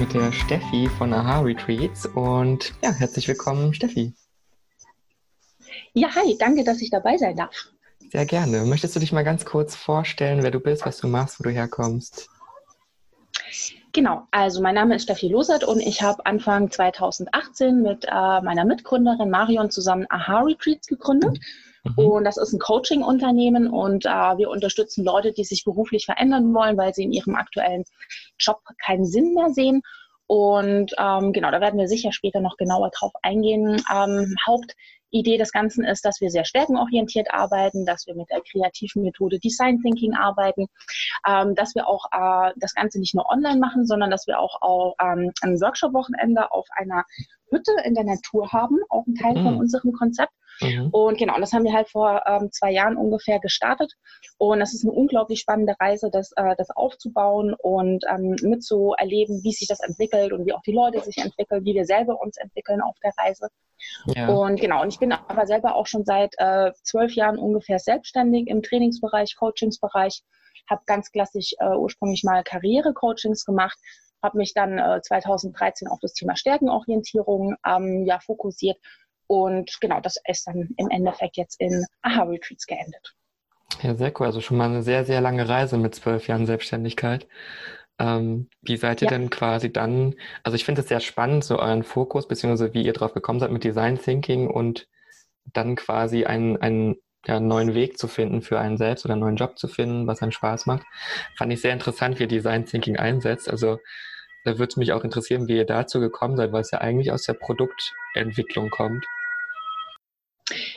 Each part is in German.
mit der Steffi von Aha Retreats und ja, herzlich willkommen, Steffi. Ja, hi, danke, dass ich dabei sein darf. Sehr gerne. Möchtest du dich mal ganz kurz vorstellen, wer du bist, was du machst, wo du herkommst? Genau, also mein Name ist Steffi Losert und ich habe Anfang 2018 mit äh, meiner Mitgründerin Marion zusammen Aha Retreats gegründet. Mhm. Und das ist ein Coaching-Unternehmen und äh, wir unterstützen Leute, die sich beruflich verändern wollen, weil sie in ihrem aktuellen Job keinen Sinn mehr sehen. Und ähm, genau, da werden wir sicher später noch genauer drauf eingehen. Ähm, Haupt Idee des Ganzen ist, dass wir sehr stärkenorientiert arbeiten, dass wir mit der kreativen Methode Design Thinking arbeiten, ähm, dass wir auch äh, das Ganze nicht nur online machen, sondern dass wir auch, auch ähm, ein Workshop-Wochenende auf einer Hütte in der Natur haben, auch ein Teil mhm. von unserem Konzept. Mhm. Und genau, das haben wir halt vor ähm, zwei Jahren ungefähr gestartet. Und das ist eine unglaublich spannende Reise, das, äh, das aufzubauen und ähm, mitzuerleben, wie sich das entwickelt und wie auch die Leute sich entwickeln, wie wir selber uns entwickeln auf der Reise. Ja. Und genau, und ich bin aber selber auch schon seit äh, zwölf Jahren ungefähr selbstständig im Trainingsbereich, Coachingsbereich, habe ganz klassisch äh, ursprünglich mal Karrierecoachings gemacht, habe mich dann äh, 2013 auf das Thema Stärkenorientierung ähm, ja, fokussiert und genau, das ist dann im Endeffekt jetzt in Aha-Retreats geendet. Ja, sehr cool. Also schon mal eine sehr, sehr lange Reise mit zwölf Jahren Selbstständigkeit. Ähm, wie seid ihr ja. denn quasi dann, also ich finde es sehr spannend, so euren Fokus, beziehungsweise wie ihr drauf gekommen seid mit Design Thinking und dann quasi einen, einen ja, neuen Weg zu finden für einen selbst oder einen neuen Job zu finden, was einen Spaß macht. Fand ich sehr interessant, wie ihr Design Thinking einsetzt. Also da würde es mich auch interessieren, wie ihr dazu gekommen seid, weil es ja eigentlich aus der Produktentwicklung kommt.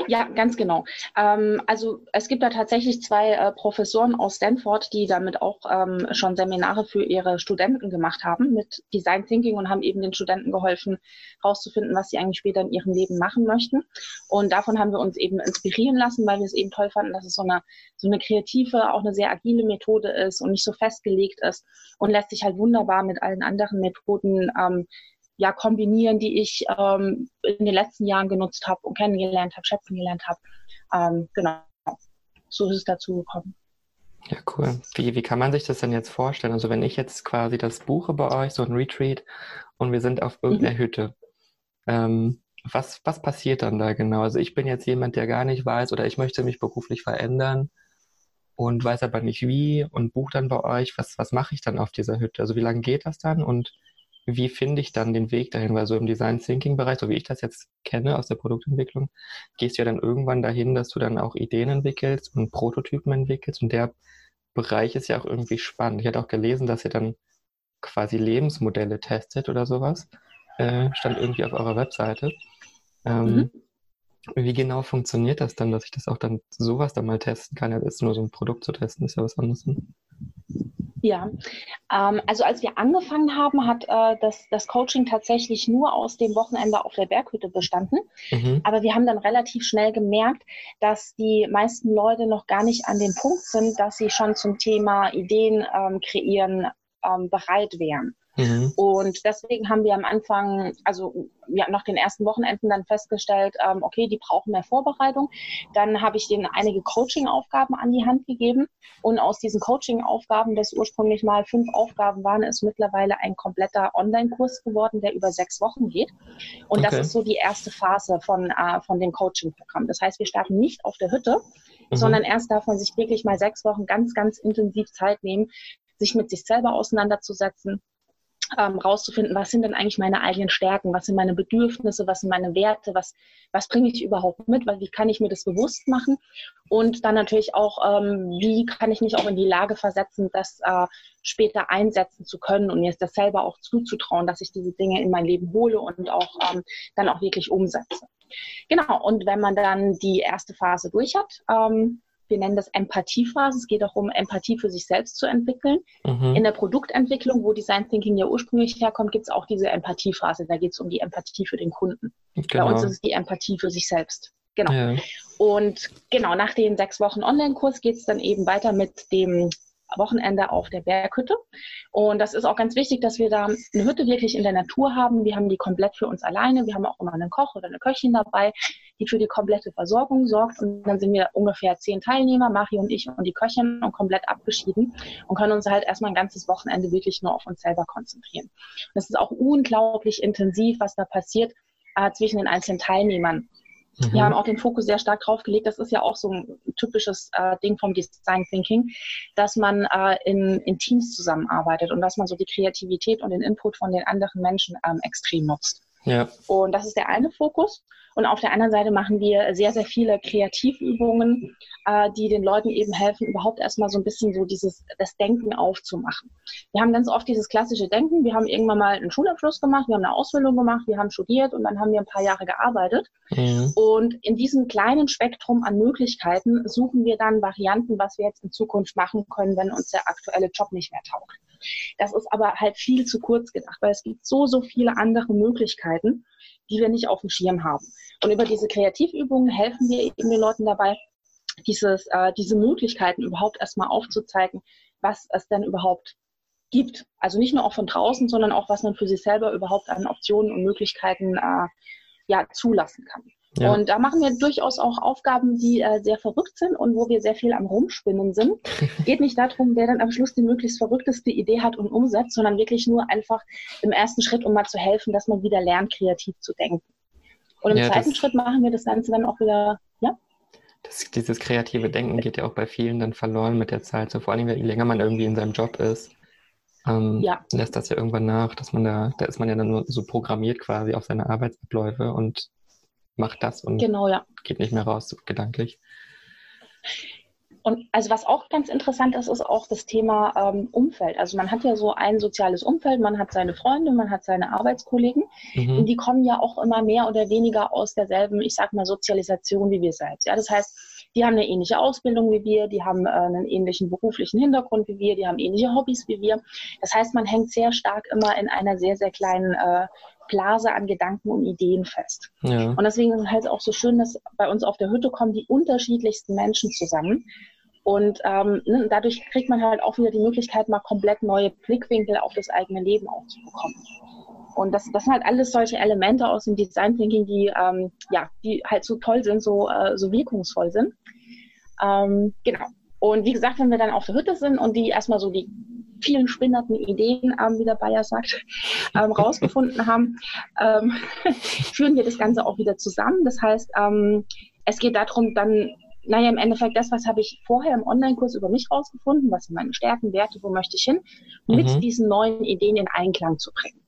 Ja, ganz genau. Ähm, also es gibt da tatsächlich zwei äh, Professoren aus Stanford, die damit auch ähm, schon Seminare für ihre Studenten gemacht haben mit Design Thinking und haben eben den Studenten geholfen, herauszufinden, was sie eigentlich später in ihrem Leben machen möchten. Und davon haben wir uns eben inspirieren lassen, weil wir es eben toll fanden, dass es so eine, so eine kreative, auch eine sehr agile Methode ist und nicht so festgelegt ist und lässt sich halt wunderbar mit allen anderen Methoden ähm, ja, kombinieren, die ich ähm, in den letzten Jahren genutzt habe und kennengelernt habe, schätzen gelernt habe. Ähm, genau, so ist es dazu gekommen. Ja, cool. Wie, wie kann man sich das denn jetzt vorstellen? Also wenn ich jetzt quasi das buche bei euch, so ein Retreat, und wir sind auf irgendeiner mhm. Hütte, ähm, was, was passiert dann da genau? Also ich bin jetzt jemand, der gar nicht weiß oder ich möchte mich beruflich verändern und weiß aber nicht wie und buche dann bei euch. Was, was mache ich dann auf dieser Hütte? Also wie lange geht das dann und wie finde ich dann den Weg dahin? Weil so im Design Thinking Bereich, so wie ich das jetzt kenne aus der Produktentwicklung, gehst du ja dann irgendwann dahin, dass du dann auch Ideen entwickelst und Prototypen entwickelst. Und der Bereich ist ja auch irgendwie spannend. Ich hatte auch gelesen, dass ihr dann quasi Lebensmodelle testet oder sowas. Äh, stand irgendwie auf eurer Webseite. Ähm, mhm. Wie genau funktioniert das dann, dass ich das auch dann sowas dann mal testen kann? Ja, ist nur so ein Produkt zu testen, ist ja was anderes. Ja, ähm, also als wir angefangen haben, hat äh, das, das Coaching tatsächlich nur aus dem Wochenende auf der Berghütte bestanden. Mhm. Aber wir haben dann relativ schnell gemerkt, dass die meisten Leute noch gar nicht an dem Punkt sind, dass sie schon zum Thema Ideen ähm, kreieren ähm, bereit wären. Mhm. Und deswegen haben wir am Anfang, also ja, nach den ersten Wochenenden dann festgestellt, ähm, okay, die brauchen mehr Vorbereitung. Dann habe ich denen einige Coaching-Aufgaben an die Hand gegeben. Und aus diesen Coaching-Aufgaben, das ursprünglich mal fünf Aufgaben waren, ist mittlerweile ein kompletter Online-Kurs geworden, der über sechs Wochen geht. Und okay. das ist so die erste Phase von, äh, von dem Coaching-Programm. Das heißt, wir starten nicht auf der Hütte, mhm. sondern erst darf man sich wirklich mal sechs Wochen ganz, ganz intensiv Zeit nehmen, sich mit sich selber auseinanderzusetzen, ähm, rauszufinden, was sind denn eigentlich meine eigenen Stärken, was sind meine Bedürfnisse, was sind meine Werte, was, was bringe ich überhaupt mit, wie kann ich mir das bewusst machen und dann natürlich auch, ähm, wie kann ich mich auch in die Lage versetzen, das äh, später einsetzen zu können und mir das selber auch zuzutrauen, dass ich diese Dinge in mein Leben hole und auch ähm, dann auch wirklich umsetze. Genau, und wenn man dann die erste Phase durch hat, ähm, wir nennen das Empathiephase. Es geht auch um Empathie für sich selbst zu entwickeln. Mhm. In der Produktentwicklung, wo Design Thinking ja ursprünglich herkommt, gibt es auch diese Empathiephase. Da geht es um die Empathie für den Kunden. Genau. Bei uns ist es die Empathie für sich selbst. Genau. Ja. Und genau, nach den sechs Wochen Online-Kurs geht es dann eben weiter mit dem Wochenende auf der Berghütte. Und das ist auch ganz wichtig, dass wir da eine Hütte wirklich in der Natur haben. Wir haben die komplett für uns alleine. Wir haben auch immer einen Koch oder eine Köchin dabei, die für die komplette Versorgung sorgt. Und dann sind wir ungefähr zehn Teilnehmer, Mario und ich und die Köchin und komplett abgeschieden und können uns halt erstmal ein ganzes Wochenende wirklich nur auf uns selber konzentrieren. Und es ist auch unglaublich intensiv, was da passiert äh, zwischen den einzelnen Teilnehmern. Mhm. Wir haben auch den Fokus sehr stark drauf gelegt. Das ist ja auch so ein typisches äh, Ding vom Design Thinking, dass man äh, in, in Teams zusammenarbeitet und dass man so die Kreativität und den Input von den anderen Menschen ähm, extrem nutzt. Ja. Und das ist der eine Fokus. Und auf der anderen Seite machen wir sehr, sehr viele Kreativübungen, äh, die den Leuten eben helfen, überhaupt erstmal so ein bisschen so dieses, das Denken aufzumachen. Wir haben ganz oft dieses klassische Denken. Wir haben irgendwann mal einen Schulabschluss gemacht, wir haben eine Ausbildung gemacht, wir haben studiert und dann haben wir ein paar Jahre gearbeitet. Mhm. Und in diesem kleinen Spektrum an Möglichkeiten suchen wir dann Varianten, was wir jetzt in Zukunft machen können, wenn uns der aktuelle Job nicht mehr taugt. Das ist aber halt viel zu kurz gedacht, weil es gibt so, so viele andere Möglichkeiten, die wir nicht auf dem Schirm haben. Und über diese Kreativübungen helfen wir eben den Leuten dabei, dieses, äh, diese Möglichkeiten überhaupt erstmal aufzuzeigen, was es denn überhaupt gibt. Also nicht nur auch von draußen, sondern auch, was man für sich selber überhaupt an Optionen und Möglichkeiten äh, ja, zulassen kann. Ja. Und da machen wir durchaus auch Aufgaben, die äh, sehr verrückt sind und wo wir sehr viel am Rumspinnen sind. Geht nicht darum, wer dann am Schluss die möglichst verrückteste Idee hat und umsetzt, sondern wirklich nur einfach im ersten Schritt, um mal zu helfen, dass man wieder lernt, kreativ zu denken. Und im ja, zweiten Schritt machen wir das Ganze dann auch wieder, ja? Das, dieses kreative Denken geht ja auch bei vielen dann verloren mit der Zeit. So vor allem, je länger man irgendwie in seinem Job ist, ähm, ja. lässt das ja irgendwann nach, dass man da, da ist man ja dann nur so programmiert quasi auf seine Arbeitsabläufe und macht das und genau, ja. geht nicht mehr raus, gedanklich. Und also was auch ganz interessant ist, ist auch das Thema ähm, Umfeld. Also man hat ja so ein soziales Umfeld, man hat seine Freunde, man hat seine Arbeitskollegen. Mhm. Und die kommen ja auch immer mehr oder weniger aus derselben, ich sag mal, Sozialisation wie wir selbst. Ja, das heißt, die haben eine ähnliche Ausbildung wie wir, die haben äh, einen ähnlichen beruflichen Hintergrund wie wir, die haben ähnliche Hobbys wie wir. Das heißt, man hängt sehr stark immer in einer sehr, sehr kleinen äh, Blase an Gedanken und Ideen fest. Ja. Und deswegen ist es halt auch so schön, dass bei uns auf der Hütte kommen die unterschiedlichsten Menschen zusammen. Und ähm, ne, dadurch kriegt man halt auch wieder die Möglichkeit, mal komplett neue Blickwinkel auf das eigene Leben auch zu bekommen. Und das, das sind halt alles solche Elemente aus dem Design Thinking, die, ähm, ja, die halt so toll sind, so, äh, so wirkungsvoll sind. Ähm, genau. Und wie gesagt, wenn wir dann auf der Hütte sind und die erstmal so die vielen spinnerten Ideen, ähm, wie der Bayer sagt, ähm, rausgefunden haben, ähm, führen wir das Ganze auch wieder zusammen. Das heißt, ähm, es geht darum, dann, naja, im Endeffekt das, was habe ich vorher im Online-Kurs über mich rausgefunden, was sind meine Stärken, Werte, wo möchte ich hin, mit mhm. diesen neuen Ideen in Einklang zu bringen.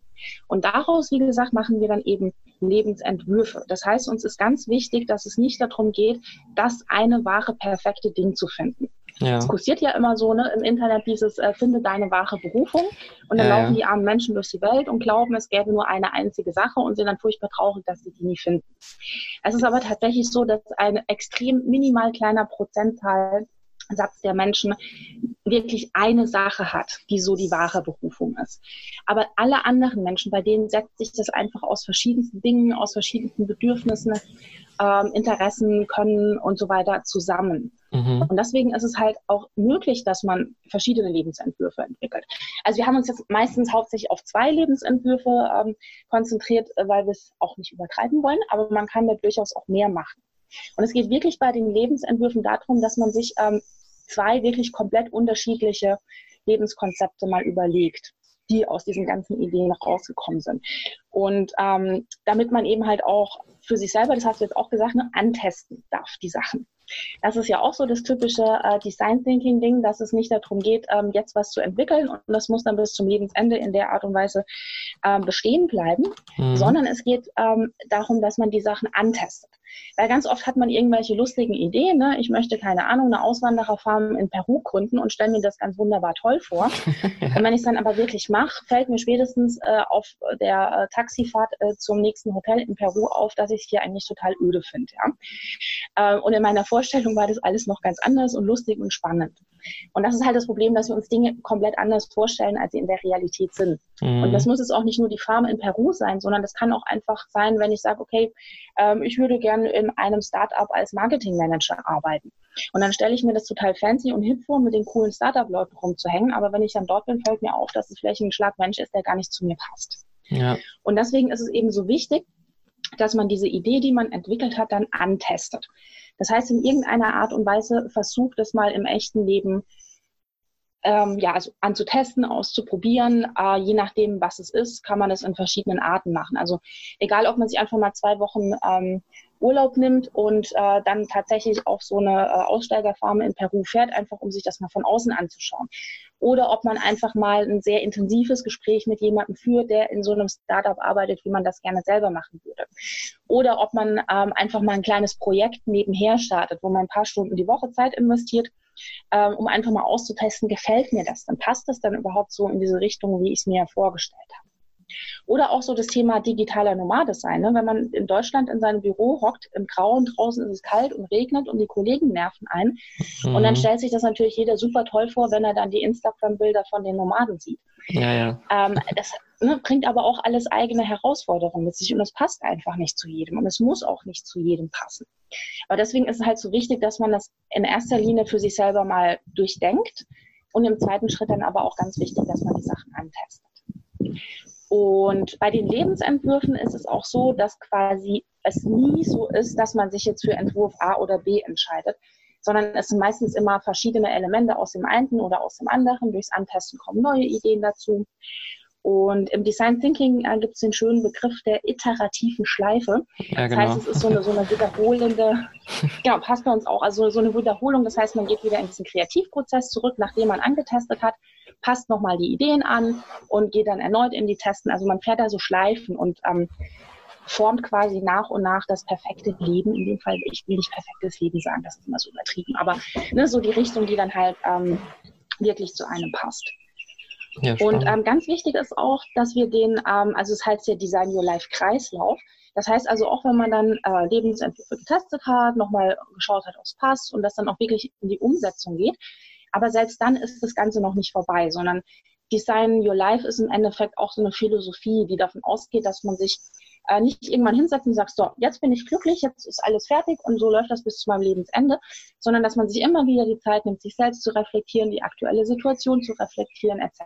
Und daraus, wie gesagt, machen wir dann eben Lebensentwürfe. Das heißt, uns ist ganz wichtig, dass es nicht darum geht, das eine wahre, perfekte Ding zu finden. Ja. Es kursiert ja immer so ne, im Internet dieses äh, Finde deine wahre Berufung und dann ja, laufen die armen Menschen durch die Welt und glauben, es gäbe nur eine einzige Sache und sind dann furchtbar traurig, dass sie die nie finden. Es ist aber tatsächlich so, dass ein extrem minimal kleiner Prozentteil Satz der Menschen wirklich eine Sache hat, die so die wahre Berufung ist. Aber alle anderen Menschen, bei denen setzt sich das einfach aus verschiedensten Dingen, aus verschiedensten Bedürfnissen, ähm, Interessen, Können und so weiter zusammen. Mhm. Und deswegen ist es halt auch möglich, dass man verschiedene Lebensentwürfe entwickelt. Also wir haben uns jetzt meistens hauptsächlich auf zwei Lebensentwürfe ähm, konzentriert, äh, weil wir es auch nicht übertreiben wollen, aber man kann da durchaus auch mehr machen. Und es geht wirklich bei den Lebensentwürfen darum, dass man sich ähm, zwei wirklich komplett unterschiedliche Lebenskonzepte mal überlegt, die aus diesen ganzen Ideen rausgekommen sind. Und ähm, damit man eben halt auch für sich selber, das hast du jetzt auch gesagt, ne, antesten darf, die Sachen. Das ist ja auch so das typische äh, Design Thinking Ding, dass es nicht darum geht, ähm, jetzt was zu entwickeln und das muss dann bis zum Lebensende in der Art und Weise ähm, bestehen bleiben, mhm. sondern es geht ähm, darum, dass man die Sachen antestet. Weil ganz oft hat man irgendwelche lustigen Ideen. Ne? Ich möchte, keine Ahnung, eine Auswandererfarm in Peru gründen und stelle mir das ganz wunderbar toll vor. und wenn ich es dann aber wirklich mache, fällt mir spätestens äh, auf der äh, Taxifahrt äh, zum nächsten Hotel in Peru auf, dass ich es hier eigentlich total öde finde. Ja? Äh, und in meiner Vorstellung war das alles noch ganz anders und lustig und spannend. Und das ist halt das Problem, dass wir uns Dinge komplett anders vorstellen, als sie in der Realität sind. Mhm. Und das muss jetzt auch nicht nur die Farm in Peru sein, sondern das kann auch einfach sein, wenn ich sage, okay, ähm, ich würde gerne in einem Startup als Marketingmanager arbeiten. Und dann stelle ich mir das total fancy und hip vor, mit den coolen Startup-Leuten rumzuhängen. Aber wenn ich dann dort bin, fällt mir auf, dass es vielleicht ein Schlagmensch ist, der gar nicht zu mir passt. Ja. Und deswegen ist es eben so wichtig, dass man diese Idee, die man entwickelt hat, dann antestet. Das heißt, in irgendeiner Art und Weise versucht es mal im echten Leben ähm, ja, also anzutesten, auszuprobieren. Äh, je nachdem, was es ist, kann man es in verschiedenen Arten machen. Also egal, ob man sich einfach mal zwei Wochen ähm, Urlaub nimmt und äh, dann tatsächlich auf so eine äh, Aussteigerfarm in Peru fährt, einfach um sich das mal von außen anzuschauen. Oder ob man einfach mal ein sehr intensives Gespräch mit jemandem führt, der in so einem Startup arbeitet, wie man das gerne selber machen würde. Oder ob man ähm, einfach mal ein kleines Projekt nebenher startet, wo man ein paar Stunden die Woche Zeit investiert ähm, um einfach mal auszutesten, gefällt mir das, dann passt das dann überhaupt so in diese Richtung, wie ich es mir vorgestellt habe. Oder auch so das Thema digitaler Nomade sein. Ne? Wenn man in Deutschland in seinem Büro hockt, im Grauen, draußen ist es kalt und regnet und die Kollegen nerven ein. Mhm. Und dann mhm. stellt sich das natürlich jeder super toll vor, wenn er dann die Instagram-Bilder von den Nomaden sieht. Ja, ja. Ähm, das ne, bringt aber auch alles eigene Herausforderungen mit sich und es passt einfach nicht zu jedem und es muss auch nicht zu jedem passen. Aber deswegen ist es halt so wichtig, dass man das in erster Linie für sich selber mal durchdenkt und im zweiten Schritt dann aber auch ganz wichtig, dass man die Sachen antestet. Und bei den Lebensentwürfen ist es auch so, dass quasi es nie so ist, dass man sich jetzt für Entwurf A oder B entscheidet, sondern es sind meistens immer verschiedene Elemente aus dem einen oder aus dem anderen. Durchs Antesten kommen neue Ideen dazu. Und im Design Thinking äh, gibt es den schönen Begriff der iterativen Schleife. Ja, genau. Das heißt, es ist so eine, so eine wiederholende, genau, passt bei uns auch, also so eine Wiederholung. Das heißt, man geht wieder in diesen Kreativprozess zurück, nachdem man angetestet hat, passt nochmal die Ideen an und geht dann erneut in die Testen. Also man fährt da so Schleifen und ähm, formt quasi nach und nach das perfekte Leben. In dem Fall, ich will nicht perfektes Leben sagen, das ist immer so übertrieben, aber ne, so die Richtung, die dann halt ähm, wirklich zu einem passt. Ja, und ähm, ganz wichtig ist auch, dass wir den, ähm, also es heißt ja Design Your Life Kreislauf. Das heißt also auch, wenn man dann äh, Lebensentwürfe getestet hat, nochmal geschaut hat, ob es passt und das dann auch wirklich in die Umsetzung geht. Aber selbst dann ist das Ganze noch nicht vorbei, sondern Design Your Life ist im Endeffekt auch so eine Philosophie, die davon ausgeht, dass man sich äh, nicht irgendwann hinsetzt und sagt, so, jetzt bin ich glücklich, jetzt ist alles fertig und so läuft das bis zu meinem Lebensende, sondern dass man sich immer wieder die Zeit nimmt, sich selbst zu reflektieren, die aktuelle Situation zu reflektieren, etc.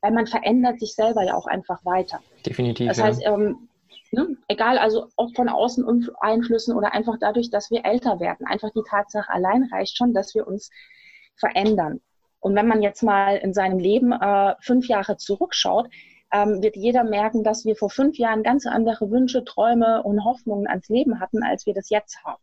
Weil man verändert sich selber ja auch einfach weiter. Definitiv. Das heißt, ähm, ne, egal, also ob von außen Einflüssen oder einfach dadurch, dass wir älter werden. Einfach die Tatsache allein reicht schon, dass wir uns verändern. Und wenn man jetzt mal in seinem Leben äh, fünf Jahre zurückschaut, ähm, wird jeder merken, dass wir vor fünf Jahren ganz andere Wünsche, Träume und Hoffnungen ans Leben hatten, als wir das jetzt haben.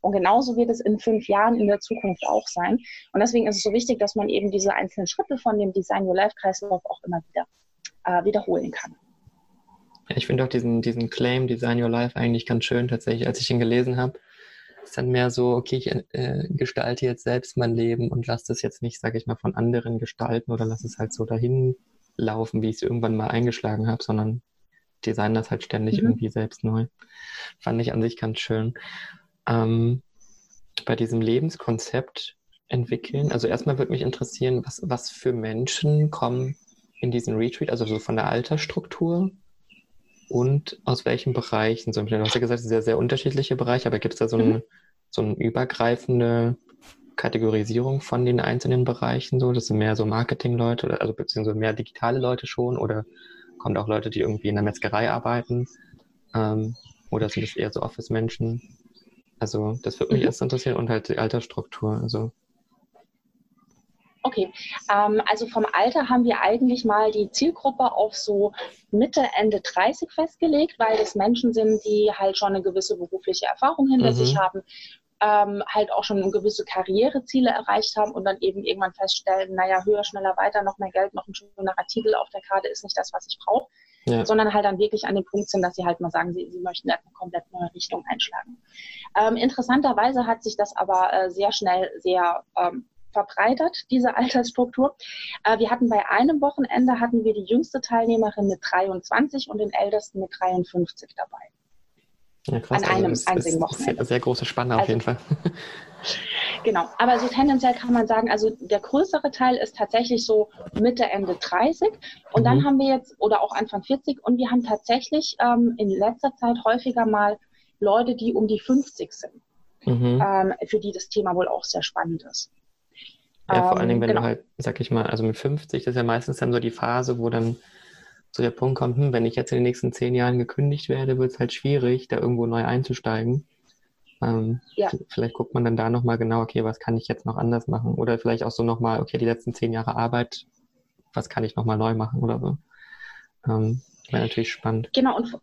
Und genauso wird es in fünf Jahren in der Zukunft auch sein. Und deswegen ist es so wichtig, dass man eben diese einzelnen Schritte von dem Design Your Life Kreislauf auch immer wieder äh, wiederholen kann. Ich finde auch diesen, diesen Claim Design Your Life eigentlich ganz schön tatsächlich, als ich ihn gelesen habe. Ist dann mehr so, okay, ich äh, gestalte jetzt selbst mein Leben und lasse das jetzt nicht, sage ich mal, von anderen gestalten oder lasse es halt so dahin laufen, wie ich es irgendwann mal eingeschlagen habe, sondern design das halt ständig mhm. irgendwie selbst neu. Fand ich an sich ganz schön. Ähm, bei diesem Lebenskonzept entwickeln, also erstmal würde mich interessieren, was, was für Menschen kommen in diesen Retreat, also so von der Altersstruktur und aus welchen Bereichen? So, du hast ja gesagt, sehr, sehr unterschiedliche Bereiche, aber gibt es da so, mhm. eine, so eine übergreifende Kategorisierung von den einzelnen Bereichen so? Das sind mehr so Marketingleute, also beziehungsweise mehr digitale Leute schon oder kommt auch Leute, die irgendwie in der Metzgerei arbeiten? Ähm, oder sind es eher so Office-Menschen? Also das würde mich mhm. erst interessieren und halt die Altersstruktur. Also Okay, ähm, also vom Alter haben wir eigentlich mal die Zielgruppe auf so Mitte, Ende 30 festgelegt, weil das Menschen sind, die halt schon eine gewisse berufliche Erfahrung hinter mhm. sich haben ähm, halt auch schon gewisse Karriereziele erreicht haben und dann eben irgendwann feststellen, naja, höher, schneller, weiter, noch mehr Geld, noch ein schönerer Titel auf der Karte ist nicht das, was ich brauche. Ja. sondern halt dann wirklich an dem Punkt sind, dass sie halt mal sagen, sie, sie möchten eine komplett neue Richtung einschlagen. Ähm, interessanterweise hat sich das aber äh, sehr schnell sehr ähm, verbreitert, diese Altersstruktur. Äh, wir hatten bei einem Wochenende hatten wir die jüngste Teilnehmerin mit 23 und den ältesten mit 53 dabei. Ja, krass, an einem also einzigen Wochenende. Sehr, sehr große Spanne auf also, jeden Fall. genau, aber so tendenziell kann man sagen, also der größere Teil ist tatsächlich so Mitte, Ende 30 und mhm. dann haben wir jetzt, oder auch Anfang 40 und wir haben tatsächlich ähm, in letzter Zeit häufiger mal Leute, die um die 50 sind, mhm. ähm, für die das Thema wohl auch sehr spannend ist. Ja, vor allen Dingen, ähm, wenn genau. du halt, sag ich mal, also mit 50, das ist ja meistens dann so die Phase, wo dann so der Punkt kommt, hm, wenn ich jetzt in den nächsten zehn Jahren gekündigt werde, wird es halt schwierig, da irgendwo neu einzusteigen. Ähm, ja. Vielleicht guckt man dann da nochmal genau, okay, was kann ich jetzt noch anders machen? Oder vielleicht auch so nochmal, okay, die letzten zehn Jahre Arbeit, was kann ich nochmal neu machen oder so. Ähm, Wäre natürlich spannend. Genau, und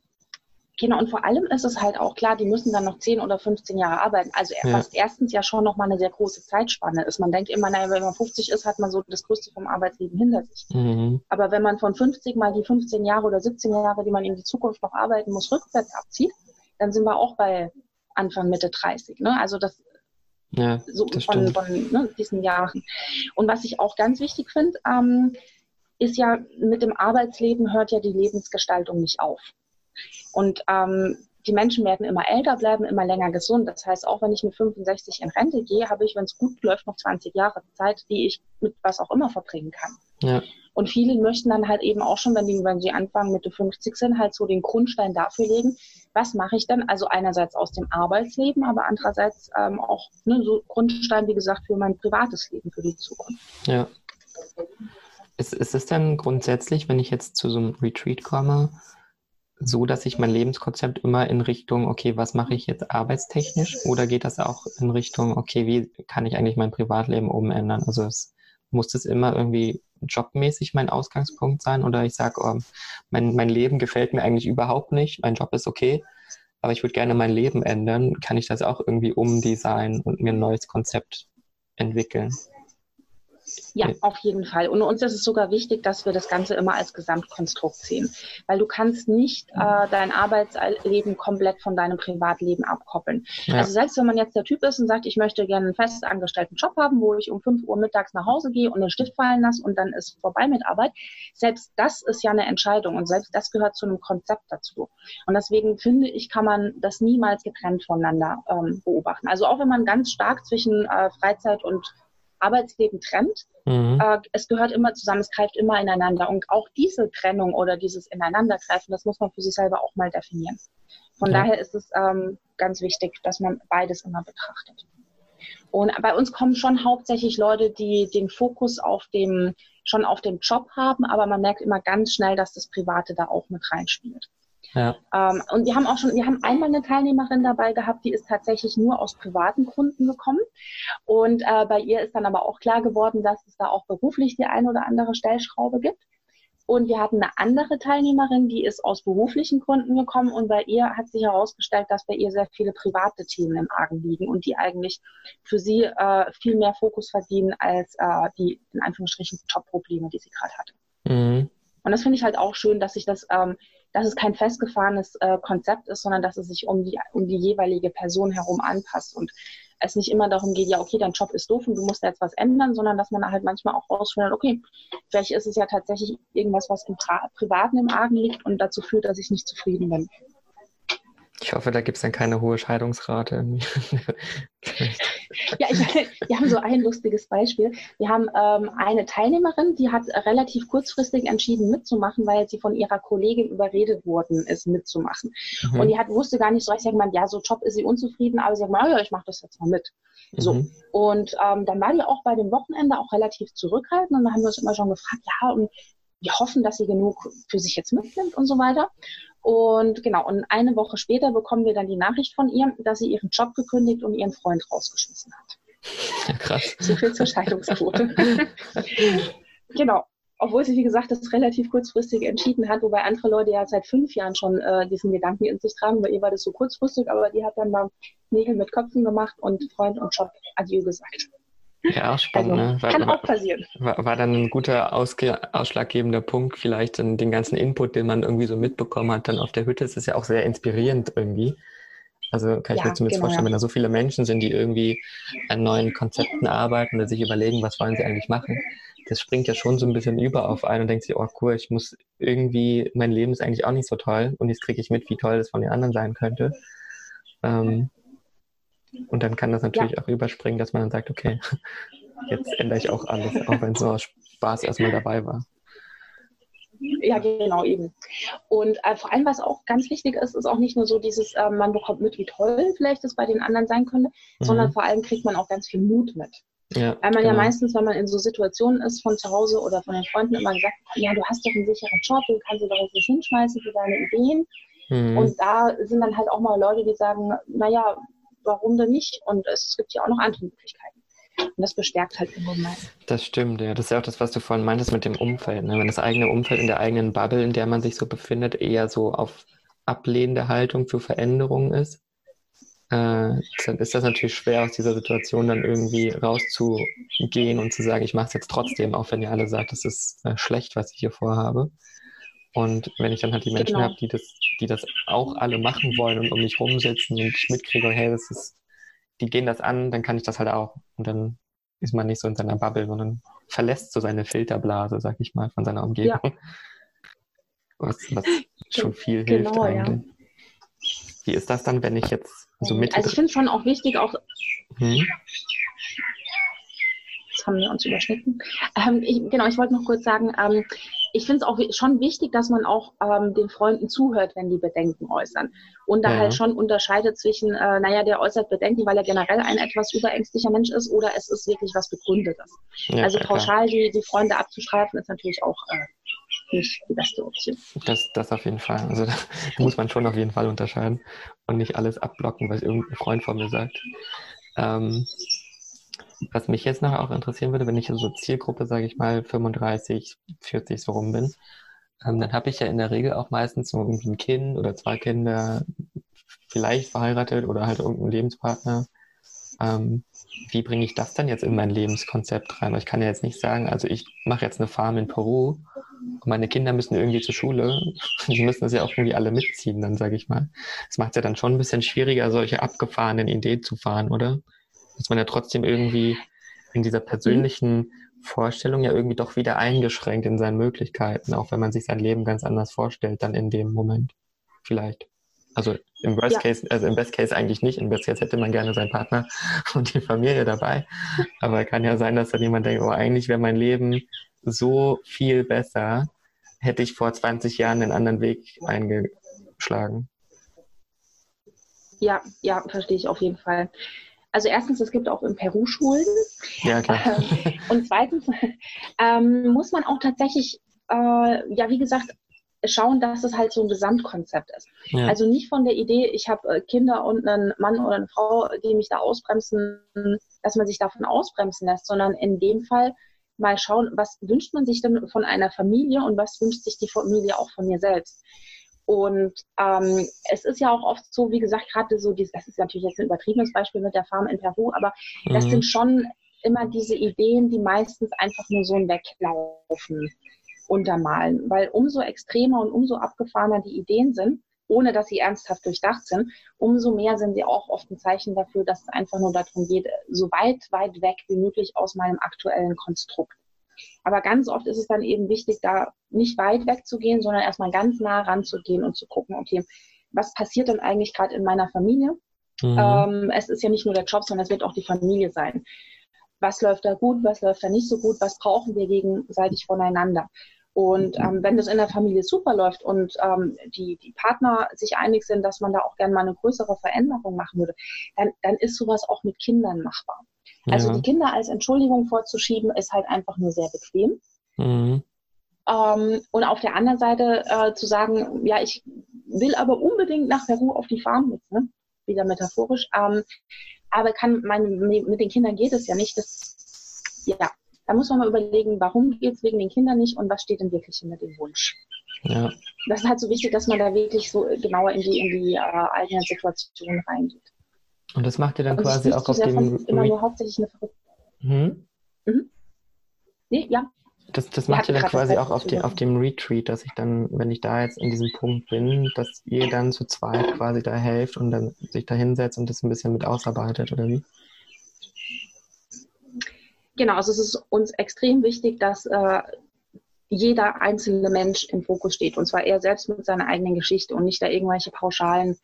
Genau, und vor allem ist es halt auch klar, die müssen dann noch 10 oder 15 Jahre arbeiten. Also ja. was erstens ja schon nochmal eine sehr große Zeitspanne ist. Man denkt immer, naja, wenn man 50 ist, hat man so das Größte vom Arbeitsleben hinter sich. Mhm. Aber wenn man von 50 mal die 15 Jahre oder 17 Jahre, die man in die Zukunft noch arbeiten muss, rückwärts abzieht, dann sind wir auch bei Anfang, Mitte 30. Ne? Also das ja, so von, von ne, diesen Jahren. Und was ich auch ganz wichtig finde, ähm, ist ja, mit dem Arbeitsleben hört ja die Lebensgestaltung nicht auf. Und ähm, die Menschen werden immer älter, bleiben immer länger gesund. Das heißt, auch wenn ich mit 65 in Rente gehe, habe ich, wenn es gut läuft, noch 20 Jahre Zeit, die ich mit was auch immer verbringen kann. Ja. Und viele möchten dann halt eben auch schon, wenn, die, wenn sie anfangen, Mitte 50 sind, halt so den Grundstein dafür legen, was mache ich dann? Also einerseits aus dem Arbeitsleben, aber andererseits ähm, auch ne, so Grundstein, wie gesagt, für mein privates Leben, für die Zukunft. Ja. Ist, ist es denn grundsätzlich, wenn ich jetzt zu so einem Retreat komme, so, dass ich mein Lebenskonzept immer in Richtung, okay, was mache ich jetzt arbeitstechnisch? Oder geht das auch in Richtung, okay, wie kann ich eigentlich mein Privatleben umändern? Also es, muss es immer irgendwie jobmäßig mein Ausgangspunkt sein? Oder ich sage, oh, mein, mein Leben gefällt mir eigentlich überhaupt nicht, mein Job ist okay, aber ich würde gerne mein Leben ändern. Kann ich das auch irgendwie umdesignen und mir ein neues Konzept entwickeln? Ja, auf jeden Fall. Und uns ist es sogar wichtig, dass wir das Ganze immer als Gesamtkonstrukt sehen. Weil du kannst nicht äh, dein Arbeitsleben komplett von deinem Privatleben abkoppeln. Ja. Also selbst wenn man jetzt der Typ ist und sagt, ich möchte gerne einen fest angestellten Job haben, wo ich um 5 Uhr mittags nach Hause gehe und den Stift fallen lasse und dann ist vorbei mit Arbeit, selbst das ist ja eine Entscheidung und selbst das gehört zu einem Konzept dazu. Und deswegen finde ich, kann man das niemals getrennt voneinander ähm, beobachten. Also auch wenn man ganz stark zwischen äh, Freizeit und Arbeitsleben trennt. Mhm. Äh, es gehört immer zusammen, es greift immer ineinander. Und auch diese Trennung oder dieses Ineinandergreifen, das muss man für sich selber auch mal definieren. Von ja. daher ist es ähm, ganz wichtig, dass man beides immer betrachtet. Und bei uns kommen schon hauptsächlich Leute, die den Fokus auf dem, schon auf dem Job haben, aber man merkt immer ganz schnell, dass das Private da auch mit reinspielt. Ja. Ähm, und wir haben auch schon, wir haben einmal eine Teilnehmerin dabei gehabt, die ist tatsächlich nur aus privaten Gründen gekommen. Und äh, bei ihr ist dann aber auch klar geworden, dass es da auch beruflich die ein oder andere Stellschraube gibt. Und wir hatten eine andere Teilnehmerin, die ist aus beruflichen Gründen gekommen und bei ihr hat sich herausgestellt, dass bei ihr sehr viele private Themen im Argen liegen und die eigentlich für sie äh, viel mehr Fokus verdienen als äh, die in Anführungsstrichen Top-Probleme, die sie gerade hatte. Mhm. Und das finde ich halt auch schön, dass sich das ähm, dass es kein festgefahrenes äh, Konzept ist, sondern dass es sich um die, um die jeweilige Person herum anpasst und es nicht immer darum geht, ja, okay, dein Job ist doof und du musst jetzt was ändern, sondern dass man halt manchmal auch rausfindet, okay, vielleicht ist es ja tatsächlich irgendwas, was im Pri Privaten im Argen liegt und dazu führt, dass ich nicht zufrieden bin. Ich hoffe, da gibt es dann keine hohe Scheidungsrate. ja, ich, wir haben so ein lustiges Beispiel. Wir haben ähm, eine Teilnehmerin, die hat relativ kurzfristig entschieden mitzumachen, weil sie von ihrer Kollegin überredet worden ist, mitzumachen. Mhm. Und die hat, wusste gar nicht so recht, gemeint, ja, so Job ist sie unzufrieden, aber sie hat gesagt, ja, ich mache das jetzt mal mit. So. Mhm. Und ähm, dann war die auch bei dem Wochenende auch relativ zurückhaltend und dann haben wir uns immer schon gefragt, ja, und wir hoffen, dass sie genug für sich jetzt mitnimmt und so weiter. Und genau, und eine Woche später bekommen wir dann die Nachricht von ihr, dass sie ihren Job gekündigt und ihren Freund rausgeschmissen hat. Ja, krass. So viel zur Scheidungsquote. genau. Obwohl sie, wie gesagt, das relativ kurzfristig entschieden hat, wobei andere Leute ja seit fünf Jahren schon äh, diesen Gedanken in sich tragen. Bei ihr war das so kurzfristig, aber die hat dann mal Nägel mit Köpfen gemacht und Freund und Job Adieu gesagt. Ja, auch spannend. Also, ne? war, kann auch passieren. War, war, dann ein guter ausschlaggebender Punkt, vielleicht dann den ganzen Input, den man irgendwie so mitbekommen hat, dann auf der Hütte. Es ist ja auch sehr inspirierend irgendwie. Also kann ich ja, mir zumindest genau, vorstellen, wenn da so viele Menschen sind, die irgendwie an neuen Konzepten arbeiten oder sich überlegen, was wollen sie eigentlich machen. Das springt ja schon so ein bisschen über auf einen und denkt sich, oh cool, ich muss irgendwie, mein Leben ist eigentlich auch nicht so toll und jetzt kriege ich mit, wie toll das von den anderen sein könnte. Ähm, und dann kann das natürlich ja. auch überspringen, dass man dann sagt, okay, jetzt ändere ich auch alles, auch wenn es nur Spaß erstmal dabei war. Ja, genau, eben. Und äh, vor allem, was auch ganz wichtig ist, ist auch nicht nur so dieses, äh, man bekommt mit, wie toll vielleicht das bei den anderen sein könnte, mhm. sondern vor allem kriegt man auch ganz viel Mut mit. Ja, Weil man genau. ja meistens, wenn man in so Situationen ist von zu Hause oder von den Freunden immer gesagt, ja, du hast doch einen sicheren Job, du kannst dir doch jetzt nicht hinschmeißen für deine Ideen. Mhm. Und da sind dann halt auch mal Leute, die sagen, naja, warum denn nicht? Und es gibt ja auch noch andere Möglichkeiten. Und das bestärkt halt im Moment. Das stimmt, ja. Das ist ja auch das, was du vorhin meintest mit dem Umfeld. Ne? Wenn das eigene Umfeld in der eigenen Bubble, in der man sich so befindet, eher so auf ablehnende Haltung für Veränderungen ist, äh, dann ist das natürlich schwer, aus dieser Situation dann irgendwie rauszugehen und zu sagen, ich mache es jetzt trotzdem, auch wenn ihr alle sagt, es ist äh, schlecht, was ich hier vorhabe. Und wenn ich dann halt die Menschen genau. habe, die das, die das auch alle machen wollen und um mich rumsitzen und ich mitkriege, hey, das ist, die gehen das an, dann kann ich das halt auch. Und dann ist man nicht so in seiner Bubble, sondern verlässt so seine Filterblase, sag ich mal, von seiner Umgebung. Ja. Was, was schon viel hilft genau, eigentlich. Ja. Wie ist das dann, wenn ich jetzt so mit. Also ich finde es schon auch wichtig, auch. Hm? Jetzt haben wir uns überschnitten. Ähm, ich, genau, ich wollte noch kurz sagen, ähm, ich finde es auch schon wichtig, dass man auch ähm, den Freunden zuhört, wenn die Bedenken äußern. Und da ja. halt schon unterscheidet zwischen, äh, naja, der äußert Bedenken, weil er generell ein etwas überängstlicher Mensch ist, oder es ist wirklich was Begründetes. Ja, also pauschal die, die Freunde abzustreifen, ist natürlich auch äh, nicht die beste Option. Das, das auf jeden Fall. Also da muss man schon auf jeden Fall unterscheiden und nicht alles abblocken, was irgendein Freund von mir sagt. Ähm, was mich jetzt noch auch interessieren würde, wenn ich so Zielgruppe, sage ich mal, 35, 40 so rum bin, ähm, dann habe ich ja in der Regel auch meistens so irgendwie ein Kind oder zwei Kinder, vielleicht verheiratet oder halt irgendeinen Lebenspartner. Ähm, wie bringe ich das dann jetzt in mein Lebenskonzept rein? ich kann ja jetzt nicht sagen, also ich mache jetzt eine Farm in Peru und meine Kinder müssen irgendwie zur Schule. Die müssen das ja auch irgendwie alle mitziehen, dann sage ich mal. Das macht es ja dann schon ein bisschen schwieriger, solche abgefahrenen Ideen zu fahren, oder? Dass man ja trotzdem irgendwie in dieser persönlichen Vorstellung ja irgendwie doch wieder eingeschränkt in seinen Möglichkeiten, auch wenn man sich sein Leben ganz anders vorstellt, dann in dem Moment. Vielleicht. Also im Worst ja. Case, also im Best Case eigentlich nicht. Im Best Case hätte man gerne seinen Partner und die Familie dabei. Aber kann ja sein, dass dann jemand denkt, oh, eigentlich wäre mein Leben so viel besser, hätte ich vor 20 Jahren einen anderen Weg eingeschlagen. Ja, ja, verstehe ich auf jeden Fall. Also erstens, es gibt auch in Peru Schulen. Ja, klar. Ähm, und zweitens ähm, muss man auch tatsächlich, äh, ja, wie gesagt, schauen, dass es halt so ein Gesamtkonzept ist. Ja. Also nicht von der Idee, ich habe äh, Kinder und einen Mann oder eine Frau, die mich da ausbremsen, dass man sich davon ausbremsen lässt, sondern in dem Fall mal schauen, was wünscht man sich denn von einer Familie und was wünscht sich die Familie auch von mir selbst. Und ähm, es ist ja auch oft so, wie gesagt, gerade so, dieses, das ist natürlich jetzt ein übertriebenes Beispiel mit der Farm in Peru, aber mhm. das sind schon immer diese Ideen, die meistens einfach nur so weglaufen untermalen. Weil umso extremer und umso abgefahrener die Ideen sind, ohne dass sie ernsthaft durchdacht sind, umso mehr sind sie auch oft ein Zeichen dafür, dass es einfach nur darum geht, so weit, weit weg wie möglich aus meinem aktuellen Konstrukt. Aber ganz oft ist es dann eben wichtig, da nicht weit weg zu gehen, sondern erstmal ganz nah ranzugehen und zu gucken, okay, was passiert denn eigentlich gerade in meiner Familie? Mhm. Ähm, es ist ja nicht nur der Job, sondern es wird auch die Familie sein. Was läuft da gut, was läuft da nicht so gut, was brauchen wir gegenseitig voneinander? Und ähm, wenn das in der Familie super läuft und ähm, die, die Partner sich einig sind, dass man da auch gerne mal eine größere Veränderung machen würde, dann, dann ist sowas auch mit Kindern machbar. Also ja. die Kinder als Entschuldigung vorzuschieben, ist halt einfach nur sehr bequem. Mhm. Ähm, und auf der anderen Seite äh, zu sagen, ja, ich will aber unbedingt nach Peru auf die Farm mit, ne? wieder metaphorisch, ähm, aber kann meine, mit den Kindern geht es ja nicht. Das, ja, da muss man mal überlegen, warum geht es wegen den Kindern nicht und was steht denn wirklich hinter dem Wunsch. Ja. Das ist halt so wichtig, dass man da wirklich so genauer in die, in die äh, eigene Situation reingeht. Und das macht ihr dann und quasi auch auf dem. Immer nur hauptsächlich eine Ver hm? Mhm. Nee, ja. Das, das macht ihr dann quasi auch auf, die, auf dem Retreat, dass ich dann, wenn ich da jetzt in diesem Punkt bin, dass ihr dann zu zweit quasi da helft und dann sich da hinsetzt und das ein bisschen mit ausarbeitet, oder wie? Genau, also es ist uns extrem wichtig, dass äh, jeder einzelne Mensch im Fokus steht. Und zwar er selbst mit seiner eigenen Geschichte und nicht da irgendwelche pauschalen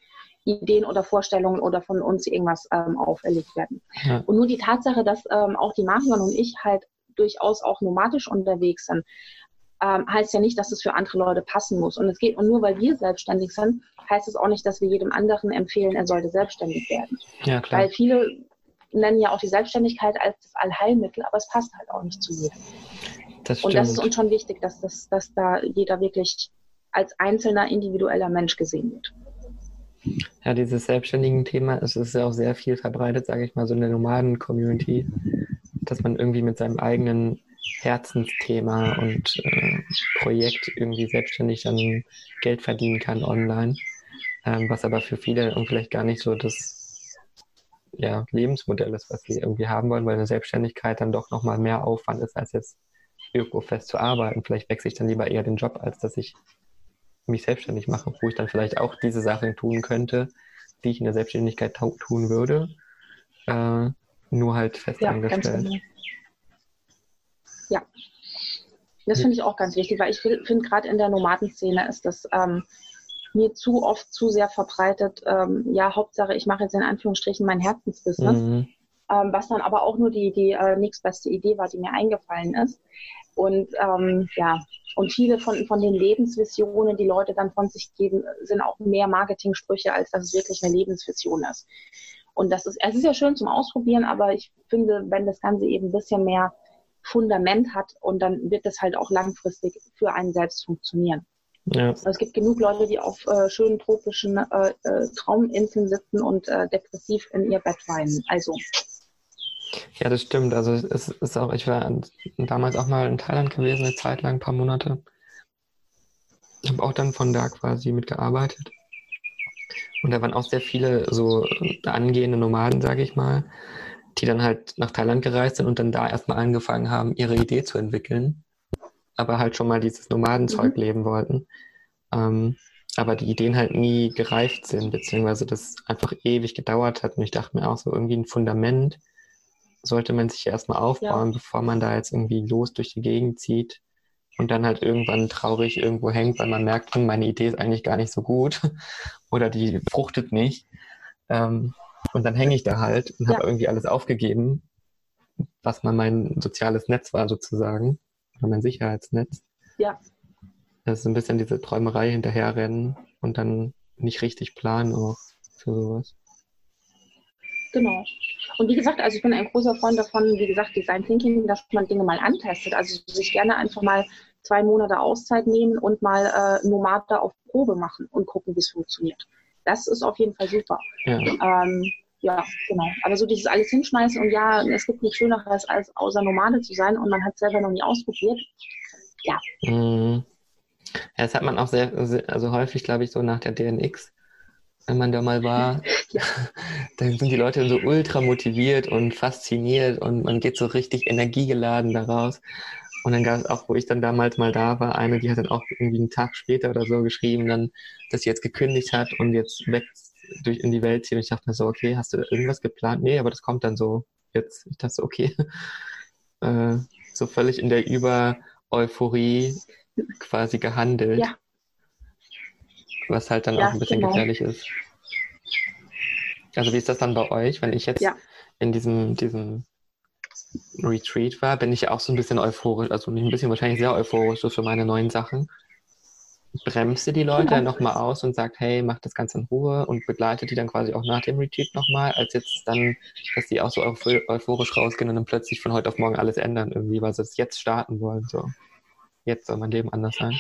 Ideen oder Vorstellungen oder von uns irgendwas ähm, auferlegt werden. Ja. Und nur die Tatsache, dass ähm, auch die Marion und ich halt durchaus auch nomadisch unterwegs sind, ähm, heißt ja nicht, dass es für andere Leute passen muss. Und es geht, und nur weil wir selbstständig sind, heißt es auch nicht, dass wir jedem anderen empfehlen, er sollte selbstständig werden. Ja, klar. Weil viele nennen ja auch die Selbstständigkeit als das Allheilmittel, aber es passt halt auch nicht zu jedem. Das und das ist uns schon wichtig, dass, das, dass da jeder wirklich als einzelner individueller Mensch gesehen wird. Ja, dieses selbstständigen Thema, es ist ja auch sehr viel verbreitet, sage ich mal, so in der Nomaden-Community, dass man irgendwie mit seinem eigenen Herzensthema und äh, Projekt irgendwie selbstständig dann Geld verdienen kann online, ähm, was aber für viele und vielleicht gar nicht so das ja, Lebensmodell ist, was sie irgendwie haben wollen, weil eine Selbstständigkeit dann doch nochmal mehr Aufwand ist, als jetzt irgendwo fest zu arbeiten. Vielleicht wechsle ich dann lieber eher den Job, als dass ich mich selbstständig mache, wo ich dann vielleicht auch diese Sachen tun könnte, die ich in der Selbstständigkeit tun würde, äh, nur halt fest ja, angestellt. Genau. Ja, das finde ich auch ganz wichtig, weil ich finde, gerade in der Nomadenszene ist das ähm, mir zu oft zu sehr verbreitet. Ähm, ja, Hauptsache, ich mache jetzt in Anführungsstrichen mein Herzensbusiness, mhm. ähm, was dann aber auch nur die, die äh, nächstbeste Idee war, die mir eingefallen ist. Und ähm, ja, und viele von, von den Lebensvisionen, die Leute dann von sich geben, sind auch mehr Marketing-Sprüche, als dass es wirklich eine Lebensvision ist. Und das ist, es ist ja schön zum Ausprobieren, aber ich finde, wenn das Ganze eben ein bisschen mehr Fundament hat und dann wird das halt auch langfristig für einen selbst funktionieren. Ja. Also es gibt genug Leute, die auf äh, schönen tropischen äh, äh, Trauminseln sitzen und äh, depressiv in ihr Bett weinen. Also ja, das stimmt. Also es ist auch, ich war damals auch mal in Thailand gewesen, eine Zeit lang, ein paar Monate. Ich habe auch dann von da quasi mitgearbeitet. Und da waren auch sehr viele so angehende Nomaden, sage ich mal, die dann halt nach Thailand gereist sind und dann da erstmal angefangen haben, ihre Idee zu entwickeln. Aber halt schon mal dieses Nomadenzeug mhm. leben wollten. Ähm, aber die Ideen halt nie gereift sind, beziehungsweise das einfach ewig gedauert hat. Und ich dachte mir auch so irgendwie ein Fundament, sollte man sich erstmal aufbauen, ja. bevor man da jetzt irgendwie los durch die Gegend zieht und dann halt irgendwann traurig irgendwo hängt, weil man merkt, hm, meine Idee ist eigentlich gar nicht so gut oder die fruchtet nicht. Ähm, und dann hänge ich da halt und ja. habe irgendwie alles aufgegeben, was mal mein soziales Netz war sozusagen, oder mein Sicherheitsnetz. Ja. Das ist ein bisschen diese Träumerei hinterherrennen und dann nicht richtig planen auch für sowas. Genau. Und wie gesagt, also ich bin ein großer Freund davon, wie gesagt, Design Thinking, dass man Dinge mal antestet. Also sich gerne einfach mal zwei Monate Auszeit nehmen und mal äh, Nomade auf Probe machen und gucken, wie es funktioniert. Das ist auf jeden Fall super. Ja. Ähm, ja, genau. Aber so dieses alles hinschmeißen und ja, es gibt nichts Schöneres, als außer Nomade zu sein und man hat es selber noch nie ausprobiert. Ja. Mhm. Ja, das hat man auch sehr, also häufig, glaube ich, so nach der DNX wenn man da mal war, dann sind die Leute so ultra motiviert und fasziniert und man geht so richtig energiegeladen daraus. Und dann gab es auch, wo ich dann damals mal da war, eine, die hat dann auch irgendwie einen Tag später oder so geschrieben, dann, dass sie jetzt gekündigt hat und jetzt weg durch in die Welt zieht. Und ich dachte mir so, okay, hast du irgendwas geplant? Nee, aber das kommt dann so jetzt. Ich dachte so, okay. äh, so völlig in der Über-Euphorie quasi gehandelt. Ja was halt dann ja, auch ein bisschen genau. gefährlich ist. Also wie ist das dann bei euch, wenn ich jetzt ja. in diesem, diesem Retreat war, bin ich auch so ein bisschen euphorisch, also nicht ein bisschen, wahrscheinlich sehr euphorisch so für meine neuen Sachen. Bremst ihr die Leute genau. nochmal aus und sagt, hey, mach das Ganze in Ruhe und begleitet die dann quasi auch nach dem Retreat nochmal, als jetzt dann, dass die auch so euphorisch rausgehen und dann plötzlich von heute auf morgen alles ändern irgendwie, weil sie es jetzt starten wollen. So, jetzt soll mein Leben anders sein.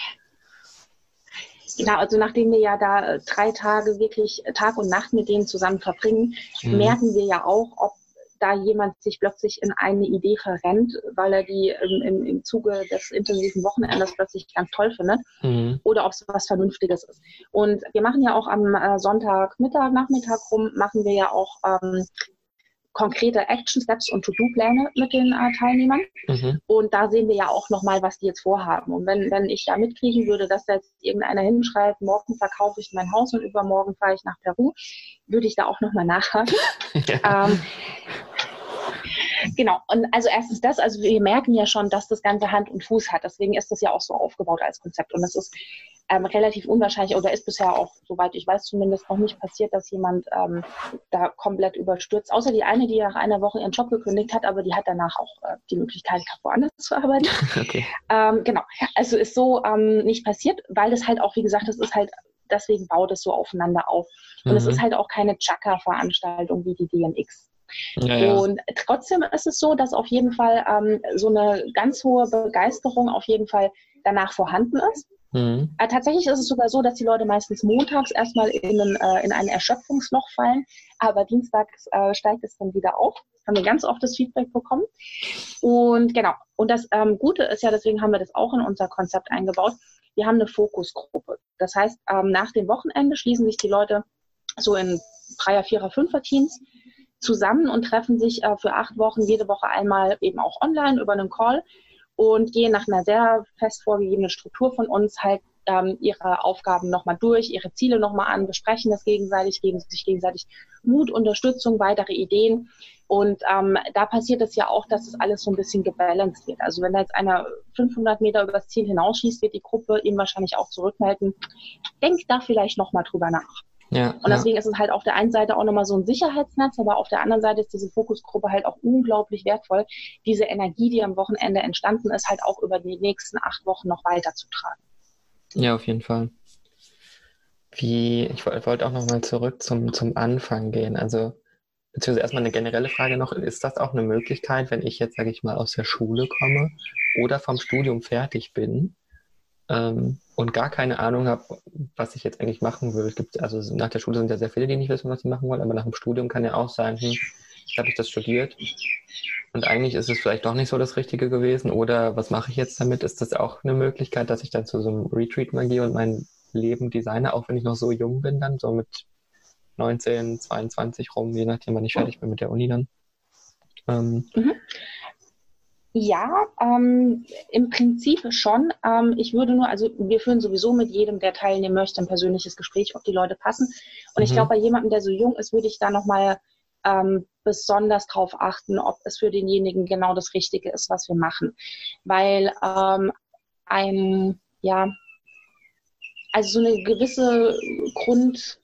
Genau, also nachdem wir ja da äh, drei Tage wirklich Tag und Nacht mit denen zusammen verbringen, mhm. merken wir ja auch, ob da jemand sich plötzlich in eine Idee verrennt, weil er die im, im, im Zuge des intensiven Wochenendes plötzlich ganz toll findet, mhm. oder ob es was Vernünftiges ist. Und wir machen ja auch am äh, Sonntagmittag, Nachmittag rum, machen wir ja auch ähm, konkrete Action Steps und To-Do-Pläne mit den äh, Teilnehmern. Mhm. Und da sehen wir ja auch nochmal, was die jetzt vorhaben. Und wenn, wenn ich da mitkriegen würde, dass da jetzt irgendeiner hinschreibt, morgen verkaufe ich mein Haus und übermorgen fahre ich nach Peru, würde ich da auch nochmal nachhaken. Ja. Ähm, Genau, und also erstens das, also wir merken ja schon, dass das Ganze Hand und Fuß hat. Deswegen ist das ja auch so aufgebaut als Konzept. Und das ist ähm, relativ unwahrscheinlich oder ist bisher auch, soweit ich weiß, zumindest noch nicht passiert, dass jemand ähm, da komplett überstürzt. Außer die eine, die nach einer Woche ihren Job gekündigt hat, aber die hat danach auch äh, die Möglichkeit woanders zu arbeiten. Okay. Ähm, genau, also ist so ähm, nicht passiert, weil das halt auch, wie gesagt, das ist halt deswegen baut es so aufeinander auf. Und mhm. es ist halt auch keine Chaka-Veranstaltung wie die DMX. Ja, ja. Und trotzdem ist es so, dass auf jeden Fall ähm, so eine ganz hohe Begeisterung auf jeden Fall danach vorhanden ist. Mhm. Äh, tatsächlich ist es sogar so, dass die Leute meistens montags erstmal in, äh, in ein Erschöpfungsloch fallen, aber dienstags äh, steigt es dann wieder auf. Haben wir ganz oft das Feedback bekommen. Und genau, und das ähm, Gute ist ja, deswegen haben wir das auch in unser Konzept eingebaut, wir haben eine Fokusgruppe. Das heißt, ähm, nach dem Wochenende schließen sich die Leute so in Dreier-, Vierer-, Fünfer-Teams zusammen und treffen sich äh, für acht Wochen jede Woche einmal eben auch online über einen Call und gehen nach einer sehr fest vorgegebenen Struktur von uns halt ähm, ihre Aufgaben nochmal durch, ihre Ziele nochmal an, besprechen das gegenseitig, geben sich gegenseitig Mut, Unterstützung, weitere Ideen. Und ähm, da passiert es ja auch, dass das alles so ein bisschen gebalanced wird. Also wenn da jetzt einer 500 Meter übers Ziel hinausschießt, wird die Gruppe ihm wahrscheinlich auch zurückmelden. Denk da vielleicht nochmal drüber nach. Ja, und deswegen ja. ist es halt auf der einen Seite auch nochmal so ein Sicherheitsnetz, aber auf der anderen Seite ist diese Fokusgruppe halt auch unglaublich wertvoll, diese Energie, die am Wochenende entstanden ist, halt auch über die nächsten acht Wochen noch weiterzutragen. Ja, auf jeden Fall. Wie, ich wollte auch nochmal zurück zum, zum Anfang gehen. Also, beziehungsweise erstmal eine generelle Frage noch, ist das auch eine Möglichkeit, wenn ich jetzt, sage ich mal, aus der Schule komme oder vom Studium fertig bin, ähm, und gar keine Ahnung habe, was ich jetzt eigentlich machen will. Es gibt, also nach der Schule sind ja sehr viele, die nicht wissen, was sie machen wollen, aber nach dem Studium kann ja auch sein, hm, habe ich das studiert und eigentlich ist es vielleicht doch nicht so das Richtige gewesen oder was mache ich jetzt damit? Ist das auch eine Möglichkeit, dass ich dann zu so einem Retreat mal gehe und mein Leben designe, auch wenn ich noch so jung bin, dann so mit 19, 22 rum, je nachdem, wann ich fertig bin mit der Uni dann? Ähm, mhm. Ja, ähm, im Prinzip schon. Ähm, ich würde nur, also wir führen sowieso mit jedem, der teilnehmen möchte, ein persönliches Gespräch, ob die Leute passen. Und mhm. ich glaube, bei jemandem, der so jung ist, würde ich da nochmal ähm, besonders darauf achten, ob es für denjenigen genau das Richtige ist, was wir machen. Weil ähm, ein, ja, also so eine gewisse Grund,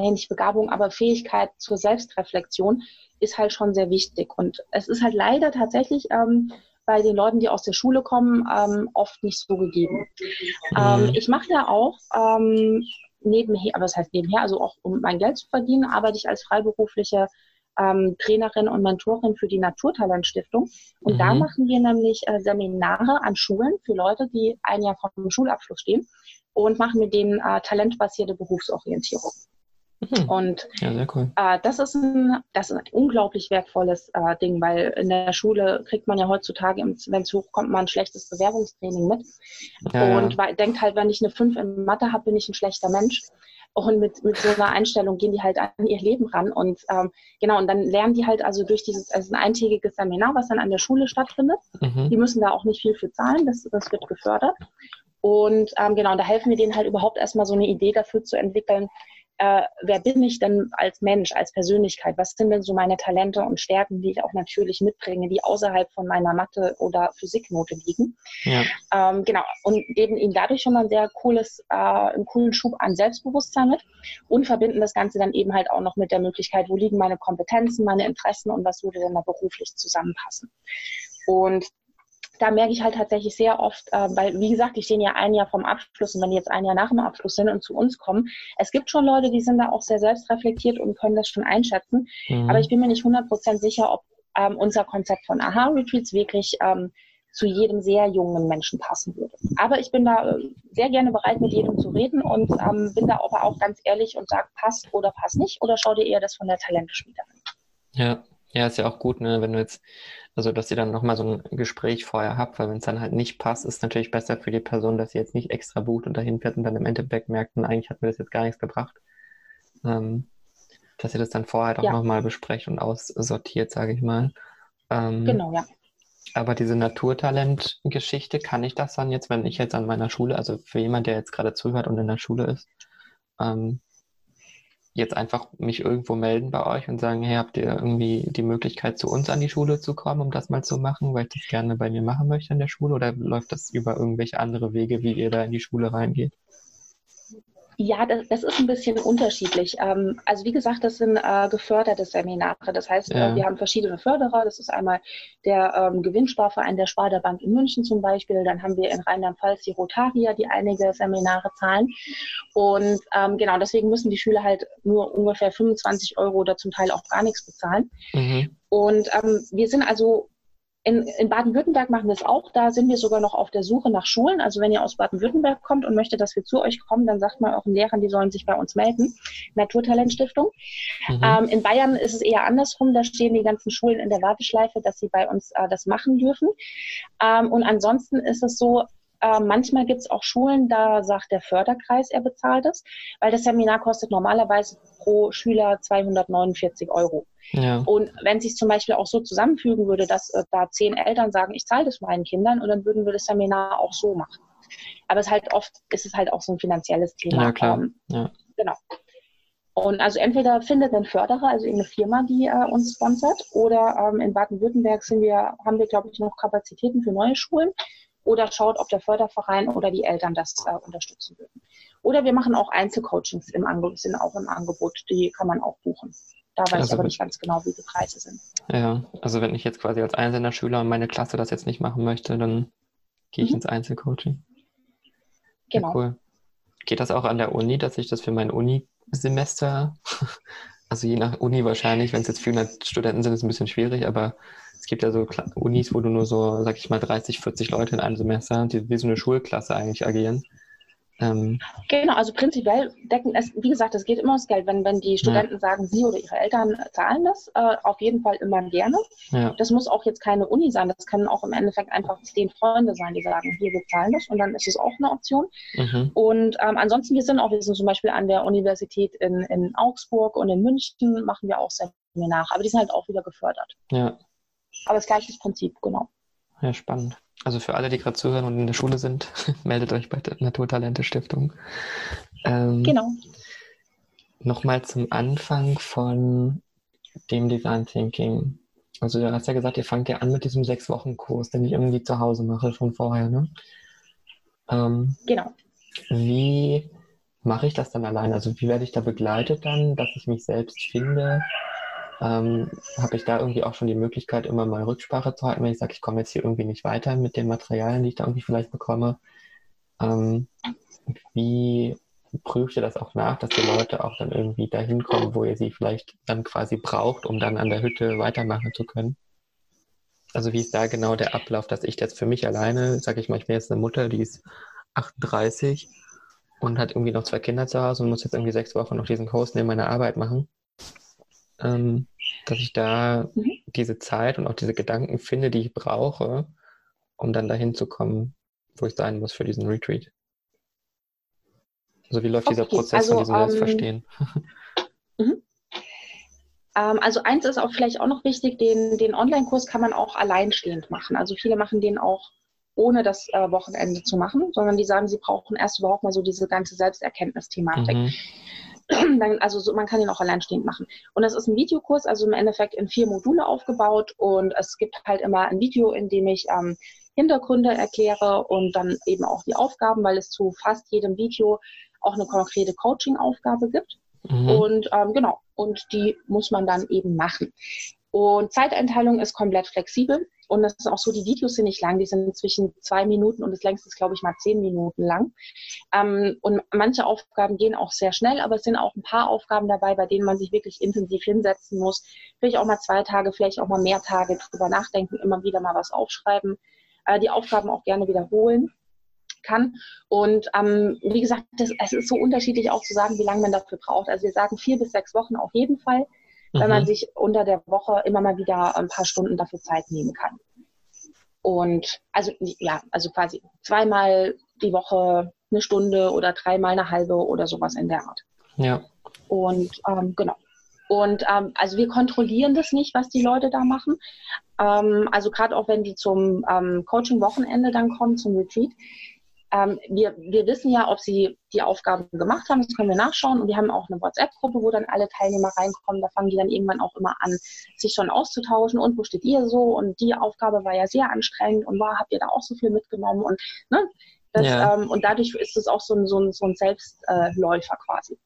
nicht Begabung, aber Fähigkeit zur Selbstreflexion ist halt schon sehr wichtig. Und es ist halt leider tatsächlich ähm, bei den Leuten, die aus der Schule kommen, ähm, oft nicht so gegeben. Ähm, mhm. Ich mache ja auch ähm, nebenher, aber das heißt nebenher, also auch um mein Geld zu verdienen, arbeite ich als freiberufliche ähm, Trainerin und Mentorin für die Naturtalentstiftung. Und mhm. da machen wir nämlich äh, Seminare an Schulen für Leute, die ein Jahr vom Schulabschluss stehen und machen mit denen äh, talentbasierte Berufsorientierung. Mhm. Und ja, cool. äh, das, ist ein, das ist ein unglaublich wertvolles äh, Ding, weil in der Schule kriegt man ja heutzutage, wenn es hochkommt, mal ein schlechtes Bewerbungstraining mit. Ja, und ja. denkt halt, wenn ich eine 5 in Mathe habe, bin ich ein schlechter Mensch. Und mit, mit so einer Einstellung gehen die halt an ihr Leben ran. Und ähm, genau, und dann lernen die halt also durch dieses, also ein eintägiges Seminar, was dann an der Schule stattfindet. Mhm. Die müssen da auch nicht viel für zahlen, das, das wird gefördert. Und ähm, genau, und da helfen wir denen halt überhaupt erstmal so eine Idee dafür zu entwickeln, äh, wer bin ich denn als Mensch, als Persönlichkeit? Was sind denn so meine Talente und Stärken, die ich auch natürlich mitbringe, die außerhalb von meiner Mathe- oder Physiknote liegen? Ja. Ähm, genau. Und geben ihnen dadurch schon mal ein sehr cooles, äh, einen coolen Schub an Selbstbewusstsein mit und verbinden das Ganze dann eben halt auch noch mit der Möglichkeit, wo liegen meine Kompetenzen, meine Interessen und was würde denn da beruflich zusammenpassen? Und da merke ich halt tatsächlich sehr oft, äh, weil, wie gesagt, die stehen ja ein Jahr vom Abschluss und wenn die jetzt ein Jahr nach dem Abschluss sind und zu uns kommen, es gibt schon Leute, die sind da auch sehr selbstreflektiert und können das schon einschätzen. Mhm. Aber ich bin mir nicht 100% sicher, ob ähm, unser Konzept von Aha-Retreats wirklich ähm, zu jedem sehr jungen Menschen passen würde. Aber ich bin da äh, sehr gerne bereit, mit jedem zu reden und ähm, bin da aber auch ganz ehrlich und sage, passt oder passt nicht oder schau dir eher das von der Talenteschmiede an. Ja, ja, ist ja auch gut, ne, wenn du jetzt also, dass ihr dann nochmal so ein Gespräch vorher habt, weil wenn es dann halt nicht passt, ist natürlich besser für die Person, dass sie jetzt nicht extra bucht und dahin fährt und dann im Endeffekt merkt, eigentlich hat mir das jetzt gar nichts gebracht. Ähm, dass ihr das dann vorher ja. nochmal besprecht und aussortiert, sage ich mal. Ähm, genau, ja. Aber diese Naturtalent-Geschichte, kann ich das dann jetzt, wenn ich jetzt an meiner Schule, also für jemand, der jetzt gerade zuhört und in der Schule ist, ähm, jetzt einfach mich irgendwo melden bei euch und sagen, hey, habt ihr irgendwie die Möglichkeit, zu uns an die Schule zu kommen, um das mal zu machen, weil ich das gerne bei mir machen möchte in der Schule? Oder läuft das über irgendwelche andere Wege, wie ihr da in die Schule reingeht? Ja, das, das, ist ein bisschen unterschiedlich. Ähm, also wie gesagt, das sind äh, geförderte Seminare. Das heißt, äh, ja. äh, wir haben verschiedene Förderer. Das ist einmal der ähm, Gewinnsparverein der Sparda-Bank in München zum Beispiel. Dann haben wir in Rheinland-Pfalz die Rotarier, die einige Seminare zahlen. Und ähm, genau, deswegen müssen die Schüler halt nur ungefähr 25 Euro oder zum Teil auch gar nichts bezahlen. Mhm. Und ähm, wir sind also in, in Baden-Württemberg machen wir es auch. Da sind wir sogar noch auf der Suche nach Schulen. Also wenn ihr aus Baden-Württemberg kommt und möchtet, dass wir zu euch kommen, dann sagt mal euren Lehrern, die sollen sich bei uns melden. Naturtalentstiftung. Mhm. Ähm, in Bayern ist es eher andersrum. Da stehen die ganzen Schulen in der Warteschleife, dass sie bei uns äh, das machen dürfen. Ähm, und ansonsten ist es so, äh, manchmal gibt es auch Schulen, da sagt der Förderkreis, er bezahlt es, weil das Seminar kostet normalerweise pro Schüler 249 Euro. Ja. Und wenn sich zum Beispiel auch so zusammenfügen würde, dass äh, da zehn Eltern sagen, ich zahle das meinen Kindern, und dann würden wir das Seminar auch so machen. Aber es ist halt oft ist es halt auch so ein finanzielles Thema. Ja, klar. Ähm, ja. Genau. Und also entweder findet ein Förderer, also irgendeine Firma, die äh, uns sponsert, oder ähm, in Baden-Württemberg sind wir, haben wir, glaube ich, noch Kapazitäten für neue Schulen oder schaut, ob der Förderverein oder die Eltern das äh, unterstützen würden. Oder wir machen auch Einzelcoachings im Angebot, sind auch im Angebot, die kann man auch buchen. Da weiß also ich aber nicht ganz genau, wie die Preise sind. Ja, also wenn ich jetzt quasi als einzelner Schüler meine Klasse das jetzt nicht machen möchte, dann gehe ich mhm. ins Einzelcoaching. Genau. Ja, cool. Geht das auch an der Uni, dass ich das für mein Uni-Semester, also je nach Uni wahrscheinlich, wenn es jetzt 400 Studenten sind, ist es ein bisschen schwierig, aber gibt ja so Unis, wo du nur so, sag ich mal, 30, 40 Leute in einem Semester, die wie so eine Schulklasse eigentlich agieren. Ähm, genau, also prinzipiell decken es, wie gesagt, es geht immer ums Geld. Wenn, wenn die Studenten ja. sagen, sie oder ihre Eltern zahlen das, äh, auf jeden Fall immer gerne. Ja. Das muss auch jetzt keine Uni sein, das können auch im Endeffekt einfach zehn Freunde sein, die sagen, hier, wir zahlen das und dann ist es auch eine Option. Mhm. Und ähm, ansonsten, wir sind auch, wir sind zum Beispiel an der Universität in, in Augsburg und in München, machen wir auch Seminare, aber die sind halt auch wieder gefördert. Ja. Aber das gleiche Prinzip, genau. Ja, spannend. Also für alle, die gerade zuhören und in der Schule sind, meldet euch bei der Naturtalente Stiftung. Ähm, genau. Nochmal zum Anfang von dem Design Thinking. Also du hast ja gesagt, ihr fangt ja an mit diesem sechs Wochen Kurs, den ich irgendwie zu Hause mache schon vorher, ne? Ähm, genau. Wie mache ich das dann alleine? Also wie werde ich da begleitet dann, dass ich mich selbst finde? Ähm, habe ich da irgendwie auch schon die Möglichkeit, immer mal Rücksprache zu halten, wenn ich sage, ich komme jetzt hier irgendwie nicht weiter mit den Materialien, die ich da irgendwie vielleicht bekomme. Ähm, wie prüft ihr das auch nach, dass die Leute auch dann irgendwie dahin kommen, wo ihr sie vielleicht dann quasi braucht, um dann an der Hütte weitermachen zu können? Also wie ist da genau der Ablauf, dass ich jetzt für mich alleine, sage ich mal, ich bin jetzt eine Mutter, die ist 38 und hat irgendwie noch zwei Kinder zu Hause und muss jetzt irgendwie sechs Wochen noch diesen Kurs neben meiner Arbeit machen ähm, dass ich da mhm. diese Zeit und auch diese Gedanken finde, die ich brauche, um dann dahin zu kommen, wo ich sein muss für diesen Retreat. Also wie läuft okay, dieser Prozess also, von diesem ähm, Selbstverstehen? Mhm. Ähm, also eins ist auch vielleicht auch noch wichtig, den, den Online-Kurs kann man auch alleinstehend machen. Also viele machen den auch ohne das äh, Wochenende zu machen, sondern die sagen, sie brauchen erst überhaupt mal so diese ganze Selbsterkenntnisthematik. Mhm. Dann, also so, man kann ihn auch alleinstehend machen. Und das ist ein Videokurs, also im Endeffekt in vier Module aufgebaut. Und es gibt halt immer ein Video, in dem ich ähm, Hintergründe erkläre und dann eben auch die Aufgaben, weil es zu fast jedem Video auch eine konkrete Coaching-Aufgabe gibt. Mhm. Und ähm, genau, und die muss man dann eben machen. Und Zeiteinteilung ist komplett flexibel. Und das ist auch so, die Videos sind nicht lang, die sind zwischen zwei Minuten und das längste ist, glaube ich, mal zehn Minuten lang. Ähm, und manche Aufgaben gehen auch sehr schnell, aber es sind auch ein paar Aufgaben dabei, bei denen man sich wirklich intensiv hinsetzen muss. Vielleicht auch mal zwei Tage, vielleicht auch mal mehr Tage drüber nachdenken, immer wieder mal was aufschreiben, äh, die Aufgaben auch gerne wiederholen kann. Und ähm, wie gesagt, das, es ist so unterschiedlich auch zu sagen, wie lange man dafür braucht. Also wir sagen vier bis sechs Wochen auf jeden Fall wenn man mhm. sich unter der Woche immer mal wieder ein paar Stunden dafür Zeit nehmen kann. Und also ja, also quasi zweimal die Woche eine Stunde oder dreimal eine halbe oder sowas in der Art. Ja. Und ähm, genau. Und ähm, also wir kontrollieren das nicht, was die Leute da machen. Ähm, also gerade auch wenn die zum ähm, Coaching-Wochenende dann kommen, zum Retreat, ähm, wir, wir wissen ja, ob sie die Aufgaben gemacht haben, das können wir nachschauen. Und wir haben auch eine WhatsApp-Gruppe, wo dann alle Teilnehmer reinkommen. Da fangen die dann irgendwann auch immer an, sich schon auszutauschen. Und wo steht ihr so? Und die Aufgabe war ja sehr anstrengend. Und war, habt ihr da auch so viel mitgenommen? Und ne, Das, ja. ähm, und dadurch ist es auch so ein, so ein, so ein Selbstläufer quasi.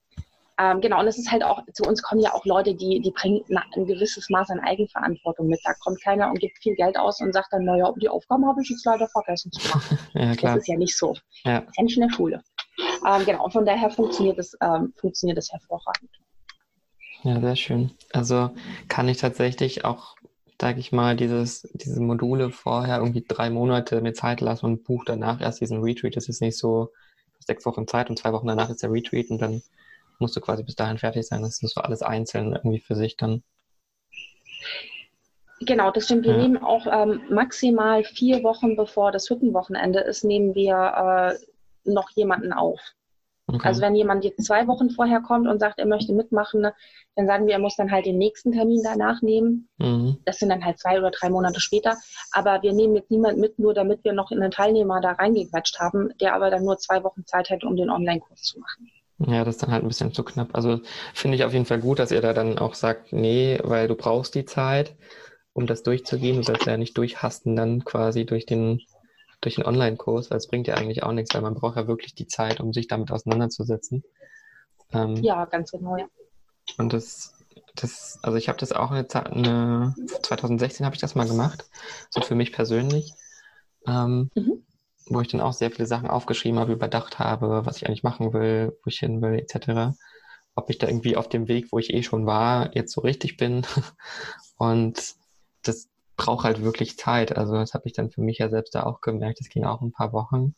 Ähm, genau, und es ist halt auch, zu uns kommen ja auch Leute, die, die bringen ein gewisses Maß an Eigenverantwortung mit. Da kommt keiner und gibt viel Geld aus und sagt dann, naja, die Aufgaben habe ich jetzt leider vergessen zu machen. ja, klar. Das ist ja nicht so. Ja. Das ist ja nicht in der Schule. Ähm, genau, und von daher funktioniert es, ähm, funktioniert es hervorragend. Ja, sehr schön. Also kann ich tatsächlich auch, sage ich mal, dieses, diese Module vorher irgendwie drei Monate mir Zeit lassen und buche danach erst diesen Retreat. Das ist nicht so sechs Wochen Zeit und zwei Wochen danach ist der Retreat und dann musst du quasi bis dahin fertig sein. Das ist so alles einzeln irgendwie für sich dann. Genau, das stimmt. Wir ja. nehmen auch ähm, maximal vier Wochen bevor das Hüttenwochenende ist, nehmen wir äh, noch jemanden auf. Okay. Also wenn jemand jetzt zwei Wochen vorher kommt und sagt, er möchte mitmachen, dann sagen wir, er muss dann halt den nächsten Termin danach nehmen. Mhm. Das sind dann halt zwei oder drei Monate später. Aber wir nehmen jetzt niemanden mit, nur damit wir noch einen Teilnehmer da reingequatscht haben, der aber dann nur zwei Wochen Zeit hat, um den Online-Kurs zu machen. Ja, das ist dann halt ein bisschen zu knapp. Also finde ich auf jeden Fall gut, dass ihr da dann auch sagt, nee, weil du brauchst die Zeit, um das durchzugehen. Du sollst ja nicht durchhasten dann quasi durch den, durch den Online-Kurs, weil es bringt ja eigentlich auch nichts, weil man braucht ja wirklich die Zeit, um sich damit auseinanderzusetzen. Ähm, ja, ganz genau, ja. Und das, das, also ich habe das auch eine, eine 2016 habe ich das mal gemacht, so für mich persönlich. Ähm, mhm wo ich dann auch sehr viele Sachen aufgeschrieben habe, überdacht habe, was ich eigentlich machen will, wo ich hin will, etc. Ob ich da irgendwie auf dem Weg, wo ich eh schon war, jetzt so richtig bin. Und das braucht halt wirklich Zeit. Also das habe ich dann für mich ja selbst da auch gemerkt. Es ging auch ein paar Wochen,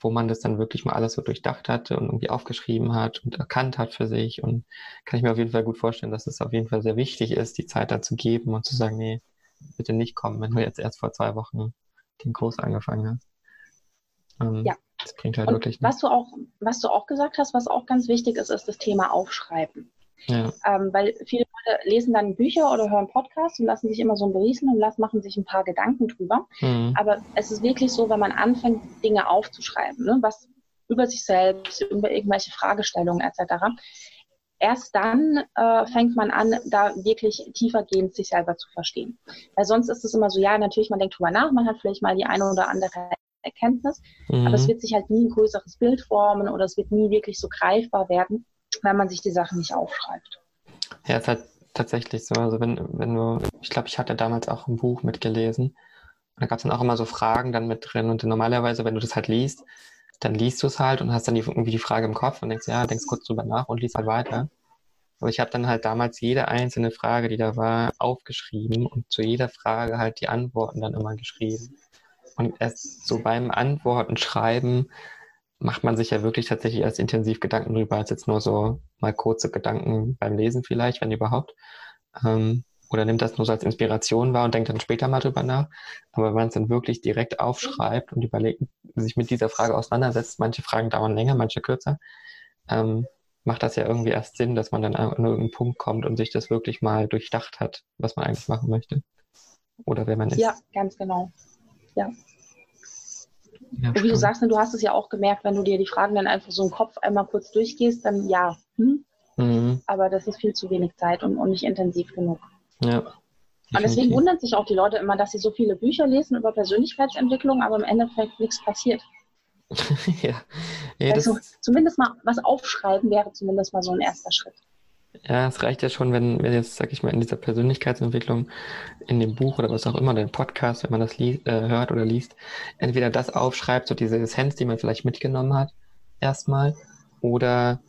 wo man das dann wirklich mal alles so durchdacht hatte und irgendwie aufgeschrieben hat und erkannt hat für sich. Und kann ich mir auf jeden Fall gut vorstellen, dass es auf jeden Fall sehr wichtig ist, die Zeit da zu geben und zu sagen, nee, bitte nicht kommen, wenn du jetzt erst vor zwei Wochen den Kurs angefangen hast. Ähm, ja. Das klingt halt Und wirklich. Was du, auch, was du auch gesagt hast, was auch ganz wichtig ist, ist das Thema Aufschreiben. Ja. Ähm, weil viele Leute lesen dann Bücher oder hören Podcasts und lassen sich immer so ein berieseln und lassen, machen sich ein paar Gedanken drüber. Mhm. Aber es ist wirklich so, wenn man anfängt, Dinge aufzuschreiben, ne, was über sich selbst, über irgendwelche Fragestellungen etc., erst dann äh, fängt man an, da wirklich tiefergehend sich selber zu verstehen. Weil sonst ist es immer so, ja, natürlich, man denkt drüber nach, man hat vielleicht mal die eine oder andere Erkenntnis, mhm. aber es wird sich halt nie ein größeres Bild formen oder es wird nie wirklich so greifbar werden, wenn man sich die Sachen nicht aufschreibt. Ja, es ist halt tatsächlich so. Also wenn, wenn du, ich glaube, ich hatte damals auch ein Buch mitgelesen. Da gab es dann auch immer so Fragen dann mit drin. Und normalerweise, wenn du das halt liest, dann liest du es halt und hast dann die, irgendwie die Frage im Kopf und denkst, ja, denkst kurz drüber nach und liest halt weiter. Aber ich habe dann halt damals jede einzelne Frage, die da war, aufgeschrieben und zu jeder Frage halt die Antworten dann immer geschrieben. Und erst so beim Antworten, Schreiben macht man sich ja wirklich tatsächlich erst intensiv Gedanken drüber, als jetzt nur so mal kurze Gedanken beim Lesen vielleicht, wenn überhaupt. Ähm, oder nimmt das nur so als Inspiration wahr und denkt dann später mal drüber nach. Aber wenn man es dann wirklich direkt aufschreibt und überlegt, sich mit dieser Frage auseinandersetzt, manche Fragen dauern länger, manche kürzer, ähm, macht das ja irgendwie erst Sinn, dass man dann an irgendeinen Punkt kommt und sich das wirklich mal durchdacht hat, was man eigentlich machen möchte. Oder wer man ist. Ja, ganz genau ja. Ja und wie du sagst, ne, du hast es ja auch gemerkt, wenn du dir die Fragen dann einfach so im Kopf einmal kurz durchgehst, dann ja. Hm? Mhm. Aber das ist viel zu wenig Zeit und, und nicht intensiv genug. Ja. Und deswegen wundern sich auch die Leute immer, dass sie so viele Bücher lesen über Persönlichkeitsentwicklung, aber im Endeffekt nichts passiert. ja. ja also zumindest mal was aufschreiben wäre zumindest mal so ein erster Schritt. Ja, es reicht ja schon, wenn, wenn jetzt, sag ich mal, in dieser Persönlichkeitsentwicklung, in dem Buch oder was auch immer, den Podcast, wenn man das äh, hört oder liest, entweder das aufschreibt, so diese Essenz, die man vielleicht mitgenommen hat, erstmal, oder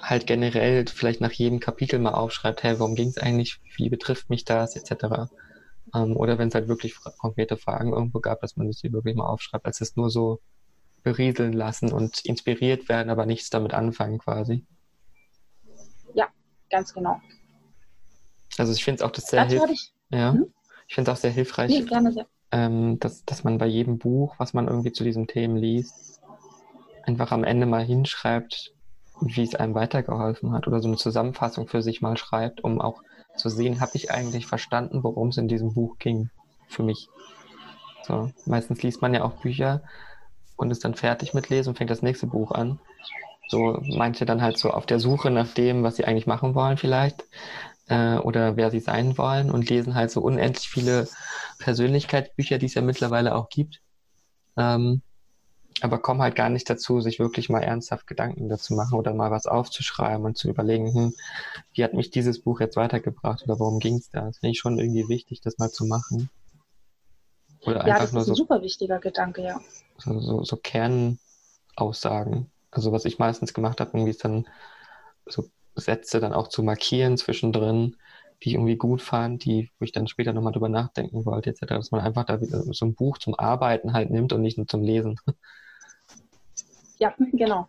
halt generell vielleicht nach jedem Kapitel mal aufschreibt, hey, worum ging es eigentlich, wie betrifft mich das, etc. Ähm, oder wenn es halt wirklich konkrete Fragen irgendwo gab, dass man sich die wirklich mal aufschreibt, als es nur so berieseln lassen und inspiriert werden, aber nichts damit anfangen quasi ganz genau. Also ich finde es auch das sehr hilfreich. Ja, hm? ich finde es auch sehr hilfreich, nee, gerne, sehr. Ähm, dass, dass man bei jedem Buch, was man irgendwie zu diesen Themen liest, einfach am Ende mal hinschreibt, wie es einem weitergeholfen hat oder so eine Zusammenfassung für sich mal schreibt, um auch zu sehen, habe ich eigentlich verstanden, worum es in diesem Buch ging für mich. So, meistens liest man ja auch Bücher und ist dann fertig mit Lesen und fängt das nächste Buch an. So manche dann halt so auf der Suche nach dem, was sie eigentlich machen wollen vielleicht äh, oder wer sie sein wollen und lesen halt so unendlich viele Persönlichkeitsbücher, die es ja mittlerweile auch gibt. Ähm, aber komme halt gar nicht dazu, sich wirklich mal ernsthaft Gedanken dazu machen oder mal was aufzuschreiben und zu überlegen, hm, wie hat mich dieses Buch jetzt weitergebracht oder worum ging es da? Das finde ich schon irgendwie wichtig, das mal zu machen. Oder ja, das ist ein so, super wichtiger Gedanke, ja. So, so, so Kernaussagen. Also was ich meistens gemacht habe, irgendwie ist dann so Sätze dann auch zu markieren zwischendrin, die ich irgendwie gut fand, die, wo ich dann später nochmal drüber nachdenken wollte, etc. Dass man einfach da so ein Buch zum Arbeiten halt nimmt und nicht nur zum Lesen. Ja, genau.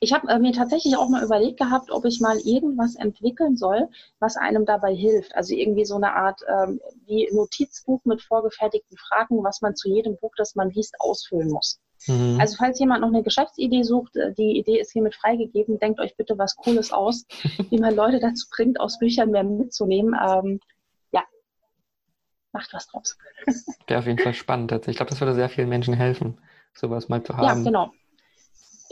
Ich habe äh, mir tatsächlich auch mal überlegt gehabt, ob ich mal irgendwas entwickeln soll, was einem dabei hilft. Also irgendwie so eine Art ähm, wie Notizbuch mit vorgefertigten Fragen, was man zu jedem Buch, das man liest, ausfüllen muss. Mhm. Also falls jemand noch eine Geschäftsidee sucht, äh, die Idee ist hiermit freigegeben, denkt euch bitte was Cooles aus, wie man Leute dazu bringt, aus Büchern mehr mitzunehmen. Ähm, ja, macht was draus. Wäre auf jeden Fall spannend. Ich glaube, das würde sehr vielen Menschen helfen, sowas mal zu haben. Ja, genau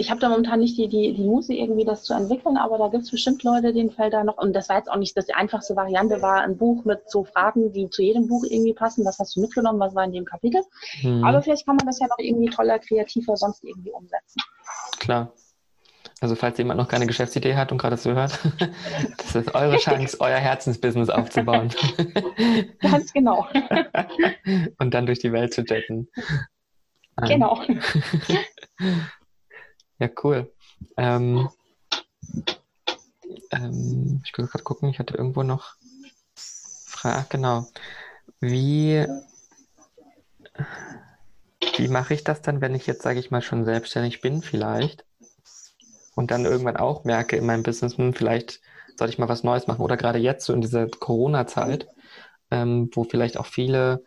ich habe da momentan nicht die, die, die Muse, irgendwie das zu entwickeln, aber da gibt es bestimmt Leute, denen fällt da noch, und das war jetzt auch nicht, dass die einfachste Variante war, ein Buch mit so Fragen, die zu jedem Buch irgendwie passen. Was hast du mitgenommen? Was war in dem Kapitel? Mhm. Aber vielleicht kann man das ja noch irgendwie toller, kreativer sonst irgendwie umsetzen. Klar. Also falls jemand noch keine Geschäftsidee hat und gerade zuhört, das ist eure Chance, euer Herzensbusiness aufzubauen. Ganz genau. und dann durch die Welt zu jetten. Genau. Ja, cool. Ähm, ähm, ich will gerade gucken, ich hatte irgendwo noch Frage. Genau. Wie, wie mache ich das dann, wenn ich jetzt, sage ich mal, schon selbstständig bin, vielleicht? Und dann irgendwann auch merke in meinem Business, hm, vielleicht sollte ich mal was Neues machen. Oder gerade jetzt, so in dieser Corona-Zeit, ähm, wo vielleicht auch viele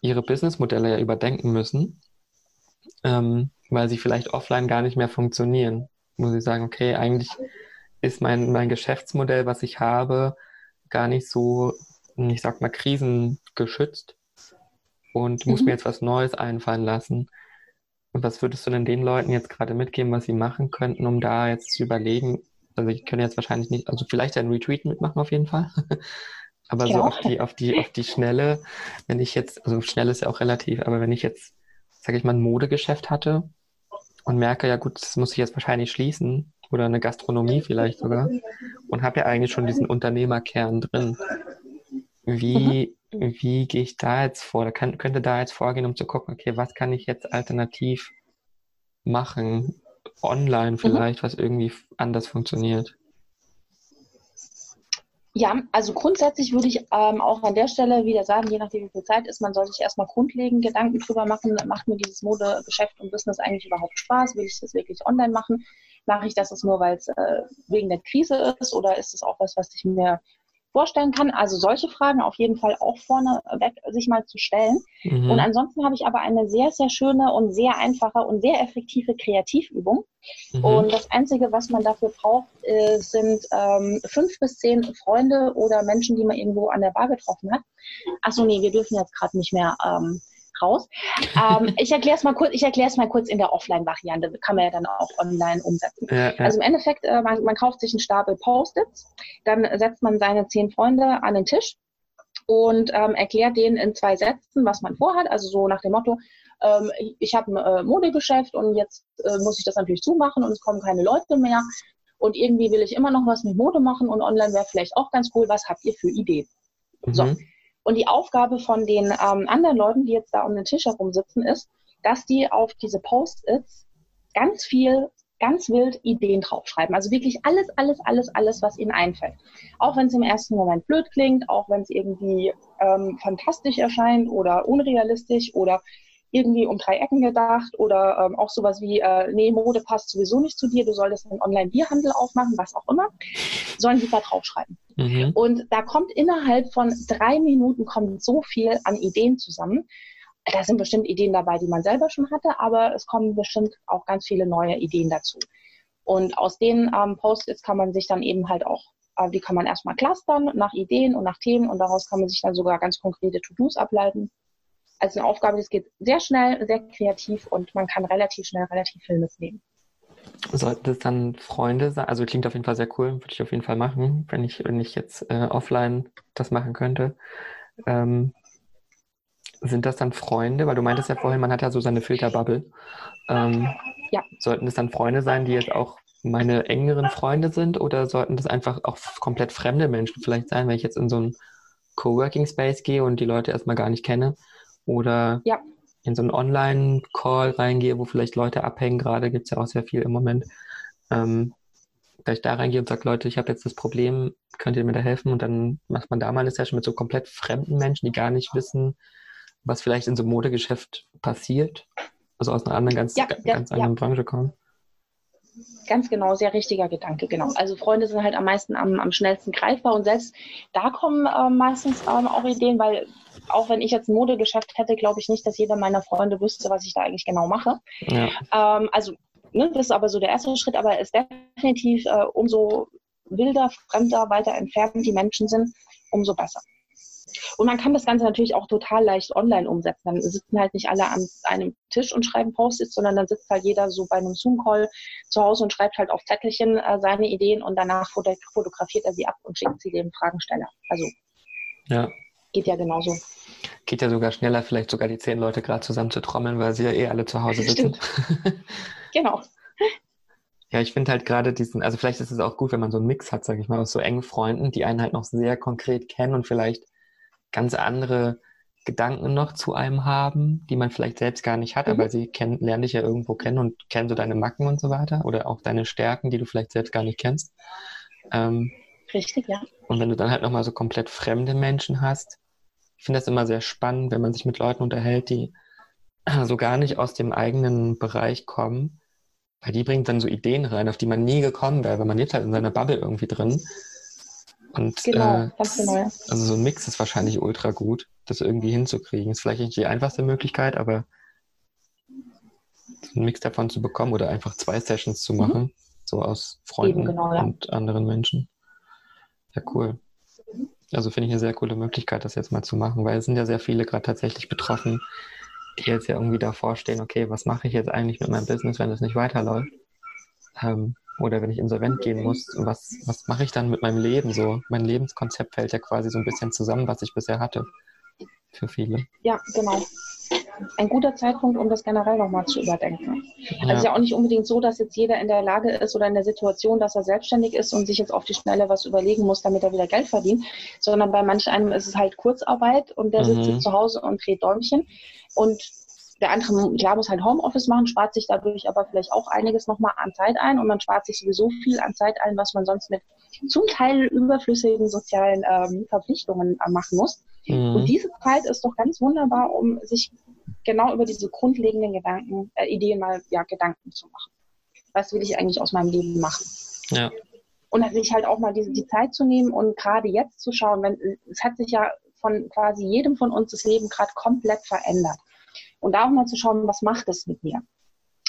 ihre Businessmodelle ja überdenken müssen. Ähm, weil sie vielleicht offline gar nicht mehr funktionieren. Muss ich sagen, okay, eigentlich ist mein, mein Geschäftsmodell, was ich habe, gar nicht so, ich sag mal, krisengeschützt und mhm. muss mir jetzt was Neues einfallen lassen. Und was würdest du denn den Leuten jetzt gerade mitgeben, was sie machen könnten, um da jetzt zu überlegen? Also ich könnte jetzt wahrscheinlich nicht, also vielleicht ein Retweet mitmachen auf jeden Fall. aber ja. so auf die, auf die, auf die Schnelle, wenn ich jetzt, also schnell ist ja auch relativ, aber wenn ich jetzt, sage ich mal, ein Modegeschäft hatte und merke, ja gut, das muss ich jetzt wahrscheinlich schließen oder eine Gastronomie vielleicht sogar und habe ja eigentlich schon diesen Unternehmerkern drin. Wie, mhm. wie gehe ich da jetzt vor? Da kann, könnte da jetzt vorgehen, um zu gucken, okay, was kann ich jetzt alternativ machen? Online mhm. vielleicht, mhm. was irgendwie anders funktioniert. Ja, also grundsätzlich würde ich ähm, auch an der Stelle wieder sagen, je nachdem wie viel Zeit ist, man soll sich erstmal grundlegend Gedanken drüber machen, macht mir dieses Modegeschäft und Business eigentlich überhaupt Spaß? Will ich das wirklich online machen? Mache ich das nur, weil es äh, wegen der Krise ist oder ist es auch was, was ich mir vorstellen kann. Also solche Fragen auf jeden Fall auch vorne weg sich mal zu stellen. Mhm. Und ansonsten habe ich aber eine sehr, sehr schöne und sehr einfache und sehr effektive Kreativübung. Mhm. Und das Einzige, was man dafür braucht, äh, sind ähm, fünf bis zehn Freunde oder Menschen, die man irgendwo an der Bar getroffen hat. Achso, nee, wir dürfen jetzt gerade nicht mehr ähm, raus. Ähm, ich erkläre es mal kurz, ich erkläre es mal kurz in der Offline-Variante, kann man ja dann auch online umsetzen. Ja, ja. Also im Endeffekt, äh, man, man kauft sich einen Stapel Post-its, dann setzt man seine zehn Freunde an den Tisch und ähm, erklärt denen in zwei Sätzen, was man vorhat. Also so nach dem Motto, ähm, ich habe ein äh, Modegeschäft und jetzt äh, muss ich das natürlich zumachen und es kommen keine Leute mehr. Und irgendwie will ich immer noch was mit Mode machen und online wäre vielleicht auch ganz cool. Was habt ihr für Ideen? Mhm. So. Und die Aufgabe von den ähm, anderen Leuten, die jetzt da um den Tisch herum sitzen, ist, dass die auf diese Post-its ganz viel, ganz wild Ideen draufschreiben. Also wirklich alles, alles, alles, alles, was ihnen einfällt. Auch wenn es im ersten Moment blöd klingt, auch wenn es irgendwie ähm, fantastisch erscheint oder unrealistisch oder irgendwie um drei Ecken gedacht oder ähm, auch sowas wie, äh, nee, Mode passt sowieso nicht zu dir, du solltest einen Online-Bierhandel aufmachen, was auch immer, sollen die da draufschreiben. Mhm. Und da kommt innerhalb von drei Minuten kommt so viel an Ideen zusammen. Da sind bestimmt Ideen dabei, die man selber schon hatte, aber es kommen bestimmt auch ganz viele neue Ideen dazu. Und aus den ähm, Post-its kann man sich dann eben halt auch, äh, die kann man erstmal clustern nach Ideen und nach Themen und daraus kann man sich dann sogar ganz konkrete To-Dos ableiten als eine Aufgabe, das geht sehr schnell, sehr kreativ und man kann relativ schnell relativ viel mitnehmen. Sollten das dann Freunde sein? Also klingt auf jeden Fall sehr cool, würde ich auf jeden Fall machen, wenn ich, wenn ich jetzt äh, offline das machen könnte. Ähm, Sind das dann Freunde? Weil du meintest ja vorhin, man hat ja so seine Filterbubble. Ähm, ja. Sollten das dann Freunde sein, die jetzt auch meine engeren Freunde sind oder sollten das einfach auch komplett fremde Menschen vielleicht sein, wenn ich jetzt in so einen Coworking Space gehe und die Leute erstmal gar nicht kenne oder ja. in so einen Online-Call reingehe, wo vielleicht Leute abhängen, gerade gibt es ja auch sehr viel im Moment. Ähm, dass ich da reingehe und sage, Leute, ich habe jetzt das Problem, könnt ihr mir da helfen? Und dann macht man da mal eine Session mit so komplett fremden Menschen, die gar nicht wissen, was vielleicht in so einem Modegeschäft passiert. Also aus einer anderen, ganz, ja, ganz ja, anderen. Branche kommen. Ganz genau, sehr richtiger Gedanke, genau. Also Freunde sind halt am meisten am, am schnellsten greifbar und selbst da kommen äh, meistens ähm, auch Ideen, weil auch wenn ich jetzt ein Modegeschäft hätte, glaube ich nicht, dass jeder meiner Freunde wüsste, was ich da eigentlich genau mache. Ja. Ähm, also ne, das ist aber so der erste Schritt, aber es ist definitiv äh, umso wilder, fremder, weiter entfernt die Menschen sind, umso besser. Und man kann das Ganze natürlich auch total leicht online umsetzen. Dann sitzen halt nicht alle an einem Tisch und schreiben Post-its, sondern dann sitzt halt jeder so bei einem Zoom-Call zu Hause und schreibt halt auf Zettelchen äh, seine Ideen und danach fotografiert er sie ab und schickt sie dem Fragensteller. Also ja. geht ja genauso. Geht ja sogar schneller, vielleicht sogar die zehn Leute gerade zusammen zu trommeln, weil sie ja eh alle zu Hause sitzen. genau. Ja, ich finde halt gerade diesen, also vielleicht ist es auch gut, wenn man so einen Mix hat, sage ich mal, aus so engen Freunden, die einen halt noch sehr konkret kennen und vielleicht ganz andere Gedanken noch zu einem haben, die man vielleicht selbst gar nicht hat, mhm. aber sie kennen, lernen dich ja irgendwo kennen und kennen so deine Macken und so weiter oder auch deine Stärken, die du vielleicht selbst gar nicht kennst. Ähm, Richtig, ja. Und wenn du dann halt nochmal so komplett fremde Menschen hast, ich finde das immer sehr spannend, wenn man sich mit Leuten unterhält, die so gar nicht aus dem eigenen Bereich kommen, weil die bringen dann so Ideen rein, auf die man nie gekommen wäre, weil man lebt halt in seiner Bubble irgendwie drin. Und genau, äh, genau. also so ein Mix ist wahrscheinlich ultra gut, das irgendwie hinzukriegen. Ist vielleicht nicht die einfachste Möglichkeit, aber einen Mix davon zu bekommen oder einfach zwei Sessions zu mhm. machen, mhm. so aus Freunden genau, ja. und anderen Menschen. Ja, cool. Also finde ich eine sehr coole Möglichkeit, das jetzt mal zu machen, weil es sind ja sehr viele gerade tatsächlich betroffen, die jetzt ja irgendwie davor stehen, okay, was mache ich jetzt eigentlich mit meinem Business, wenn es nicht weiterläuft? Ähm, oder wenn ich insolvent gehen muss, was, was mache ich dann mit meinem Leben so? Mein Lebenskonzept fällt ja quasi so ein bisschen zusammen, was ich bisher hatte. Für viele. Ja, genau. Ein guter Zeitpunkt, um das generell nochmal zu überdenken. Ja. Also es ist ja auch nicht unbedingt so, dass jetzt jeder in der Lage ist oder in der Situation, dass er selbstständig ist und sich jetzt auf die Schnelle was überlegen muss, damit er wieder Geld verdient, sondern bei manch einem ist es halt Kurzarbeit und der mhm. sitzt zu Hause und dreht Däumchen. Und der andere, klar, muss halt Homeoffice machen, spart sich dadurch aber vielleicht auch einiges nochmal an Zeit ein und man spart sich sowieso viel an Zeit ein, was man sonst mit zum Teil überflüssigen sozialen ähm, Verpflichtungen äh, machen muss. Mhm. Und diese Zeit ist doch ganz wunderbar, um sich genau über diese grundlegenden Gedanken, äh, Ideen mal ja, Gedanken zu machen. Was will ich eigentlich aus meinem Leben machen? Ja. Und dann sich halt auch mal diese, die Zeit zu nehmen und gerade jetzt zu schauen, wenn es hat sich ja von quasi jedem von uns das Leben gerade komplett verändert. Und da auch mal zu schauen, was macht es mit mir?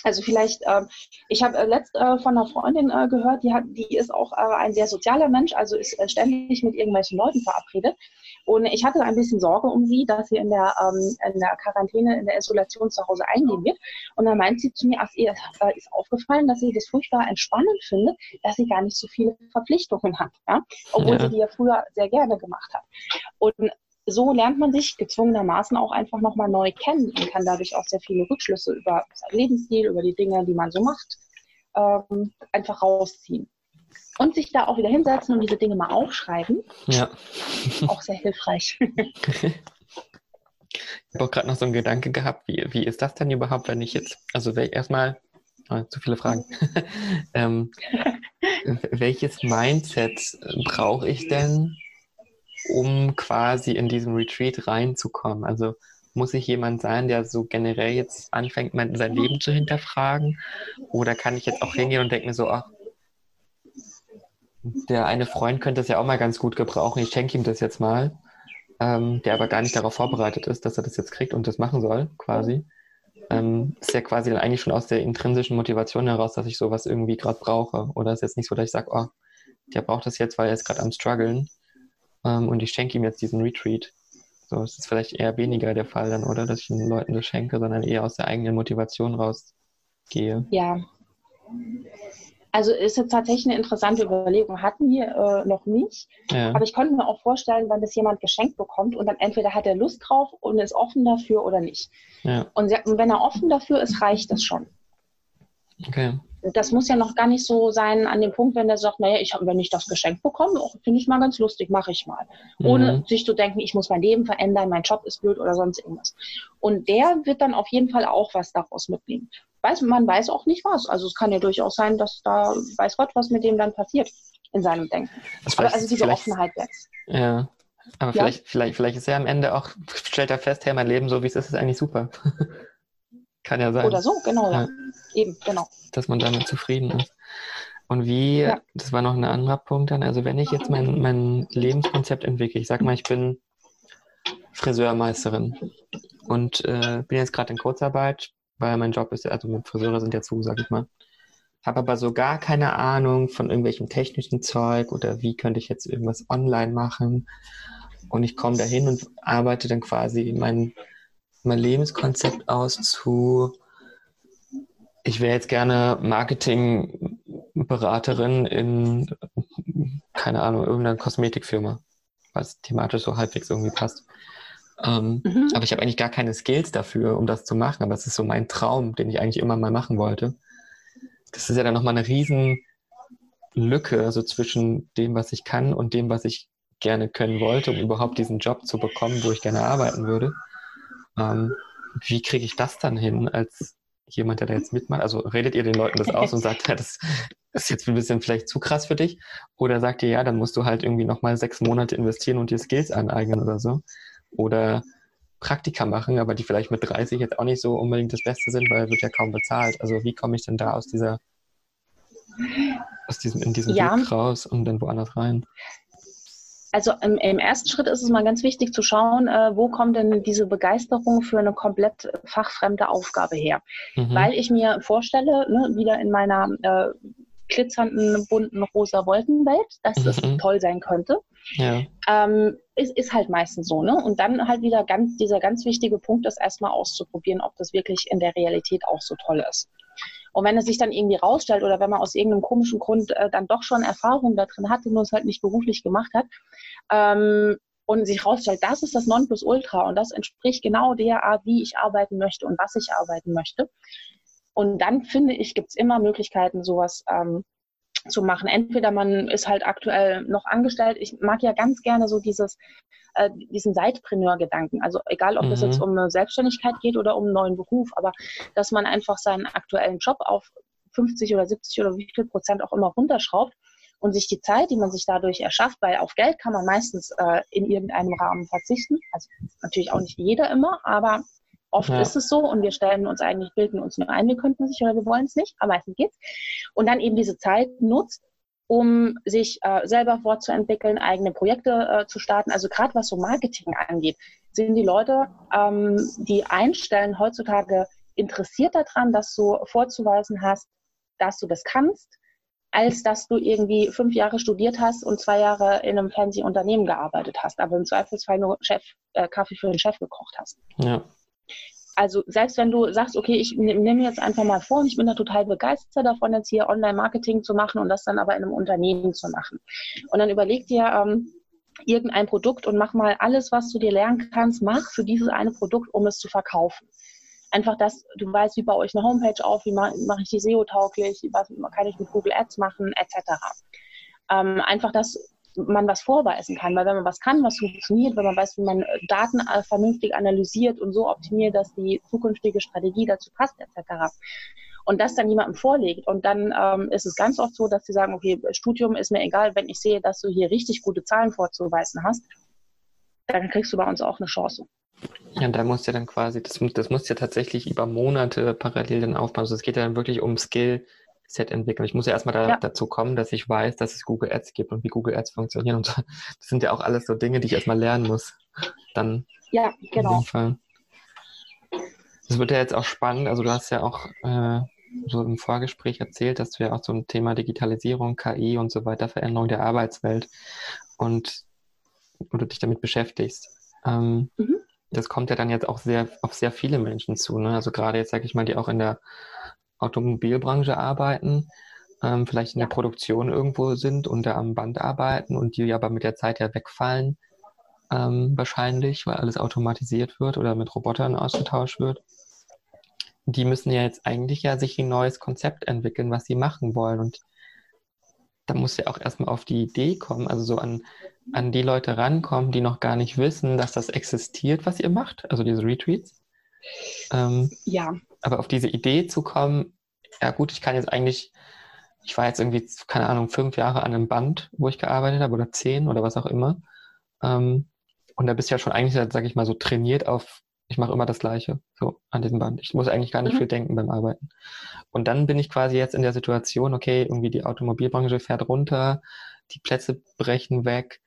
Also vielleicht, äh, ich habe äh, letzt äh, von einer Freundin äh, gehört, die, hat, die ist auch äh, ein sehr sozialer Mensch, also ist äh, ständig mit irgendwelchen Leuten verabredet. Und ich hatte ein bisschen Sorge um sie, dass sie in der, ähm, in der Quarantäne, in der Isolation zu Hause eingehen wird. Und dann meint sie zu mir, ach, ihr äh, ist aufgefallen, dass sie das furchtbar entspannend findet, dass sie gar nicht so viele Verpflichtungen hat, ja? obwohl ja. sie die ja früher sehr gerne gemacht hat. Und so lernt man sich gezwungenermaßen auch einfach nochmal neu kennen und kann dadurch auch sehr viele Rückschlüsse über sein Lebensstil, über die Dinge, die man so macht, ähm, einfach rausziehen. Und sich da auch wieder hinsetzen und diese Dinge mal aufschreiben. Ja. auch sehr hilfreich. ich habe auch gerade noch so einen Gedanke gehabt, wie, wie ist das denn überhaupt, wenn ich jetzt, also erstmal, oh, zu viele Fragen. ähm, welches Mindset brauche ich denn, um quasi in diesem Retreat reinzukommen? Also muss ich jemand sein, der so generell jetzt anfängt, sein Leben zu hinterfragen? Oder kann ich jetzt auch hingehen und denke mir so, ach, der eine Freund könnte das ja auch mal ganz gut gebrauchen, ich schenke ihm das jetzt mal, ähm, der aber gar nicht darauf vorbereitet ist, dass er das jetzt kriegt und das machen soll, quasi. Ähm, ist ja quasi dann eigentlich schon aus der intrinsischen Motivation heraus, dass ich sowas irgendwie gerade brauche. Oder ist jetzt nicht so, dass ich sage, oh, der braucht das jetzt, weil er ist gerade am struggeln, ähm, und ich schenke ihm jetzt diesen Retreat. So ist es vielleicht eher weniger der Fall dann, oder? Dass ich den Leuten das schenke, sondern eher aus der eigenen Motivation rausgehe. Ja. Also ist jetzt tatsächlich eine interessante Überlegung. Hatten wir äh, noch nicht. Ja. Aber ich könnte mir auch vorstellen, wenn das jemand geschenkt bekommt und dann entweder hat er Lust drauf und ist offen dafür oder nicht. Ja. Und wenn er offen dafür ist, reicht das schon. Okay. Das muss ja noch gar nicht so sein an dem Punkt, wenn der sagt, naja, ich, wenn ich das Geschenk bekomme, finde ich mal ganz lustig, mache ich mal. Ohne mhm. sich zu denken, ich muss mein Leben verändern, mein Job ist blöd oder sonst irgendwas. Und der wird dann auf jeden Fall auch was daraus mitnehmen weiß, man weiß auch nicht was. Also es kann ja durchaus sein, dass da weiß Gott, was mit dem dann passiert in seinem Denken. Aber also diese Offenheit jetzt. Ja. Aber ja. vielleicht, vielleicht, vielleicht ist er am Ende auch, stellt er fest, hey, mein Leben so wie es ist, ist eigentlich super. kann ja sein. Oder so, genau, ja. ja. Eben, genau. Dass man damit zufrieden ist. Und wie, ja. das war noch ein anderer Punkt dann, also wenn ich jetzt mein, mein Lebenskonzept entwickle, ich sag mal, ich bin Friseurmeisterin und äh, bin jetzt gerade in Kurzarbeit, weil mein Job ist, also mit Friseure sind ja zu, sag ich mal. Habe aber so gar keine Ahnung von irgendwelchem technischen Zeug oder wie könnte ich jetzt irgendwas online machen. Und ich komme dahin und arbeite dann quasi mein, mein Lebenskonzept aus zu, ich wäre jetzt gerne Marketingberaterin in, keine Ahnung, irgendeiner Kosmetikfirma, was thematisch so halbwegs irgendwie passt. Ähm, mhm. Aber ich habe eigentlich gar keine Skills dafür, um das zu machen. Aber es ist so mein Traum, den ich eigentlich immer mal machen wollte. Das ist ja dann nochmal eine riesen Lücke also zwischen dem, was ich kann und dem, was ich gerne können wollte, um überhaupt diesen Job zu bekommen, wo ich gerne arbeiten würde. Ähm, wie kriege ich das dann hin als jemand, der da jetzt mitmacht? Also redet ihr den Leuten das aus und sagt, ja, das ist jetzt ein bisschen vielleicht zu krass für dich? Oder sagt ihr, ja, dann musst du halt irgendwie nochmal sechs Monate investieren und dir Skills aneignen oder so? oder Praktika machen, aber die vielleicht mit 30 jetzt auch nicht so unbedingt das Beste sind, weil wird ja kaum bezahlt. Also wie komme ich denn da aus dieser, aus diesem, in diesem ja. Weg raus und dann woanders rein? Also im, im, ersten Schritt ist es mal ganz wichtig zu schauen, äh, wo kommt denn diese Begeisterung für eine komplett fachfremde Aufgabe her? Mhm. Weil ich mir vorstelle, ne, wieder in meiner äh, glitzernden, bunten, rosa Wolkenwelt, dass mhm. das toll sein könnte. Ja. Ähm, ist, ist halt meistens so, ne? Und dann halt wieder ganz, dieser ganz wichtige Punkt ist erstmal auszuprobieren, ob das wirklich in der Realität auch so toll ist. Und wenn es sich dann irgendwie rausstellt oder wenn man aus irgendeinem komischen Grund äh, dann doch schon Erfahrung da drin hatte, nur es halt nicht beruflich gemacht hat, ähm, und sich rausstellt, das ist das Nonplusultra und das entspricht genau der Art, wie ich arbeiten möchte und was ich arbeiten möchte. Und dann finde ich, gibt es immer Möglichkeiten, sowas ähm, zu machen. Entweder man ist halt aktuell noch angestellt. Ich mag ja ganz gerne so dieses, äh, diesen Zeitpreneur-Gedanken. Also egal, ob mhm. das jetzt um eine Selbstständigkeit geht oder um einen neuen Beruf, aber dass man einfach seinen aktuellen Job auf 50 oder 70 oder wie viel Prozent auch immer runterschraubt und sich die Zeit, die man sich dadurch erschafft, weil auf Geld kann man meistens äh, in irgendeinem Rahmen verzichten. Also natürlich auch nicht jeder immer, aber Oft ja. ist es so und wir stellen uns eigentlich, bilden uns nur ein, wir könnten sich oder wir wollen es nicht, aber meistens geht's. Und dann eben diese Zeit nutzt, um sich äh, selber fortzuentwickeln, eigene Projekte äh, zu starten. Also gerade was so Marketing angeht, sind die Leute, ähm, die einstellen, heutzutage interessiert daran, dass du vorzuweisen hast, dass du das kannst, als dass du irgendwie fünf Jahre studiert hast und zwei Jahre in einem fancy Unternehmen gearbeitet hast, aber im Zweifelsfall nur Chef, äh, Kaffee für den Chef gekocht hast. Ja also selbst wenn du sagst, okay, ich nehme jetzt einfach mal vor und ich bin da total begeistert davon, jetzt hier Online-Marketing zu machen und das dann aber in einem Unternehmen zu machen. Und dann überleg dir ähm, irgendein Produkt und mach mal alles, was du dir lernen kannst, mach für dieses eine Produkt, um es zu verkaufen. Einfach, dass du weißt, wie baue ich eine Homepage auf, wie mache mach ich die SEO-tauglich, was kann ich mit Google Ads machen, etc. Ähm, einfach, dass man was vorweisen kann. Weil wenn man was kann, was funktioniert, wenn man weiß, wie man äh, Daten äh, vernünftig analysiert und so optimiert, dass die zukünftige Strategie dazu passt, etc. Und das dann jemandem vorlegt. Und dann ähm, ist es ganz oft so, dass sie sagen, okay, Studium ist mir egal, wenn ich sehe, dass du hier richtig gute Zahlen vorzuweisen hast, dann kriegst du bei uns auch eine Chance. Ja, da muss ja dann quasi, das, das muss ja tatsächlich über Monate parallel dann aufbauen. Also es geht ja dann wirklich um Skill, Set entwickeln. Ich muss ja erstmal da, ja. dazu kommen, dass ich weiß, dass es Google Ads gibt und wie Google Ads funktionieren und so. Das sind ja auch alles so Dinge, die ich erstmal lernen muss. Dann. Ja, genau. Das wird ja jetzt auch spannend. Also du hast ja auch äh, so im Vorgespräch erzählt, dass du ja auch so ein Thema Digitalisierung, KI und so weiter, Veränderung der Arbeitswelt und oder dich damit beschäftigst. Ähm, mhm. Das kommt ja dann jetzt auch sehr auf sehr viele Menschen zu. Ne? Also gerade jetzt sage ich mal, die auch in der Automobilbranche arbeiten. ähm, vielleicht in der Produktion irgendwo sind und da am Band arbeiten und die aber mit der Zeit ja wegfallen, ähm, wahrscheinlich, weil alles automatisiert wird oder mit Robotern ausgetauscht wird. Die müssen ja jetzt eigentlich ja sich ein neues Konzept entwickeln, was sie machen wollen. Und da muss ja auch erstmal auf die Idee kommen, also so an, an die Leute rankommen, die noch gar nicht wissen, dass das existiert, was ihr macht, also diese Retreats. Ähm, ja. Aber auf diese Idee zu kommen, ja gut, ich kann jetzt eigentlich, ich war jetzt irgendwie, keine Ahnung, fünf Jahre an einem Band, wo ich gearbeitet habe, oder zehn oder was auch immer. Ähm, und da bist du ja schon eigentlich, sag ich mal, so trainiert auf, ich mache immer das Gleiche, so an diesem Band. Ich muss eigentlich gar nicht mhm. viel denken beim Arbeiten. Und dann bin ich quasi jetzt in der Situation, okay, irgendwie die Automobilbranche fährt runter, die Plätze brechen weg.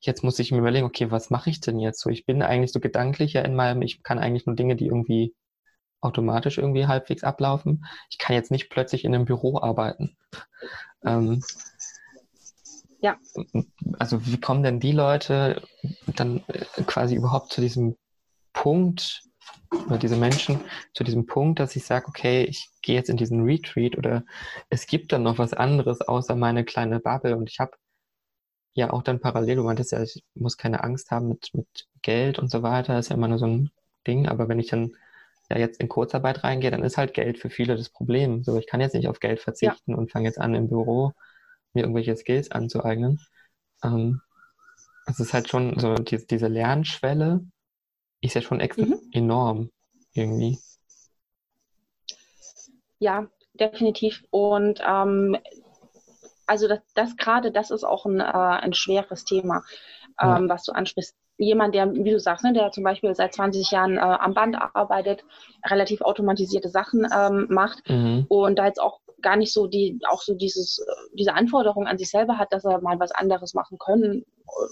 Jetzt muss ich mir überlegen, okay, was mache ich denn jetzt so? Ich bin eigentlich so gedanklich ja in meinem, ich kann eigentlich nur Dinge, die irgendwie automatisch irgendwie halbwegs ablaufen. Ich kann jetzt nicht plötzlich in einem Büro arbeiten. Ähm, ja. Also wie kommen denn die Leute dann äh, quasi überhaupt zu diesem Punkt, oder diese Menschen zu diesem Punkt, dass ich sage, okay, ich gehe jetzt in diesen Retreat oder es gibt dann noch was anderes außer meine kleine Bubble und ich habe ja auch dann parallel, du meintest ja, ich muss keine Angst haben mit, mit Geld und so weiter, ist ja immer nur so ein Ding, aber wenn ich dann ja jetzt in Kurzarbeit reingehe, dann ist halt Geld für viele das Problem. So, ich kann jetzt nicht auf Geld verzichten ja. und fange jetzt an im Büro mir irgendwelche Skills anzueignen. Ähm, es ist halt schon so, die, diese Lernschwelle ist ja schon extra mhm. enorm irgendwie. Ja, definitiv. Und ähm, also das, das gerade, das ist auch ein, äh, ein schweres Thema, ähm, ja. was du ansprichst jemand, der, wie du sagst, ne, der zum Beispiel seit 20 Jahren äh, am Band arbeitet, relativ automatisierte Sachen ähm, macht mhm. und da jetzt auch gar nicht so die, auch so dieses, diese Anforderung an sich selber hat, dass er mal was anderes machen können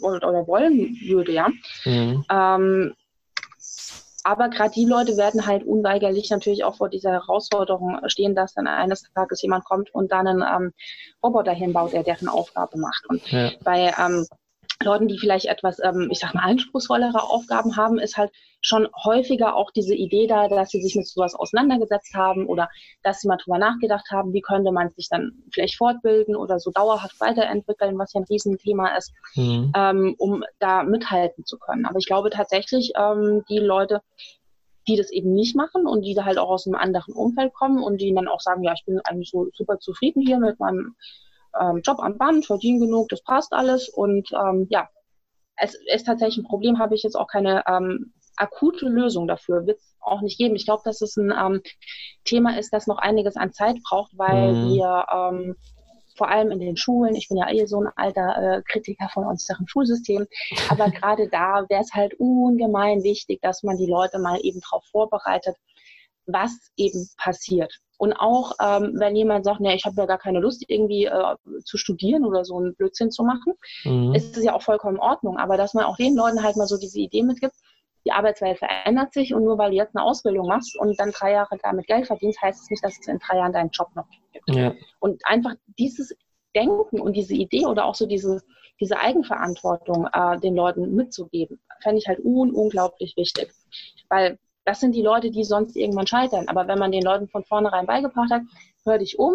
oder, oder wollen würde, ja. Mhm. Ähm, aber gerade die Leute werden halt unweigerlich natürlich auch vor dieser Herausforderung stehen, dass dann eines Tages jemand kommt und dann einen ähm, Roboter hinbaut, der deren Aufgabe macht. Und ja. bei ähm, Leuten, die vielleicht etwas, ähm, ich sag mal, anspruchsvollere Aufgaben haben, ist halt schon häufiger auch diese Idee da, dass sie sich mit sowas auseinandergesetzt haben oder dass sie mal drüber nachgedacht haben, wie könnte man sich dann vielleicht fortbilden oder so dauerhaft weiterentwickeln, was ja ein Riesenthema ist, mhm. ähm, um da mithalten zu können. Aber ich glaube tatsächlich, ähm, die Leute, die das eben nicht machen und die da halt auch aus einem anderen Umfeld kommen und die dann auch sagen, ja, ich bin eigentlich so super zufrieden hier mit meinem ähm, Job am Band, verdiene genug, das passt alles. Und ähm, ja, es ist tatsächlich ein Problem, habe ich jetzt auch keine ähm, akute Lösung dafür, wird es auch nicht geben. Ich glaube, dass es ein ähm, Thema ist, das noch einiges an Zeit braucht, weil mhm. wir ähm, vor allem in den Schulen, ich bin ja eh so ein alter äh, Kritiker von unserem Schulsystem, aber gerade da wäre es halt ungemein wichtig, dass man die Leute mal eben darauf vorbereitet, was eben passiert. Und auch, ähm, wenn jemand sagt, nee, ich habe ja gar keine Lust, irgendwie äh, zu studieren oder so einen Blödsinn zu machen, mhm. ist es ja auch vollkommen in Ordnung. Aber dass man auch den Leuten halt mal so diese Idee mitgibt, die Arbeitswelt verändert sich und nur weil du jetzt eine Ausbildung machst und dann drei Jahre damit Geld verdienst, heißt es nicht, dass es in drei Jahren deinen Job noch gibt. Ja. Und einfach dieses Denken und diese Idee oder auch so diese, diese Eigenverantwortung äh, den Leuten mitzugeben, fände ich halt un unglaublich wichtig. Weil das sind die Leute, die sonst irgendwann scheitern. Aber wenn man den Leuten von vornherein beigebracht hat, hör dich um,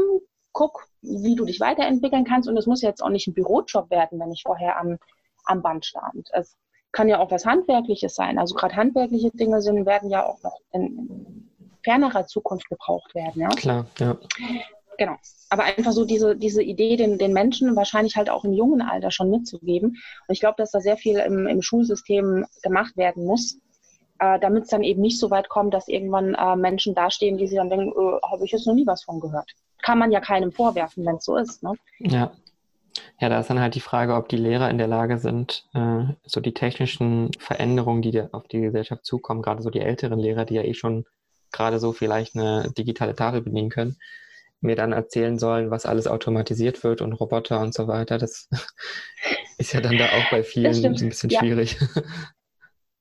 guck, wie du dich weiterentwickeln kannst. Und es muss jetzt auch nicht ein Bürojob werden, wenn ich vorher am, am Band stand. Es kann ja auch was Handwerkliches sein. Also gerade handwerkliche Dinge sind, werden ja auch noch in fernerer Zukunft gebraucht werden. Ja? Klar, ja. Genau. Aber einfach so diese, diese Idee, den, den Menschen wahrscheinlich halt auch im jungen Alter schon mitzugeben. Und ich glaube, dass da sehr viel im, im Schulsystem gemacht werden muss, äh, damit es dann eben nicht so weit kommt, dass irgendwann äh, Menschen dastehen, die sich dann denken, äh, habe ich jetzt noch nie was von gehört. Kann man ja keinem vorwerfen, wenn es so ist. Ne? Ja. Ja, da ist dann halt die Frage, ob die Lehrer in der Lage sind, äh, so die technischen Veränderungen, die auf die Gesellschaft zukommen, gerade so die älteren Lehrer, die ja eh schon gerade so vielleicht eine digitale Tafel bedienen können, mir dann erzählen sollen, was alles automatisiert wird und Roboter und so weiter. Das ist ja dann da auch bei vielen ein bisschen ja. schwierig.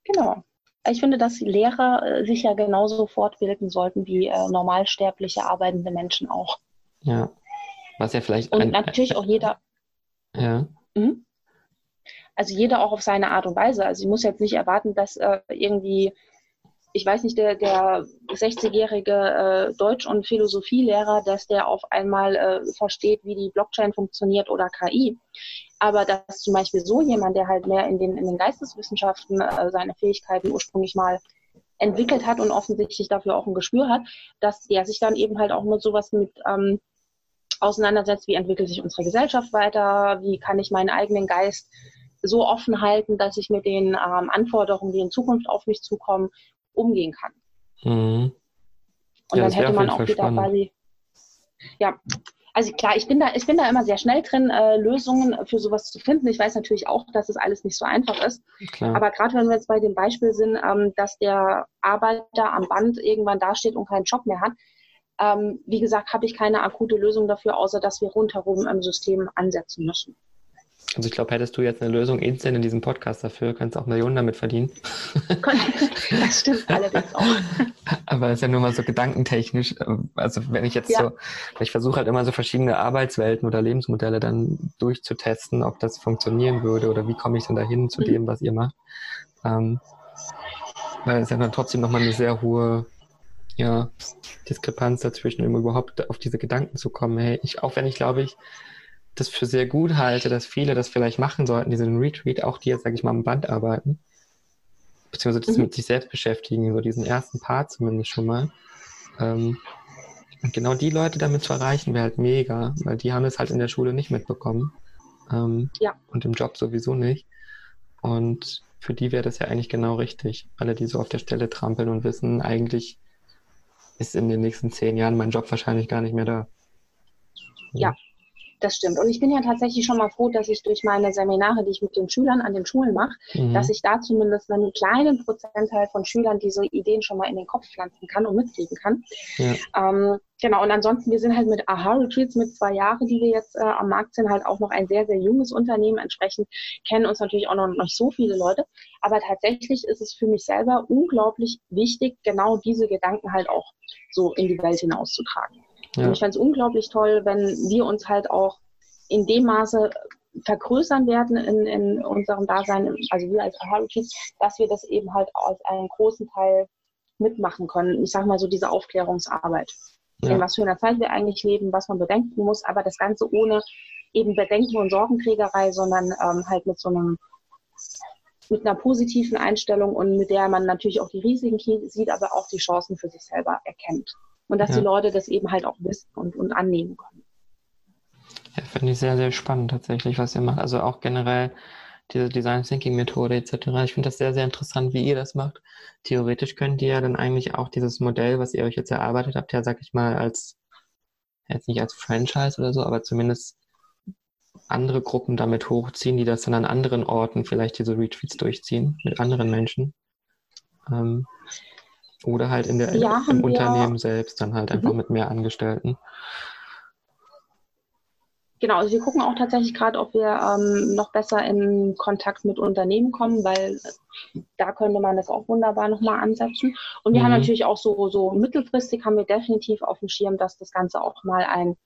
Genau. Ich finde, dass Lehrer äh, sich ja genauso fortbilden sollten wie äh, normalsterbliche arbeitende Menschen auch. Ja. Was ja vielleicht. Und ein, natürlich auch jeder. Ja. Mhm. Also jeder auch auf seine Art und Weise. Also ich muss jetzt nicht erwarten, dass äh, irgendwie ich weiß nicht, der, der 60-jährige äh, Deutsch- und Philosophielehrer, dass der auf einmal äh, versteht, wie die Blockchain funktioniert oder KI. Aber dass zum Beispiel so jemand, der halt mehr in den, in den Geisteswissenschaften äh, seine Fähigkeiten ursprünglich mal entwickelt hat und offensichtlich dafür auch ein Gespür hat, dass der sich dann eben halt auch mit sowas mit ähm, auseinandersetzt, wie entwickelt sich unsere Gesellschaft weiter, wie kann ich meinen eigenen Geist so offen halten, dass ich mit den ähm, Anforderungen, die in Zukunft auf mich zukommen, umgehen kann. Mhm. Und ja, dann hätte man auch wieder quasi, ja, also klar, ich bin da, ich bin da immer sehr schnell drin, äh, Lösungen für sowas zu finden. Ich weiß natürlich auch, dass es das alles nicht so einfach ist. Klar. Aber gerade wenn wir jetzt bei dem Beispiel sind, ähm, dass der Arbeiter am Band irgendwann dasteht und keinen Job mehr hat, ähm, wie gesagt, habe ich keine akute Lösung dafür, außer dass wir rundherum im System ansetzen müssen. Also ich glaube, hättest du jetzt eine Lösung instant in diesem Podcast dafür, könntest auch Millionen damit verdienen. Das stimmt allerdings auch. Aber es ist ja nur mal so gedankentechnisch. Also wenn ich jetzt ja. so, ich versuche halt immer so verschiedene Arbeitswelten oder Lebensmodelle dann durchzutesten, ob das funktionieren würde oder wie komme ich denn dahin zu mhm. dem, was ihr macht. Ähm, weil es ja dann trotzdem nochmal eine sehr hohe ja, Diskrepanz dazwischen, um überhaupt auf diese Gedanken zu kommen. Hey, ich, auch wenn ich glaube ich, das für sehr gut halte, dass viele das vielleicht machen sollten, diesen Retreat, auch die jetzt, sage ich mal, am Band arbeiten, beziehungsweise mhm. mit sich selbst beschäftigen, so diesen ersten Part zumindest schon mal. Ähm, und genau die Leute damit zu erreichen, wäre halt mega, weil die haben es halt in der Schule nicht mitbekommen. Ähm, ja. Und im Job sowieso nicht. Und für die wäre das ja eigentlich genau richtig. Alle, die so auf der Stelle trampeln und wissen, eigentlich ist in den nächsten zehn Jahren mein Job wahrscheinlich gar nicht mehr da. Ja, das stimmt. Und ich bin ja tatsächlich schon mal froh, dass ich durch meine Seminare, die ich mit den Schülern an den Schulen mache, mhm. dass ich da zumindest einen kleinen Prozentteil von Schülern diese Ideen schon mal in den Kopf pflanzen kann und mitkriegen kann. Ja. Ähm, genau, und ansonsten, wir sind halt mit Aha-Retreats mit zwei Jahren, die wir jetzt äh, am Markt sind, halt auch noch ein sehr, sehr junges Unternehmen. Entsprechend kennen uns natürlich auch noch nicht so viele Leute. Aber tatsächlich ist es für mich selber unglaublich wichtig, genau diese Gedanken halt auch so in die Welt hinauszutragen. Ja. Und ich fände es unglaublich toll, wenn wir uns halt auch in dem Maße vergrößern werden in, in unserem Dasein, also wir als Heritage, dass wir das eben halt als einen großen Teil mitmachen können. Ich sage mal so diese Aufklärungsarbeit. Ja. In was für einer Zeit wir eigentlich leben, was man bedenken muss, aber das Ganze ohne eben Bedenken und Sorgenträgerei, sondern ähm, halt mit so einem mit einer positiven Einstellung und mit der man natürlich auch die Risiken sieht, aber auch die Chancen für sich selber erkennt und dass ja. die Leute das eben halt auch wissen und, und annehmen können. Ja, finde ich sehr, sehr spannend tatsächlich, was ihr macht. Also auch generell diese Design Thinking Methode etc. Ich finde das sehr, sehr interessant, wie ihr das macht. Theoretisch könnt ihr ja dann eigentlich auch dieses Modell, was ihr euch jetzt erarbeitet habt, ja, sag ich mal, als, jetzt nicht als Franchise oder so, aber zumindest andere Gruppen damit hochziehen, die das dann an anderen Orten vielleicht diese Retreats durchziehen, mit anderen Menschen. Ähm, oder halt in der, ja, im Unternehmen selbst dann halt einfach mhm. mit mehr Angestellten. Genau, also wir gucken auch tatsächlich gerade, ob wir ähm, noch besser in Kontakt mit Unternehmen kommen, weil da könnte man das auch wunderbar nochmal ansetzen. Und wir mhm. haben natürlich auch so, so mittelfristig haben wir definitiv auf dem Schirm, dass das Ganze auch mal ein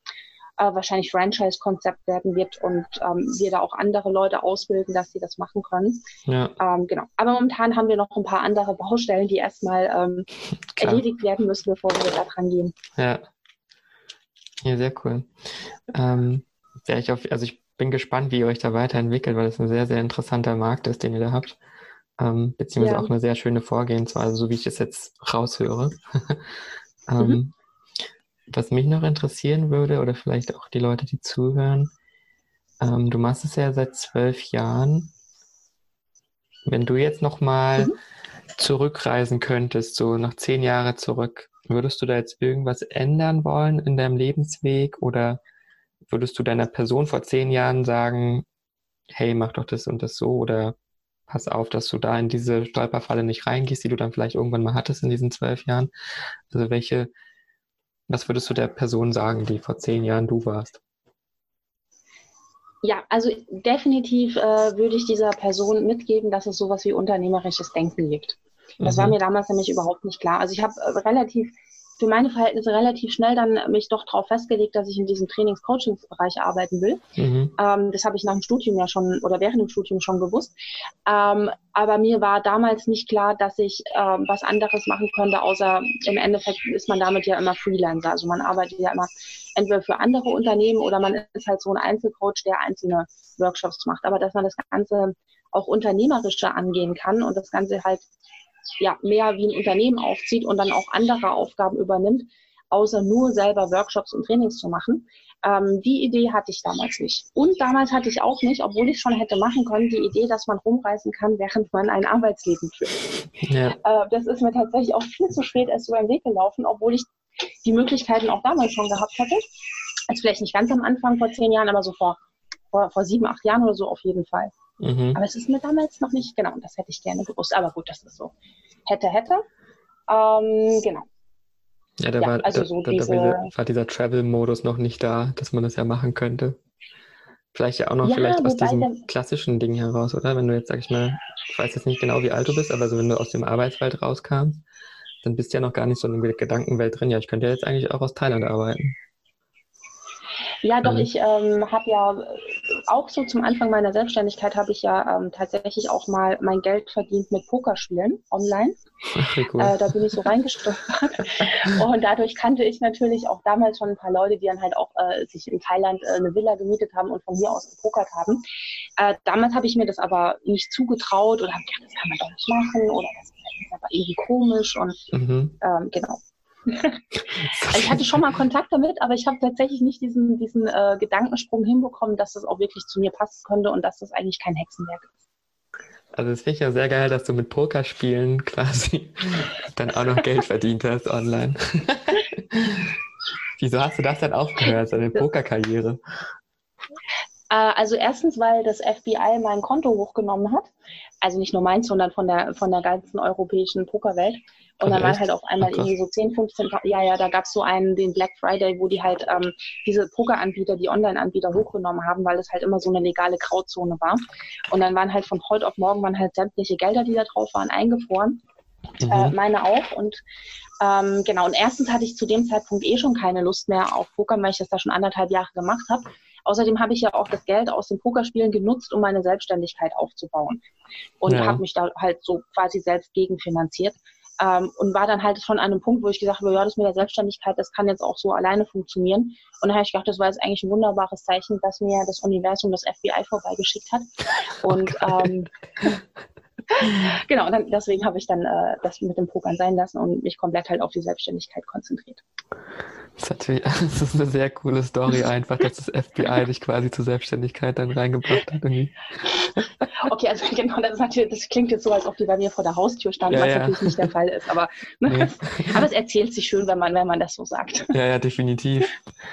äh, wahrscheinlich Franchise-Konzept werden wird und ähm, wir da auch andere Leute ausbilden, dass sie das machen können. Ja. Ähm, genau. Aber momentan haben wir noch ein paar andere Baustellen, die erstmal ähm, erledigt werden müssen, bevor wir da dran gehen. Ja. Ja, sehr cool. Ähm, ich auf, also ich bin gespannt, wie ihr euch da weiterentwickelt, weil es ein sehr, sehr interessanter Markt ist, den ihr da habt. Ähm, beziehungsweise ja. auch eine sehr schöne Vorgehensweise, so wie ich es jetzt raushöre. ähm, mhm. Was mich noch interessieren würde, oder vielleicht auch die Leute, die zuhören, ähm, du machst es ja seit zwölf Jahren. Wenn du jetzt nochmal mhm. zurückreisen könntest, so nach zehn Jahre zurück, würdest du da jetzt irgendwas ändern wollen in deinem Lebensweg oder würdest du deiner Person vor zehn Jahren sagen, hey, mach doch das und das so oder pass auf, dass du da in diese Stolperfalle nicht reingehst, die du dann vielleicht irgendwann mal hattest in diesen zwölf Jahren? Also welche was würdest du der Person sagen, die vor zehn Jahren du warst? Ja, also definitiv äh, würde ich dieser Person mitgeben, dass es sowas wie unternehmerisches Denken gibt. Das mhm. war mir damals nämlich überhaupt nicht klar. Also ich habe äh, relativ für meine Verhältnisse relativ schnell dann mich doch darauf festgelegt, dass ich in diesem Trainings-Coachings-Bereich arbeiten will. Mhm. Ähm, das habe ich nach dem Studium ja schon oder während dem Studium schon gewusst. Ähm, aber mir war damals nicht klar, dass ich ähm, was anderes machen könnte, außer im Endeffekt ist man damit ja immer Freelancer. Also man arbeitet ja immer entweder für andere Unternehmen oder man ist halt so ein Einzelcoach, der einzelne Workshops macht. Aber dass man das Ganze auch unternehmerischer angehen kann und das Ganze halt ja, mehr wie ein Unternehmen aufzieht und dann auch andere Aufgaben übernimmt, außer nur selber Workshops und Trainings zu machen. Ähm, die Idee hatte ich damals nicht. Und damals hatte ich auch nicht, obwohl ich schon hätte machen können, die Idee, dass man rumreisen kann, während man ein Arbeitsleben führt. Ja. Äh, das ist mir tatsächlich auch viel zu spät erst so ein Weg gelaufen, obwohl ich die Möglichkeiten auch damals schon gehabt hätte. Also vielleicht nicht ganz am Anfang vor zehn Jahren, aber so vor, vor, vor sieben, acht Jahren oder so auf jeden Fall. Mhm. Aber es ist mir damals noch nicht, genau, das hätte ich gerne gewusst. Aber gut, das ist so. Hätte, hätte. Ähm, genau. Ja, da, ja, war, also da, so da, diese... war dieser Travel-Modus noch nicht da, dass man das ja machen könnte. Vielleicht ja auch noch ja, vielleicht aus diesem der... klassischen Ding heraus, oder? Wenn du jetzt, sag ich mal, ich weiß jetzt nicht genau, wie alt du bist, aber so wenn du aus dem Arbeitswelt rauskam, dann bist du ja noch gar nicht so in der Gedankenwelt drin. Ja, ich könnte ja jetzt eigentlich auch aus Thailand arbeiten. Ja, doch, mhm. ich ähm, habe ja auch so zum Anfang meiner Selbstständigkeit habe ich ja ähm, tatsächlich auch mal mein Geld verdient mit Pokerspielen online. Cool. Äh, da bin ich so reingestolpert. und dadurch kannte ich natürlich auch damals schon ein paar Leute, die dann halt auch äh, sich in Thailand äh, eine Villa gemietet haben und von hier aus gepokert haben. Äh, damals habe ich mir das aber nicht zugetraut oder habe gedacht, das kann man doch nicht machen oder das ist aber irgendwie komisch und mhm. ähm, genau. Also ich hatte schon mal Kontakt damit, aber ich habe tatsächlich nicht diesen, diesen äh, Gedankensprung hinbekommen, dass das auch wirklich zu mir passen könnte und dass das eigentlich kein Hexenwerk ist. Also es finde ich ja sehr geil, dass du mit Pokerspielen quasi dann auch noch Geld verdient hast online. Wieso hast du das dann aufgehört, deine Pokerkarriere? Äh, also erstens, weil das FBI mein Konto hochgenommen hat. Also nicht nur meins, sondern von der, von der ganzen europäischen Pokerwelt. Und dann waren halt auf einmal Ach, irgendwie so 10, 15, ja, ja, da gab es so einen, den Black Friday, wo die halt ähm, diese Poker-Anbieter, die Online-Anbieter hochgenommen haben, weil es halt immer so eine legale Grauzone war. Und dann waren halt von heute auf morgen waren halt sämtliche Gelder, die da drauf waren, eingefroren. Mhm. Äh, meine auch. Und ähm, genau, und erstens hatte ich zu dem Zeitpunkt eh schon keine Lust mehr auf Poker, weil ich das da schon anderthalb Jahre gemacht habe. Außerdem habe ich ja auch das Geld aus den Pokerspielen genutzt, um meine Selbstständigkeit aufzubauen. Und ja. habe mich da halt so quasi selbst gegenfinanziert. Ähm, und war dann halt schon an einem Punkt, wo ich gesagt habe, ja, das mit der Selbstständigkeit, das kann jetzt auch so alleine funktionieren. Und dann habe ich gedacht, das war jetzt eigentlich ein wunderbares Zeichen, dass mir das Universum das FBI vorbeigeschickt hat. Und oh ähm, genau, und dann, deswegen habe ich dann äh, das mit dem Pokern sein lassen und mich komplett halt auf die Selbstständigkeit konzentriert. Das ist, das ist eine sehr coole Story einfach, dass das FBI dich quasi zur Selbstständigkeit dann reingebracht hat. Irgendwie. Okay, also genau, das, natürlich, das, klingt jetzt so, als ob die bei mir vor der Haustür standen, ja, was ja. natürlich nicht der Fall ist. Aber, ne? nee. aber es erzählt sich schön, wenn man, wenn man das so sagt. Ja, ja, definitiv.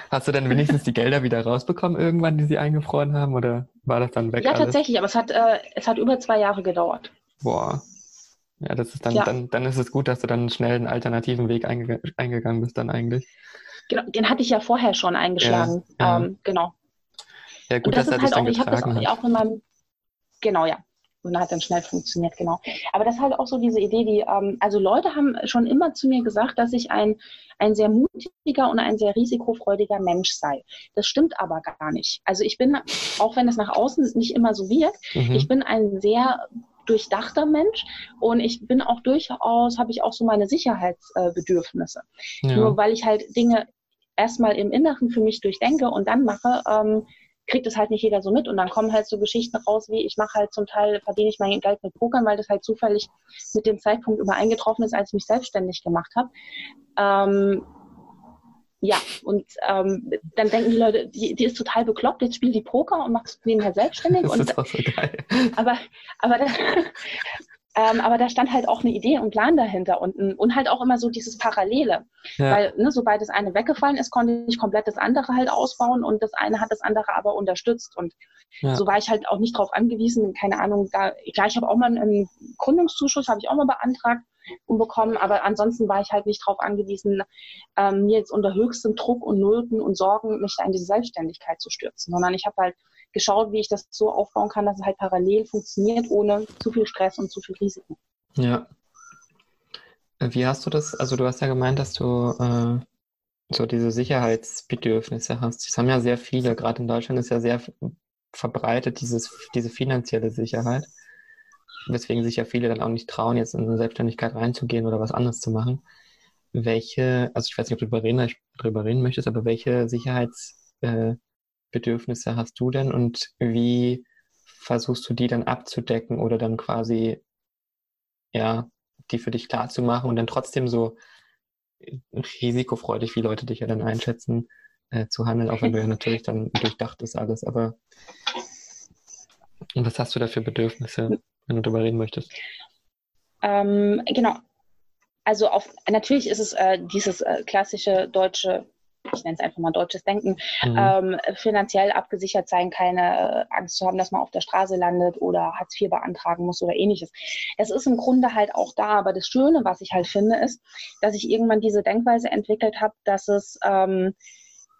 Hast du dann wenigstens die Gelder wieder rausbekommen irgendwann, die sie eingefroren haben, oder war das dann weg? Ja, alles? tatsächlich, aber es hat, äh, es hat über zwei Jahre gedauert. Boah. Ja, das ist dann, ja. dann, dann ist es gut, dass du dann schnell einen alternativen Weg einge eingegangen bist dann eigentlich. Genau, den hatte ich ja vorher schon eingeschlagen. Ja, ja. Ähm, genau. Ja, gut, das dass ist halt auch, ich habe das hat. auch in meinem, genau, ja. Und hat dann schnell funktioniert, genau. Aber das ist halt auch so diese Idee, die, ähm, also Leute haben schon immer zu mir gesagt, dass ich ein, ein sehr mutiger und ein sehr risikofreudiger Mensch sei. Das stimmt aber gar nicht. Also ich bin, auch wenn es nach außen nicht immer so wirkt, mhm. ich bin ein sehr durchdachter Mensch und ich bin auch durchaus, habe ich auch so meine Sicherheitsbedürfnisse. Ja. Nur weil ich halt Dinge erstmal im Inneren für mich durchdenke und dann mache, ähm, kriegt es halt nicht jeder so mit und dann kommen halt so Geschichten raus, wie ich mache halt zum Teil, verdiene ich mein Geld mit Pokern, weil das halt zufällig mit dem Zeitpunkt übereingetroffen ist, als ich mich selbstständig gemacht habe. Ähm, ja, und ähm, dann denken die Leute, die, die ist total bekloppt, jetzt spielt die Poker und macht nebenher selbstständig. Das und, ist auch so geil. Aber, aber, da, ähm, aber da stand halt auch eine Idee und Plan dahinter und, und halt auch immer so dieses Parallele. Ja. Weil, ne, sobald das eine weggefallen ist, konnte ich komplett das andere halt ausbauen und das eine hat das andere aber unterstützt. Und ja. so war ich halt auch nicht darauf angewiesen, keine Ahnung, da, klar, ich habe auch mal einen Gründungszuschuss, habe ich auch mal beantragt, bekommen. Aber ansonsten war ich halt nicht darauf angewiesen, ähm, mir jetzt unter höchstem Druck und Nöten und Sorgen mich in diese Selbstständigkeit zu stürzen, sondern ich habe halt geschaut, wie ich das so aufbauen kann, dass es halt parallel funktioniert, ohne zu viel Stress und zu viel Risiko. Ja. Wie hast du das, also du hast ja gemeint, dass du äh, so diese Sicherheitsbedürfnisse hast. Das haben ja sehr viele, gerade in Deutschland ist ja sehr verbreitet dieses, diese finanzielle Sicherheit, weswegen sich ja viele dann auch nicht trauen, jetzt in eine Selbstständigkeit reinzugehen oder was anderes zu machen. Welche, also ich weiß nicht, ob du darüber reden, darüber reden möchtest, aber welche Sicherheitsbedürfnisse äh, hast du denn und wie versuchst du die dann abzudecken oder dann quasi, ja, die für dich klar zu machen und dann trotzdem so risikofreudig, wie Leute dich ja dann einschätzen, äh, zu handeln, auch wenn du ja natürlich dann durchdacht ist alles. Aber was hast du da für Bedürfnisse, wenn du darüber reden möchtest? Ähm, genau. Also auf, natürlich ist es äh, dieses äh, klassische deutsche ich nenne es einfach mal deutsches Denken, mhm. ähm, finanziell abgesichert sein, keine äh, Angst zu haben, dass man auf der Straße landet oder Hartz IV beantragen muss oder ähnliches. Es ist im Grunde halt auch da, aber das Schöne, was ich halt finde, ist, dass ich irgendwann diese Denkweise entwickelt habe, dass es ähm,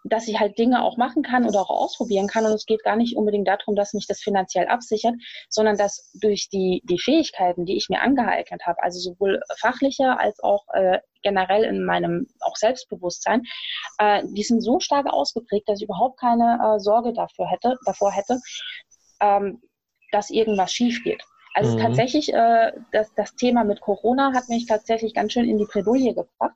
dass ich halt Dinge auch machen kann oder auch ausprobieren kann. Und es geht gar nicht unbedingt darum, dass mich das finanziell absichert, sondern dass durch die, die Fähigkeiten, die ich mir angeeignet habe, also sowohl fachlicher als auch äh, generell in meinem auch Selbstbewusstsein, äh, die sind so stark ausgeprägt, dass ich überhaupt keine äh, Sorge dafür hätte, davor hätte, ähm, dass irgendwas schief geht. Also mhm. tatsächlich, äh, das, das Thema mit Corona hat mich tatsächlich ganz schön in die Bredouille gebracht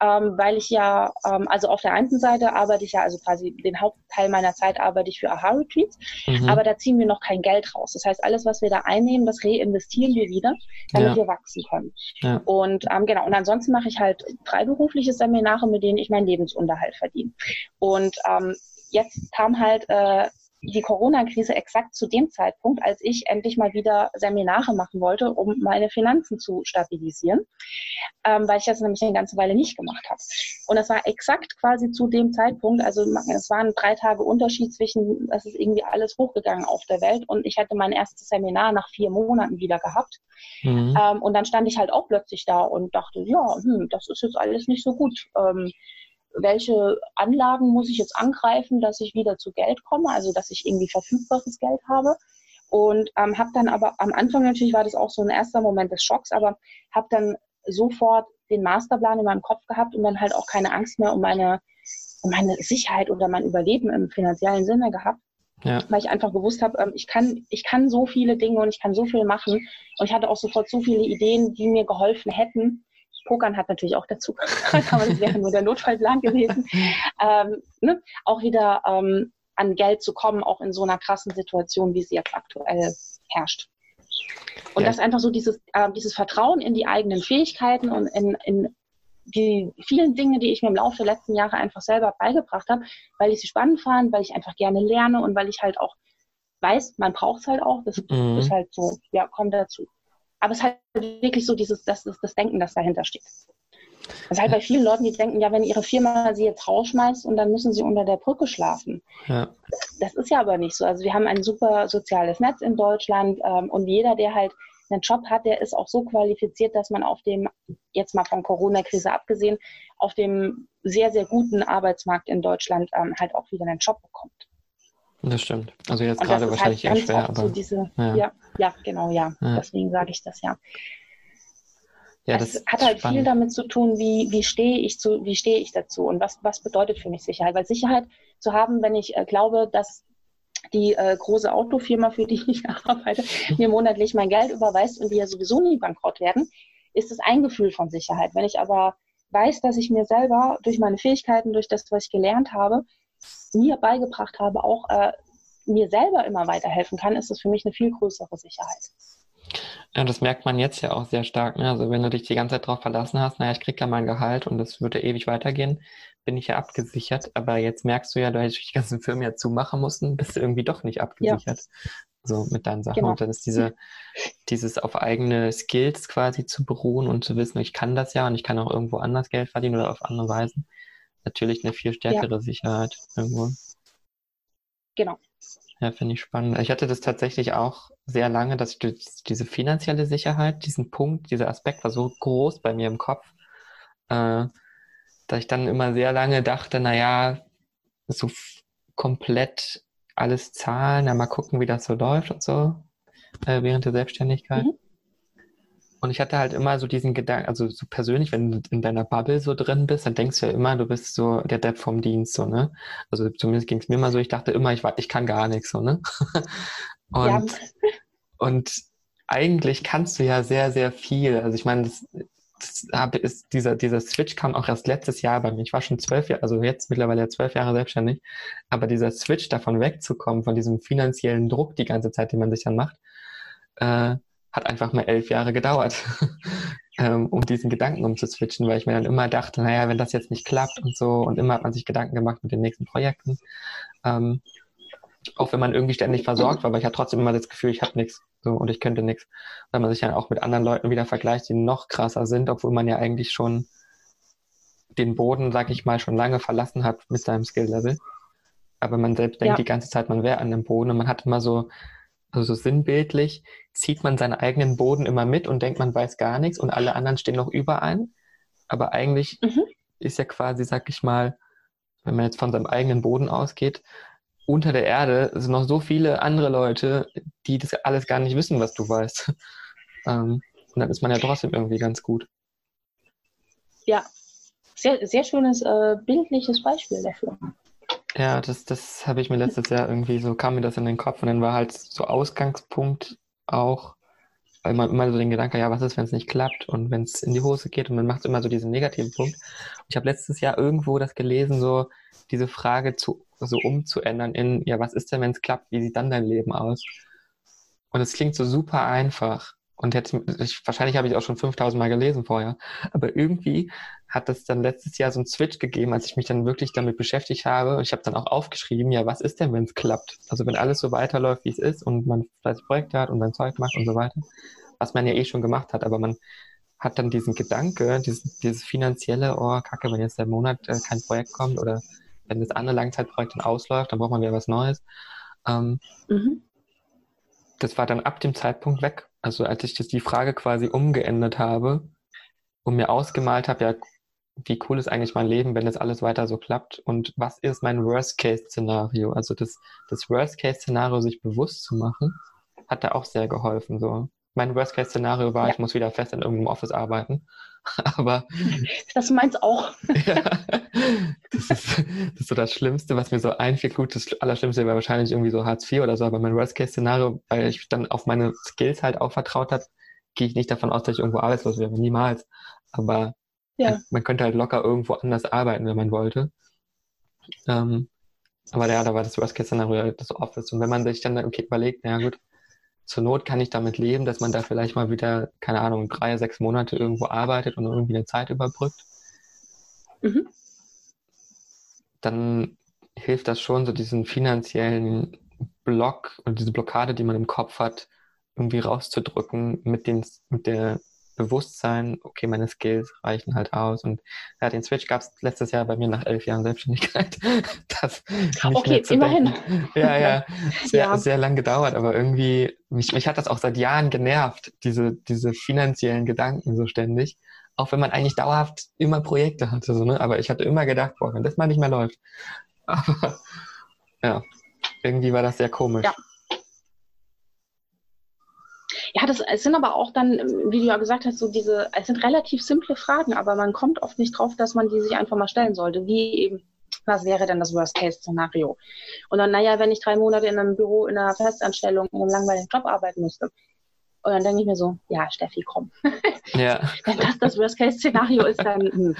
ähm, weil ich ja, ähm, also auf der einen Seite arbeite ich ja, also quasi den Hauptteil meiner Zeit arbeite ich für Aha-Retreats, mhm. aber da ziehen wir noch kein Geld raus. Das heißt, alles, was wir da einnehmen, das reinvestieren wir wieder, damit ja. wir wachsen können. Ja. Und ähm, genau, und ansonsten mache ich halt freiberufliche Seminare, mit denen ich meinen Lebensunterhalt verdiene. Und ähm, jetzt kam halt äh, die Corona-Krise exakt zu dem Zeitpunkt, als ich endlich mal wieder Seminare machen wollte, um meine Finanzen zu stabilisieren, ähm, weil ich das nämlich eine ganze Weile nicht gemacht habe. Und das war exakt quasi zu dem Zeitpunkt, also es waren drei Tage Unterschied zwischen, es ist irgendwie alles hochgegangen auf der Welt und ich hatte mein erstes Seminar nach vier Monaten wieder gehabt. Mhm. Ähm, und dann stand ich halt auch plötzlich da und dachte, ja, hm, das ist jetzt alles nicht so gut. Ähm, welche Anlagen muss ich jetzt angreifen, dass ich wieder zu Geld komme, also dass ich irgendwie verfügbares Geld habe. Und ähm, habe dann aber am Anfang natürlich war das auch so ein erster Moment des Schocks, aber habe dann sofort den Masterplan in meinem Kopf gehabt und dann halt auch keine Angst mehr um meine, um meine Sicherheit oder mein Überleben im finanziellen Sinne gehabt. Ja. Weil ich einfach gewusst habe, ähm, ich, kann, ich kann so viele Dinge und ich kann so viel machen. Und ich hatte auch sofort so viele Ideen, die mir geholfen hätten, Pokern hat natürlich auch dazu gehört, aber das wäre nur der Notfallplan gewesen. Ähm, ne? Auch wieder ähm, an Geld zu kommen, auch in so einer krassen Situation, wie sie jetzt aktuell herrscht. Und ja. das einfach so dieses, äh, dieses Vertrauen in die eigenen Fähigkeiten und in, in die vielen Dinge, die ich mir im Laufe der letzten Jahre einfach selber beigebracht habe, weil ich sie spannend fand, weil ich einfach gerne lerne und weil ich halt auch weiß, man braucht es halt auch. Das mhm. ist halt so, ja, kommt dazu. Aber es ist halt wirklich so dieses, das ist das Denken, das dahinter steht. Das ist halt bei vielen Leuten, die denken, ja, wenn ihre Firma sie jetzt rausschmeißt und dann müssen sie unter der Brücke schlafen. Ja. Das ist ja aber nicht so. Also wir haben ein super soziales Netz in Deutschland ähm, und jeder, der halt einen Job hat, der ist auch so qualifiziert, dass man auf dem, jetzt mal von Corona-Krise abgesehen, auf dem sehr, sehr guten Arbeitsmarkt in Deutschland ähm, halt auch wieder einen Job bekommt. Das stimmt. Also jetzt gerade wahrscheinlich halt eher schwer, aber. So diese, ja. ja. Ja, genau, ja. ja. Deswegen sage ich das ja. Ja, das es hat halt spannend. viel damit zu tun, wie, wie stehe ich zu, wie stehe ich dazu und was, was bedeutet für mich Sicherheit? Weil Sicherheit zu haben, wenn ich äh, glaube, dass die äh, große Autofirma, für die ich arbeite, mir monatlich mein Geld überweist und die ja sowieso nie bankrott werden, ist es ein Gefühl von Sicherheit. Wenn ich aber weiß, dass ich mir selber durch meine Fähigkeiten, durch das, was ich gelernt habe, mir beigebracht habe, auch äh, mir selber immer weiterhelfen kann, ist das für mich eine viel größere Sicherheit. Ja, das merkt man jetzt ja auch sehr stark. Ne? Also wenn du dich die ganze Zeit darauf verlassen hast, naja, ich kriege ja mein Gehalt und das würde ewig weitergehen, bin ich ja abgesichert. Aber jetzt merkst du ja, da ich die ganzen Firmen ja zumachen mussten, bist du irgendwie doch nicht abgesichert. Ja. So mit deinen Sachen. Genau. Und dann ist diese, dieses auf eigene Skills quasi zu beruhen und zu wissen, ich kann das ja und ich kann auch irgendwo anders Geld verdienen oder auf andere Weisen natürlich eine viel stärkere ja. Sicherheit irgendwo. Genau. Ja, finde ich spannend. Ich hatte das tatsächlich auch sehr lange, dass ich diese finanzielle Sicherheit, diesen Punkt, dieser Aspekt war so groß bei mir im Kopf, äh, dass ich dann immer sehr lange dachte, naja, so komplett alles zahlen, ja, mal gucken, wie das so läuft und so, äh, während der Selbstständigkeit. Mhm. Und ich hatte halt immer so diesen Gedanken, also so persönlich, wenn du in deiner Bubble so drin bist, dann denkst du ja immer, du bist so der Depp vom Dienst, so, ne? Also zumindest ging es mir immer so, ich dachte immer, ich, ich kann gar nichts, so, ne? und, ja. und eigentlich kannst du ja sehr, sehr viel. Also ich meine, das, das ist, dieser, dieser Switch kam auch erst letztes Jahr bei mir. Ich war schon zwölf Jahre, also jetzt mittlerweile zwölf Jahre selbstständig. Aber dieser Switch davon wegzukommen, von diesem finanziellen Druck die ganze Zeit, den man sich dann macht, äh, hat einfach mal elf Jahre gedauert, ähm, um diesen Gedanken umzuswitchen, weil ich mir dann immer dachte, naja, wenn das jetzt nicht klappt und so, und immer hat man sich Gedanken gemacht mit den nächsten Projekten. Ähm, auch wenn man irgendwie ständig versorgt war, aber ich hatte trotzdem immer das Gefühl, ich habe nichts so, und ich könnte nichts. Weil man sich dann auch mit anderen Leuten wieder vergleicht, die noch krasser sind, obwohl man ja eigentlich schon den Boden, sag ich mal, schon lange verlassen hat mit seinem Skill-Level. Aber man selbst denkt ja. die ganze Zeit, man wäre an dem Boden und man hat immer so also so sinnbildlich zieht man seinen eigenen Boden immer mit und denkt, man weiß gar nichts und alle anderen stehen noch über einen. Aber eigentlich mhm. ist ja quasi, sag ich mal, wenn man jetzt von seinem eigenen Boden ausgeht, unter der Erde sind noch so viele andere Leute, die das alles gar nicht wissen, was du weißt. ähm, und dann ist man ja trotzdem irgendwie ganz gut. Ja, sehr, sehr schönes äh, bildliches Beispiel dafür. Ja, das, das habe ich mir letztes Jahr irgendwie so, kam mir das in den Kopf und dann war halt so Ausgangspunkt auch, weil man immer so den Gedanke, ja, was ist, wenn es nicht klappt und wenn es in die Hose geht und man macht immer so diesen negativen Punkt. Und ich habe letztes Jahr irgendwo das gelesen, so diese Frage zu, so umzuändern in, ja, was ist denn, wenn es klappt, wie sieht dann dein Leben aus? Und es klingt so super einfach. Und jetzt, ich, wahrscheinlich habe ich auch schon 5000 Mal gelesen vorher. Aber irgendwie hat es dann letztes Jahr so einen Switch gegeben, als ich mich dann wirklich damit beschäftigt habe. Und ich habe dann auch aufgeschrieben, ja, was ist denn, wenn es klappt? Also wenn alles so weiterläuft, wie es ist und man vielleicht Projekte hat und sein Zeug macht und so weiter. Was man ja eh schon gemacht hat. Aber man hat dann diesen Gedanke, dieses, dieses finanzielle, oh, kacke, wenn jetzt der Monat äh, kein Projekt kommt oder wenn das andere Langzeitprojekt dann ausläuft, dann braucht man wieder was Neues. Ähm, mhm. Das war dann ab dem Zeitpunkt weg. Also als ich das, die Frage quasi umgeändert habe und mir ausgemalt habe, ja, wie cool ist eigentlich mein Leben, wenn das alles weiter so klappt und was ist mein Worst-Case-Szenario? Also das, das Worst-Case-Szenario sich bewusst zu machen, hat da auch sehr geholfen. So. Mein Worst-Case-Szenario war, ja. ich muss wieder fest in irgendeinem Office arbeiten. Aber. Das meins auch. ja, das, ist, das ist so das Schlimmste, was mir so einfiel. Gut, das Allerschlimmste wäre wahrscheinlich irgendwie so Hartz IV oder so, aber mein Worst-Case-Szenario, weil ich dann auf meine Skills halt auch vertraut habe, gehe ich nicht davon aus, dass ich irgendwo arbeitslos wäre. Niemals. Aber ja. man, man, könnte halt locker irgendwo anders arbeiten, wenn man wollte. Ähm, aber ja, da war das Worst-Case-Szenario das Office. Und wenn man sich dann okay, überlegt, naja gut, zur Not kann ich damit leben, dass man da vielleicht mal wieder, keine Ahnung, drei, sechs Monate irgendwo arbeitet und irgendwie eine Zeit überbrückt. Mhm. Dann hilft das schon, so diesen finanziellen Block und diese Blockade, die man im Kopf hat, irgendwie rauszudrücken mit, den, mit der Bewusstsein, okay, meine Skills reichen halt aus. Und ja, den Switch gab es letztes Jahr bei mir nach elf Jahren Selbstständigkeit. das okay, immerhin. Ja, ja, sehr, ja. sehr lang gedauert, aber irgendwie, mich, mich hat das auch seit Jahren genervt, diese, diese finanziellen Gedanken so ständig. Auch wenn man eigentlich dauerhaft immer Projekte hatte, so, ne? aber ich hatte immer gedacht, boah, wenn das mal nicht mehr läuft. Aber ja, irgendwie war das sehr komisch. Ja. Ja, das es sind aber auch dann, wie du ja gesagt hast, so diese, es sind relativ simple Fragen, aber man kommt oft nicht drauf, dass man die sich einfach mal stellen sollte. Wie eben, was wäre denn das Worst-Case-Szenario? Und dann, naja, wenn ich drei Monate in einem Büro, in einer Festanstellung, in einem langweiligen Job arbeiten müsste. Und dann denke ich mir so, ja, Steffi, komm. Ja. wenn das das Worst-Case-Szenario ist, dann. Hm.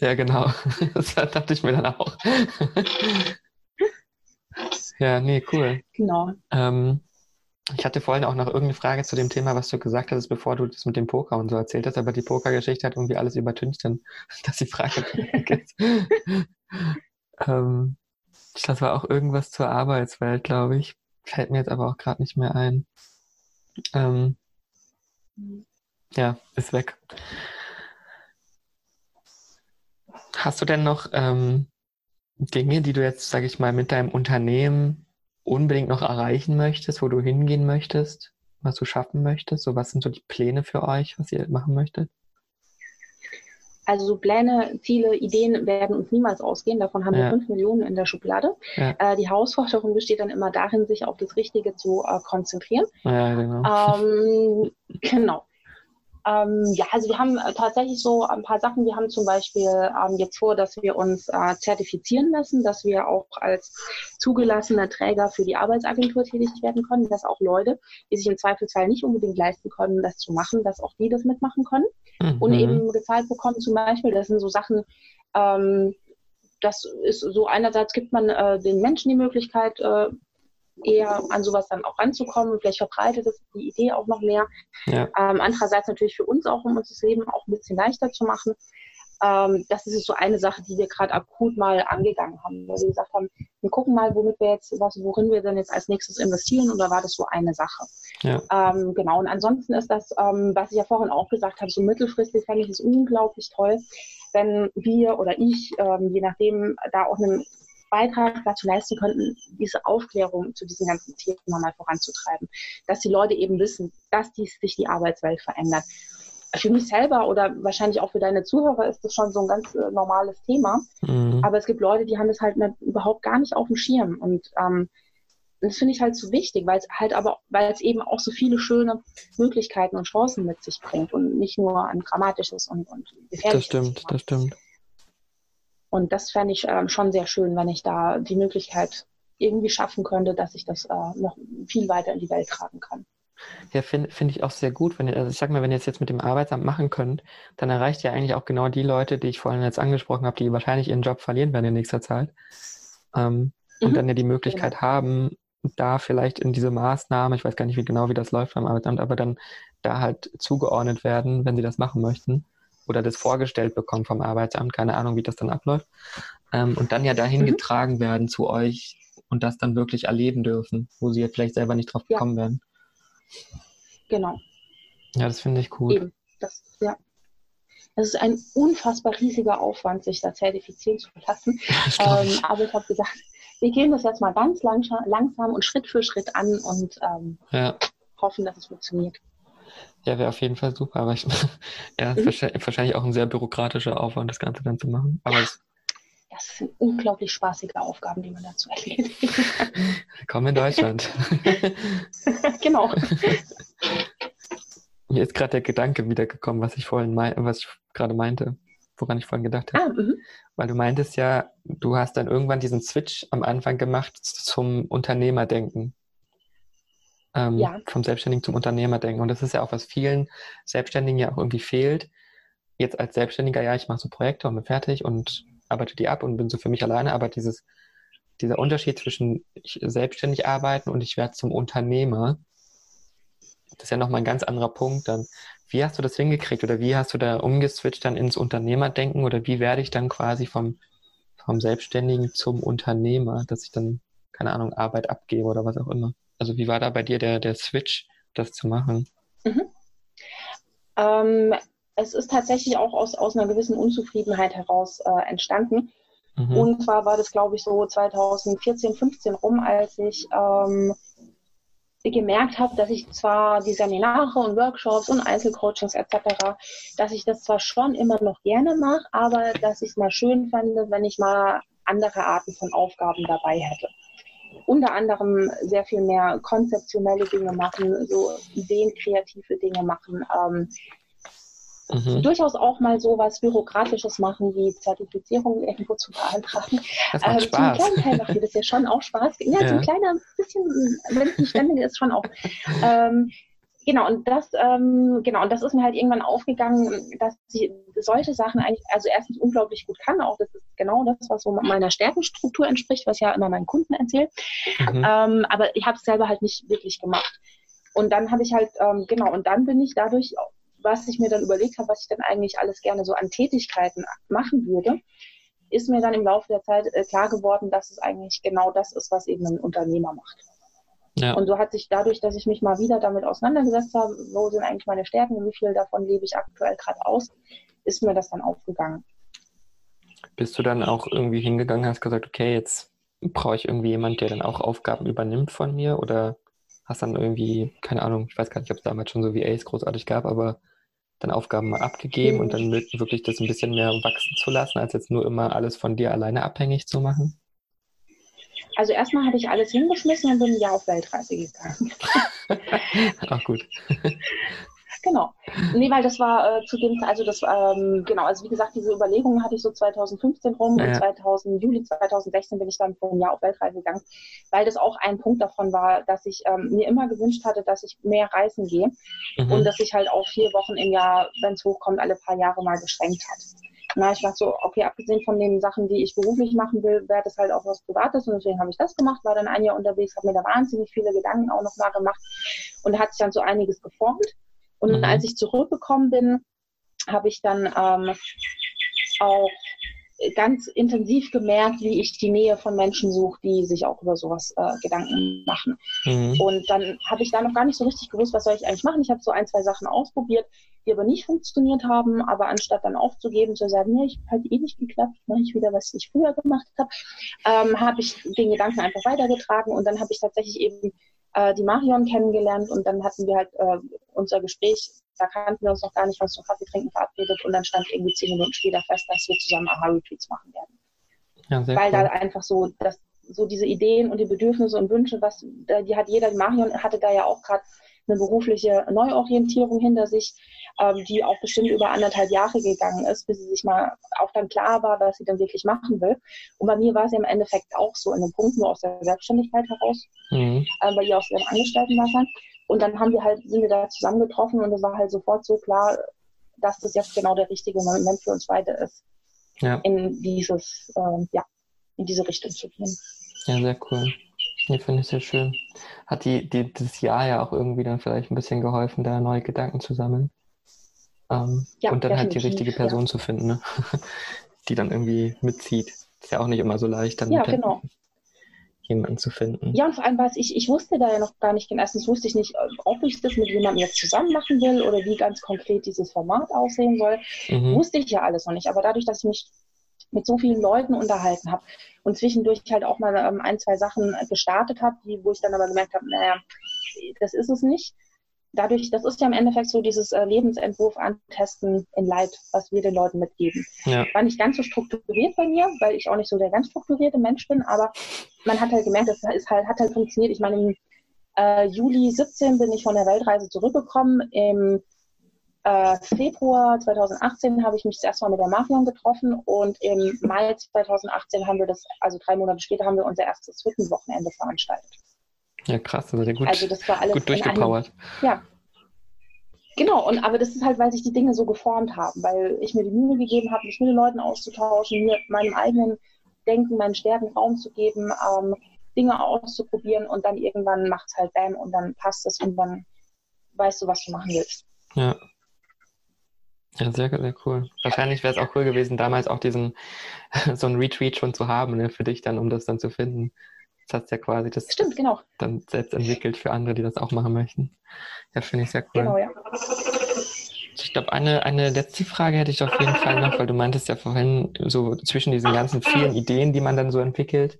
Ja, genau. Das dachte ich mir dann auch. ja, nee, cool. Genau. Ähm, ich hatte vorhin auch noch irgendeine Frage zu dem Thema, was du gesagt hast, bevor du das mit dem Poker und so erzählt hast, aber die Pokergeschichte hat irgendwie alles übertüncht, dann, dass die Frage ist. ähm, das war auch irgendwas zur Arbeitswelt, glaube ich. Fällt mir jetzt aber auch gerade nicht mehr ein. Ähm, ja, ist weg. Hast du denn noch ähm, Dinge, die du jetzt, sage ich mal, mit deinem Unternehmen unbedingt noch erreichen möchtest, wo du hingehen möchtest, was du schaffen möchtest? So, was sind so die Pläne für euch, was ihr machen möchtet? Also so Pläne, Ziele, Ideen werden uns niemals ausgehen. Davon haben ja. wir fünf Millionen in der Schublade. Ja. Äh, die Herausforderung besteht dann immer darin, sich auf das Richtige zu äh, konzentrieren. Ja, genau. Ähm, genau. Ähm, ja, also wir haben äh, tatsächlich so ein paar Sachen. Wir haben zum Beispiel ähm, jetzt vor, dass wir uns äh, zertifizieren lassen, dass wir auch als zugelassener Träger für die Arbeitsagentur tätig werden können, dass auch Leute, die sich im Zweifelsfall nicht unbedingt leisten können, das zu machen, dass auch die das mitmachen können mhm. und eben gezahlt bekommen zum Beispiel. Das sind so Sachen, ähm, das ist so einerseits gibt man äh, den Menschen die Möglichkeit, äh, eher an sowas dann auch ranzukommen. Vielleicht verbreitet es die Idee auch noch mehr. Ja. Ähm, andererseits natürlich für uns auch, um uns das Leben auch ein bisschen leichter zu machen. Ähm, das ist so eine Sache, die wir gerade akut mal angegangen haben. Weil wir gesagt haben, wir gucken mal, womit wir jetzt, was, worin wir denn jetzt als nächstes investieren oder war das so eine Sache? Ja. Ähm, genau, und ansonsten ist das, ähm, was ich ja vorhin auch gesagt habe, so mittelfristig fände ich es unglaublich toll, wenn wir oder ich, ähm, je nachdem, da auch einen Beitrag dazu leisten könnten, diese Aufklärung zu diesem ganzen Thema mal voranzutreiben. Dass die Leute eben wissen, dass dies, sich die Arbeitswelt verändert. Für mich selber oder wahrscheinlich auch für deine Zuhörer ist das schon so ein ganz äh, normales Thema. Mhm. Aber es gibt Leute, die haben das halt überhaupt gar nicht auf dem Schirm. Und ähm, das finde ich halt so wichtig, weil es halt aber, weil es eben auch so viele schöne Möglichkeiten und Chancen mit sich bringt und nicht nur ein dramatisches und, und gefährliches. Das stimmt, Thema. das stimmt. Und das fände ich ähm, schon sehr schön, wenn ich da die Möglichkeit irgendwie schaffen könnte, dass ich das äh, noch viel weiter in die Welt tragen kann. Ja, finde find ich auch sehr gut. Wenn ihr, also ich sag mal, wenn ihr es jetzt mit dem Arbeitsamt machen könnt, dann erreicht ihr eigentlich auch genau die Leute, die ich vorhin jetzt angesprochen habe, die wahrscheinlich ihren Job verlieren werden in nächster Zeit. Ähm, mhm. Und dann ja die Möglichkeit genau. haben, da vielleicht in diese Maßnahme, ich weiß gar nicht wie genau, wie das läuft beim Arbeitsamt, aber dann da halt zugeordnet werden, wenn sie das machen möchten oder das vorgestellt bekommen vom Arbeitsamt, keine Ahnung, wie das dann abläuft, ähm, und dann ja dahin mhm. getragen werden zu euch und das dann wirklich erleben dürfen, wo sie ja vielleicht selber nicht drauf ja. gekommen werden. Genau. Ja, das finde ich cool. Eben. Das, ja. Es ist ein unfassbar riesiger Aufwand, sich da zertifizieren zu lassen. Ähm, aber ich habe gesagt, wir gehen das jetzt mal ganz langsam, langsam und Schritt für Schritt an und ähm, ja. hoffen, dass es funktioniert. Ja, wäre auf jeden Fall super. Aber ich, ja, mhm. wahrscheinlich auch ein sehr bürokratischer Aufwand, das Ganze dann zu machen. Aber es, das sind unglaublich spaßige Aufgaben, die man dazu erledigt. Komm in Deutschland. genau. Mir ist gerade der Gedanke wiedergekommen, was ich vorhin mein, was ich gerade meinte, woran ich vorhin gedacht habe. Ah, mhm. Weil du meintest ja, du hast dann irgendwann diesen Switch am Anfang gemacht zum Unternehmerdenken ähm, ja. vom Selbstständigen zum Unternehmer denken. Und das ist ja auch, was vielen Selbstständigen ja auch irgendwie fehlt. Jetzt als Selbstständiger, ja, ich mache so Projekte und bin fertig und arbeite die ab und bin so für mich alleine, aber dieses, dieser Unterschied zwischen ich selbstständig arbeiten und ich werde zum Unternehmer, das ist ja nochmal ein ganz anderer Punkt dann. Wie hast du das hingekriegt oder wie hast du da umgeswitcht dann ins Unternehmerdenken oder wie werde ich dann quasi vom, vom Selbstständigen zum Unternehmer, dass ich dann, keine Ahnung, Arbeit abgebe oder was auch immer? Also wie war da bei dir der, der Switch, das zu machen? Mhm. Ähm, es ist tatsächlich auch aus, aus einer gewissen Unzufriedenheit heraus äh, entstanden. Mhm. Und zwar war das, glaube ich, so 2014, 15 rum, als ich ähm, gemerkt habe, dass ich zwar die Seminare und Workshops und Einzelcoachings etc., dass ich das zwar schon immer noch gerne mache, aber dass ich es mal schön fände, wenn ich mal andere Arten von Aufgaben dabei hätte unter anderem sehr viel mehr konzeptionelle Dinge machen, so ideenkreative Dinge machen. Ähm, Mhm. durchaus auch mal so was Bürokratisches machen, wie Zertifizierung irgendwo zu beantragen. Das macht ähm, Spaß. Zum kleinen Teil macht mir das ja schon auch Spaß. Ja, ja. so ein kleiner bisschen, wenn es nicht ständig ist, schon auch. Ähm, Genau, und das, ähm, genau, und das ist mir halt irgendwann aufgegangen, dass ich solche Sachen eigentlich, also erstens unglaublich gut kann, auch das ist genau das, was so meiner Stärkenstruktur entspricht, was ich ja immer meinen Kunden erzähle. Mhm. Ähm, aber ich habe es selber halt nicht wirklich gemacht. Und dann habe ich halt, ähm, genau, und dann bin ich dadurch, was ich mir dann überlegt habe, was ich dann eigentlich alles gerne so an Tätigkeiten machen würde, ist mir dann im Laufe der Zeit äh, klar geworden, dass es eigentlich genau das ist, was eben ein Unternehmer macht. Ja. Und so hat sich dadurch, dass ich mich mal wieder damit auseinandergesetzt habe, wo sind eigentlich meine Stärken und wie viel davon lebe ich aktuell gerade aus, ist mir das dann aufgegangen. Bist du dann auch irgendwie hingegangen, hast gesagt, okay, jetzt brauche ich irgendwie jemand, der dann auch Aufgaben übernimmt von mir oder hast dann irgendwie, keine Ahnung, ich weiß gar nicht, ob es damals schon so wie Ace großartig gab, aber dann Aufgaben mal abgegeben und dann wirklich das ein bisschen mehr wachsen zu lassen, als jetzt nur immer alles von dir alleine abhängig zu machen? Also erstmal habe ich alles hingeschmissen und bin ein Jahr auf Weltreise gegangen. Ach gut. Genau. Nee, weil das war äh, zu dem, also das, ähm, genau, also wie gesagt, diese Überlegungen hatte ich so 2015 rum ja. und 2000, Juli 2016 bin ich dann für ein Jahr auf Weltreise gegangen, weil das auch ein Punkt davon war, dass ich ähm, mir immer gewünscht hatte, dass ich mehr reisen gehe mhm. und dass ich halt auch vier Wochen im Jahr, wenn es hochkommt, alle paar Jahre mal beschränkt hat. Na, ich dachte so, okay, abgesehen von den Sachen, die ich beruflich machen will, wäre das halt auch was Privates und deswegen habe ich das gemacht, war dann ein Jahr unterwegs, habe mir da wahnsinnig viele Gedanken auch noch mal gemacht und da hat sich dann so einiges geformt. Und mhm. als ich zurückgekommen bin, habe ich dann ähm, auch ganz intensiv gemerkt, wie ich die Nähe von Menschen suche, die sich auch über sowas äh, Gedanken machen. Mhm. Und dann habe ich da noch gar nicht so richtig gewusst, was soll ich eigentlich machen. Ich habe so ein, zwei Sachen ausprobiert, die aber nicht funktioniert haben. Aber anstatt dann aufzugeben, zu sagen, nee, ich habe halt eh nicht geklappt, mache ich wieder, was ich früher gemacht habe, ähm, habe ich den Gedanken einfach weitergetragen und dann habe ich tatsächlich eben äh, die Marion kennengelernt und dann hatten wir halt äh, unser Gespräch. Da kannten wir uns noch gar nicht, was zum Kaffee trinken verabredet und dann stand irgendwie zehn Minuten später fest, dass wir zusammen Aha-Retreats machen werden. Ja, Weil cool. da einfach so, dass so diese Ideen und die Bedürfnisse und Wünsche, was die hat jeder, die Marion hatte da ja auch gerade eine berufliche Neuorientierung hinter sich, ähm, die auch bestimmt über anderthalb Jahre gegangen ist, bis sie sich mal auch dann klar war, was sie dann wirklich machen will. Und bei mir war sie im Endeffekt auch so in einem Punkt, nur aus der Selbstständigkeit heraus, mhm. äh, bei ihr aus ihrem Angestelltendasein. Und dann haben wir halt, sind wir da zusammengetroffen und es war halt sofort so klar, dass das jetzt genau der richtige Moment für uns beide ist, ja. in dieses, äh, ja, in diese Richtung zu gehen. Ja, sehr cool. Nee, finde ich sehr schön. Hat die, die, das Jahr ja auch irgendwie dann vielleicht ein bisschen geholfen, da neue Gedanken zu sammeln. Ähm, ja, und dann halt die richtige Person ja. zu finden, ne? die dann irgendwie mitzieht. Ist ja auch nicht immer so leicht, dann ja, genau. jemanden zu finden. Ja, und vor allem weiß ich, ich wusste da ja noch gar nicht, erstens wusste ich nicht, ob ich das mit jemandem jetzt zusammen machen will oder wie ganz konkret dieses Format aussehen soll. Mhm. Wusste ich ja alles noch nicht. Aber dadurch, dass ich mich mit so vielen Leuten unterhalten habe und zwischendurch halt auch mal ähm, ein, zwei Sachen gestartet habe, wo ich dann aber gemerkt habe, naja, das ist es nicht. Dadurch, das ist ja im Endeffekt so dieses äh, Lebensentwurf antesten in Leid, was wir den Leuten mitgeben. Ja. War nicht ganz so strukturiert bei mir, weil ich auch nicht so der ganz strukturierte Mensch bin, aber man hat halt gemerkt, das ist halt, hat halt funktioniert. Ich meine, im äh, Juli 17 bin ich von der Weltreise zurückgekommen. Im äh, Februar 2018 habe ich mich das erste Mal mit der Marion getroffen und im Mai 2018 haben wir das, also drei Monate später, haben wir unser erstes Hüttenwochenende veranstaltet. Ja, krass, also gut, also das war alles gut durchgepowert. ja. Genau, und aber das ist halt, weil sich die Dinge so geformt haben, weil ich mir die Mühe gegeben habe, mich mit den Leuten auszutauschen, mir meinem eigenen Denken, meinen Stärken Raum zu geben, ähm, Dinge auszuprobieren und dann irgendwann macht es halt Bam und dann passt es und dann weißt du, was du machen willst. Ja, ja, sehr, sehr cool. Wahrscheinlich wäre es auch cool gewesen, damals auch diesen, so einen Retreat schon zu haben, ne, für dich dann, um das dann zu finden. Das hast ja quasi das Stimmt, genau. dann selbst entwickelt für andere, die das auch machen möchten. Ja, finde ich sehr cool. Genau, ja. Ich glaube, eine, eine letzte Frage hätte ich auf jeden Fall noch, weil du meintest ja vorhin, so zwischen diesen ganzen vielen Ideen, die man dann so entwickelt,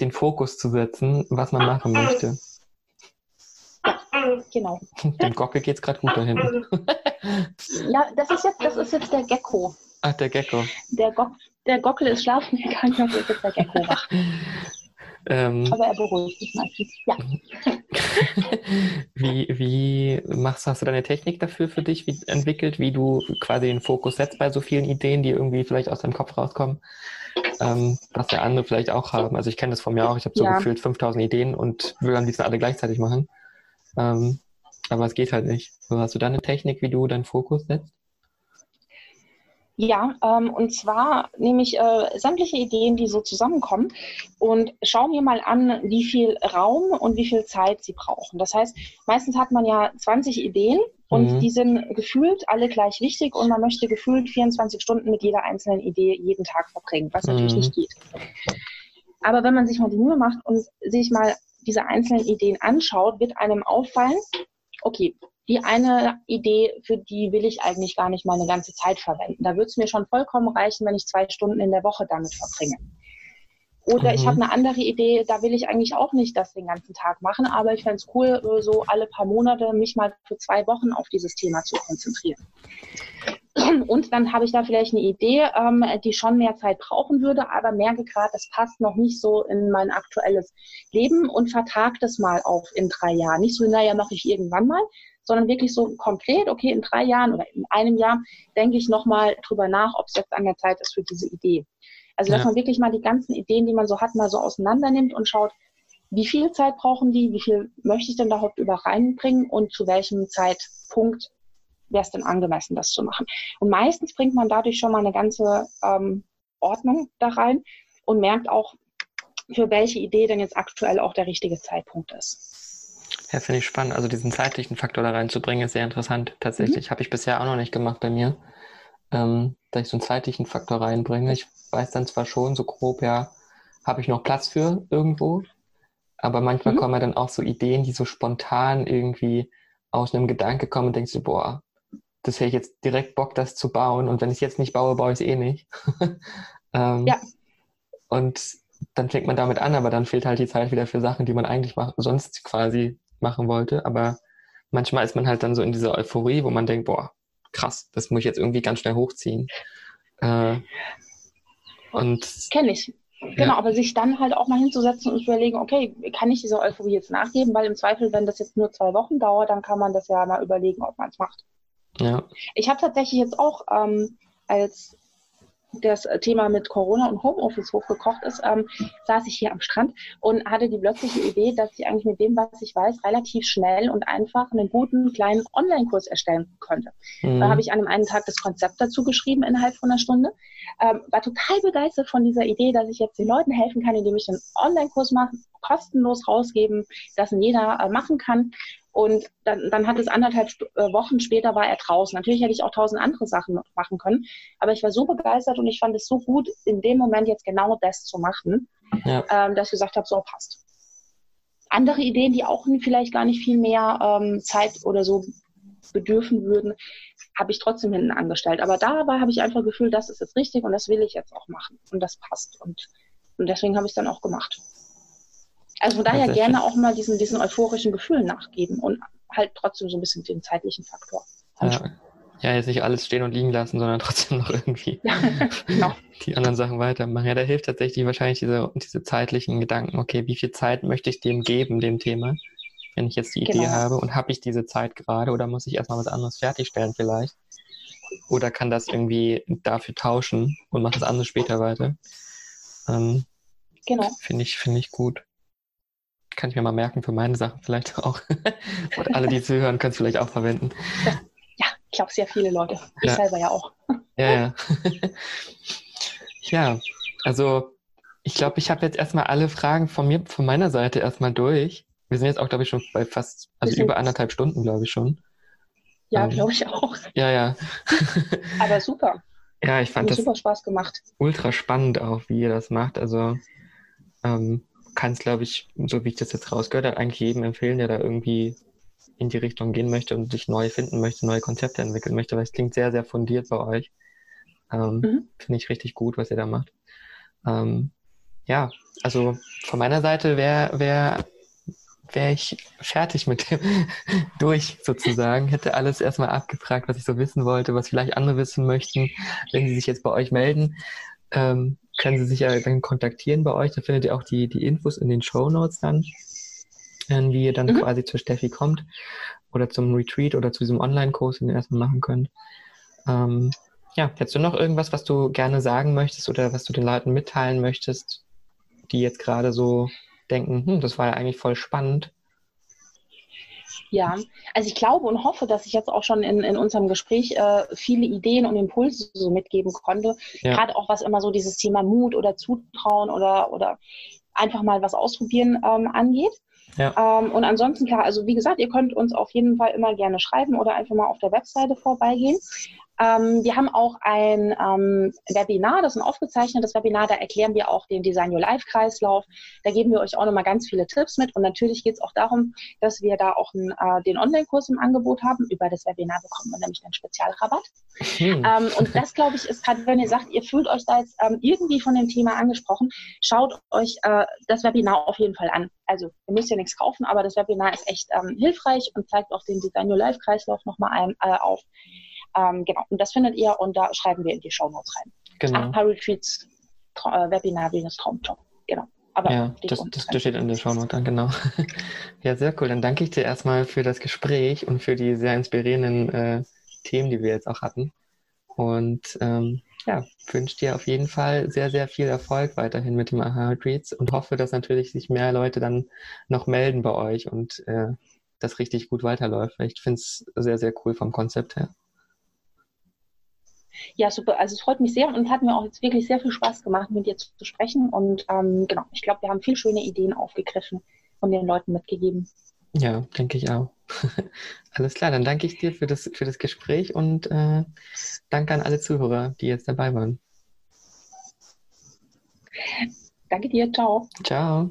den Fokus zu setzen, was man machen möchte. Genau. Dem Gockel geht es gerade gut da hinten. ja, das ist, jetzt, das ist jetzt der Gecko. Ach, der Gecko. Der, Go der Gockel ist schlafen gegangen, das ist jetzt der Gecko wach. Ähm, Aber er beruhigt sich meistens. Ja. wie, wie machst, hast du deine Technik dafür für dich wie, entwickelt, wie du quasi den Fokus setzt bei so vielen Ideen, die irgendwie vielleicht aus deinem Kopf rauskommen, ähm, was ja andere vielleicht auch haben. Also ich kenne das von mir auch, ich habe so ja. gefühlt 5000 Ideen und will am liebsten alle gleichzeitig machen. Ähm, aber es geht halt nicht. So, hast du da eine Technik, wie du deinen Fokus setzt? Ja, ähm, und zwar nehme ich äh, sämtliche Ideen, die so zusammenkommen und schaue mir mal an, wie viel Raum und wie viel Zeit sie brauchen. Das heißt, meistens hat man ja 20 Ideen und mhm. die sind gefühlt alle gleich wichtig und man möchte gefühlt 24 Stunden mit jeder einzelnen Idee jeden Tag verbringen, was natürlich mhm. nicht geht. Aber wenn man sich mal die Mühe macht und sich mal diese einzelnen Ideen anschaut, wird einem auffallen, okay, die eine Idee, für die will ich eigentlich gar nicht mal eine ganze Zeit verwenden. Da wird es mir schon vollkommen reichen, wenn ich zwei Stunden in der Woche damit verbringe. Oder mhm. ich habe eine andere Idee, da will ich eigentlich auch nicht das den ganzen Tag machen, aber ich fände es cool, so alle paar Monate mich mal für zwei Wochen auf dieses Thema zu konzentrieren. Und dann habe ich da vielleicht eine Idee, ähm, die schon mehr Zeit brauchen würde, aber merke gerade, das passt noch nicht so in mein aktuelles Leben und vertag das mal auf in drei Jahren. Nicht so, naja, mache ich irgendwann mal, sondern wirklich so konkret, okay, in drei Jahren oder in einem Jahr denke ich nochmal drüber nach, ob es jetzt an der Zeit ist für diese Idee. Also, dass ja. man wirklich mal die ganzen Ideen, die man so hat, mal so auseinander nimmt und schaut, wie viel Zeit brauchen die, wie viel möchte ich denn da überhaupt über reinbringen und zu welchem Zeitpunkt wäre es denn angemessen, das zu machen. Und meistens bringt man dadurch schon mal eine ganze ähm, Ordnung da rein und merkt auch, für welche Idee denn jetzt aktuell auch der richtige Zeitpunkt ist. Ja, finde ich spannend. Also diesen zeitlichen Faktor da reinzubringen, ist sehr interessant. Tatsächlich mhm. habe ich bisher auch noch nicht gemacht bei mir, ähm, dass ich so einen zeitlichen Faktor reinbringe. Ich weiß dann zwar schon so grob, ja, habe ich noch Platz für irgendwo, aber manchmal mhm. kommen ja dann auch so Ideen, die so spontan irgendwie aus einem Gedanke kommen und denkst du, boah, das hätte ich jetzt direkt Bock, das zu bauen. Und wenn ich es jetzt nicht baue, baue ich es eh nicht. ähm, ja. Und dann fängt man damit an, aber dann fehlt halt die Zeit wieder für Sachen, die man eigentlich mach, sonst quasi machen wollte. Aber manchmal ist man halt dann so in dieser Euphorie, wo man denkt, boah, krass, das muss ich jetzt irgendwie ganz schnell hochziehen. Äh, und kenne ich. Genau, ja. aber sich dann halt auch mal hinzusetzen und zu überlegen, okay, kann ich dieser Euphorie jetzt nachgeben? Weil im Zweifel, wenn das jetzt nur zwei Wochen dauert, dann kann man das ja mal überlegen, ob man es macht. Ja. Ich habe tatsächlich jetzt auch ähm, als das Thema mit Corona und Homeoffice hochgekocht ist, ähm, saß ich hier am Strand und hatte die plötzliche Idee, dass ich eigentlich mit dem, was ich weiß, relativ schnell und einfach einen guten kleinen Online-Kurs erstellen könnte. Mhm. Da habe ich an einem einen Tag das Konzept dazu geschrieben innerhalb von einer Stunde. Ähm, war total begeistert von dieser Idee, dass ich jetzt den Leuten helfen kann, indem ich einen Online-Kurs mache, kostenlos rausgeben, dass jeder äh, machen kann. Und dann, dann hat es anderthalb äh, Wochen später war er draußen. Natürlich hätte ich auch tausend andere Sachen machen können, aber ich war so begeistert und ich fand es so gut, in dem Moment jetzt genau das zu machen, ja. ähm, dass ich gesagt habe, so passt. Andere Ideen, die auch vielleicht gar nicht viel mehr ähm, Zeit oder so bedürfen würden, habe ich trotzdem hinten angestellt. Aber dabei habe ich einfach Gefühl, das ist jetzt richtig und das will ich jetzt auch machen und das passt. Und, und deswegen habe ich es dann auch gemacht. Also von daher gerne auch mal diesen, diesen euphorischen Gefühlen nachgeben und halt trotzdem so ein bisschen den zeitlichen Faktor. Ja. ja, jetzt nicht alles stehen und liegen lassen, sondern trotzdem noch irgendwie ja, genau. die anderen Sachen weitermachen. Ja, da hilft tatsächlich wahrscheinlich diese, diese zeitlichen Gedanken, okay, wie viel Zeit möchte ich dem geben, dem Thema, wenn ich jetzt die Idee genau. habe und habe ich diese Zeit gerade oder muss ich erstmal was anderes fertigstellen vielleicht? Oder kann das irgendwie dafür tauschen und mache das andere später weiter? Ähm, genau. Finde ich, finde ich gut kann ich mir mal merken für meine Sachen vielleicht auch. Und alle, die zuhören, können es vielleicht auch verwenden. Ja, ich glaube, sehr viele Leute. Ich ja. selber ja auch. Ja, ja. ja, also ich glaube, ich habe jetzt erstmal alle Fragen von mir, von meiner Seite erstmal durch. Wir sind jetzt auch, glaube ich, schon bei fast, also über anderthalb Stunden, glaube ich schon. Ja, ähm, glaube ich auch. Ja, ja. Aber super. Ja, ich fand das super Spaß gemacht. Ultra spannend auch, wie ihr das macht. Also ähm, kann es, glaube ich, so wie ich das jetzt rausgehört habe, eigentlich jedem empfehlen, der da irgendwie in die Richtung gehen möchte und sich neu finden möchte, neue Konzepte entwickeln möchte, weil es klingt sehr, sehr fundiert bei euch. Ähm, mhm. Finde ich richtig gut, was ihr da macht. Ähm, ja, also von meiner Seite wäre wär, wär ich fertig mit dem durch sozusagen. Hätte alles erstmal abgefragt, was ich so wissen wollte, was vielleicht andere wissen möchten, wenn sie sich jetzt bei euch melden. Ähm, können Sie sich ja dann kontaktieren bei euch. Da findet ihr auch die, die Infos in den Show Notes dann, äh, wie ihr dann mhm. quasi zur Steffi kommt oder zum Retreat oder zu diesem Online-Kurs, den ihr erstmal machen könnt. Ähm, ja, hättest du noch irgendwas, was du gerne sagen möchtest oder was du den Leuten mitteilen möchtest, die jetzt gerade so denken, hm, das war ja eigentlich voll spannend. Ja, also ich glaube und hoffe, dass ich jetzt auch schon in, in unserem Gespräch äh, viele Ideen und Impulse so mitgeben konnte. Ja. Gerade auch was immer so dieses Thema Mut oder Zutrauen oder, oder einfach mal was ausprobieren ähm, angeht. Ja. Ähm, und ansonsten, klar, also wie gesagt, ihr könnt uns auf jeden Fall immer gerne schreiben oder einfach mal auf der Webseite vorbeigehen. Ähm, wir haben auch ein ähm, Webinar, das ist ein aufgezeichnetes Webinar, da erklären wir auch den Design Your Life Kreislauf. Da geben wir euch auch nochmal ganz viele Tipps mit und natürlich geht es auch darum, dass wir da auch ein, äh, den Online-Kurs im Angebot haben. Über das Webinar bekommt man nämlich einen Spezialrabatt. Hm. Ähm, und das, glaube ich, ist gerade, wenn ihr sagt, ihr fühlt euch da jetzt ähm, irgendwie von dem Thema angesprochen, schaut euch äh, das Webinar auf jeden Fall an. Also ihr müsst ja nichts kaufen, aber das Webinar ist echt ähm, hilfreich und zeigt auch den Design Your Life Kreislauf nochmal ein, äh, auf. Ähm, genau, und das findet ihr und da schreiben wir in die Show Notes rein. Genau. AHA Retreats, äh, Webinar Venus Traumjob. Genau. Aber ja, das, das, das steht in der Shownote dann, genau. ja, sehr cool. Dann danke ich dir erstmal für das Gespräch und für die sehr inspirierenden äh, Themen, die wir jetzt auch hatten. Und ähm, ja, wünsche dir auf jeden Fall sehr, sehr viel Erfolg weiterhin mit dem Aha-Retreats und hoffe, dass natürlich sich mehr Leute dann noch melden bei euch und äh, das richtig gut weiterläuft. Ich finde es sehr, sehr cool vom Konzept her. Ja, super. Also es freut mich sehr und es hat mir auch jetzt wirklich sehr viel Spaß gemacht, mit dir zu, zu sprechen. Und ähm, genau, ich glaube, wir haben viele schöne Ideen aufgegriffen und den Leuten mitgegeben. Ja, denke ich auch. Alles klar, dann danke ich dir für das, für das Gespräch und äh, danke an alle Zuhörer, die jetzt dabei waren. Danke dir, ciao. Ciao.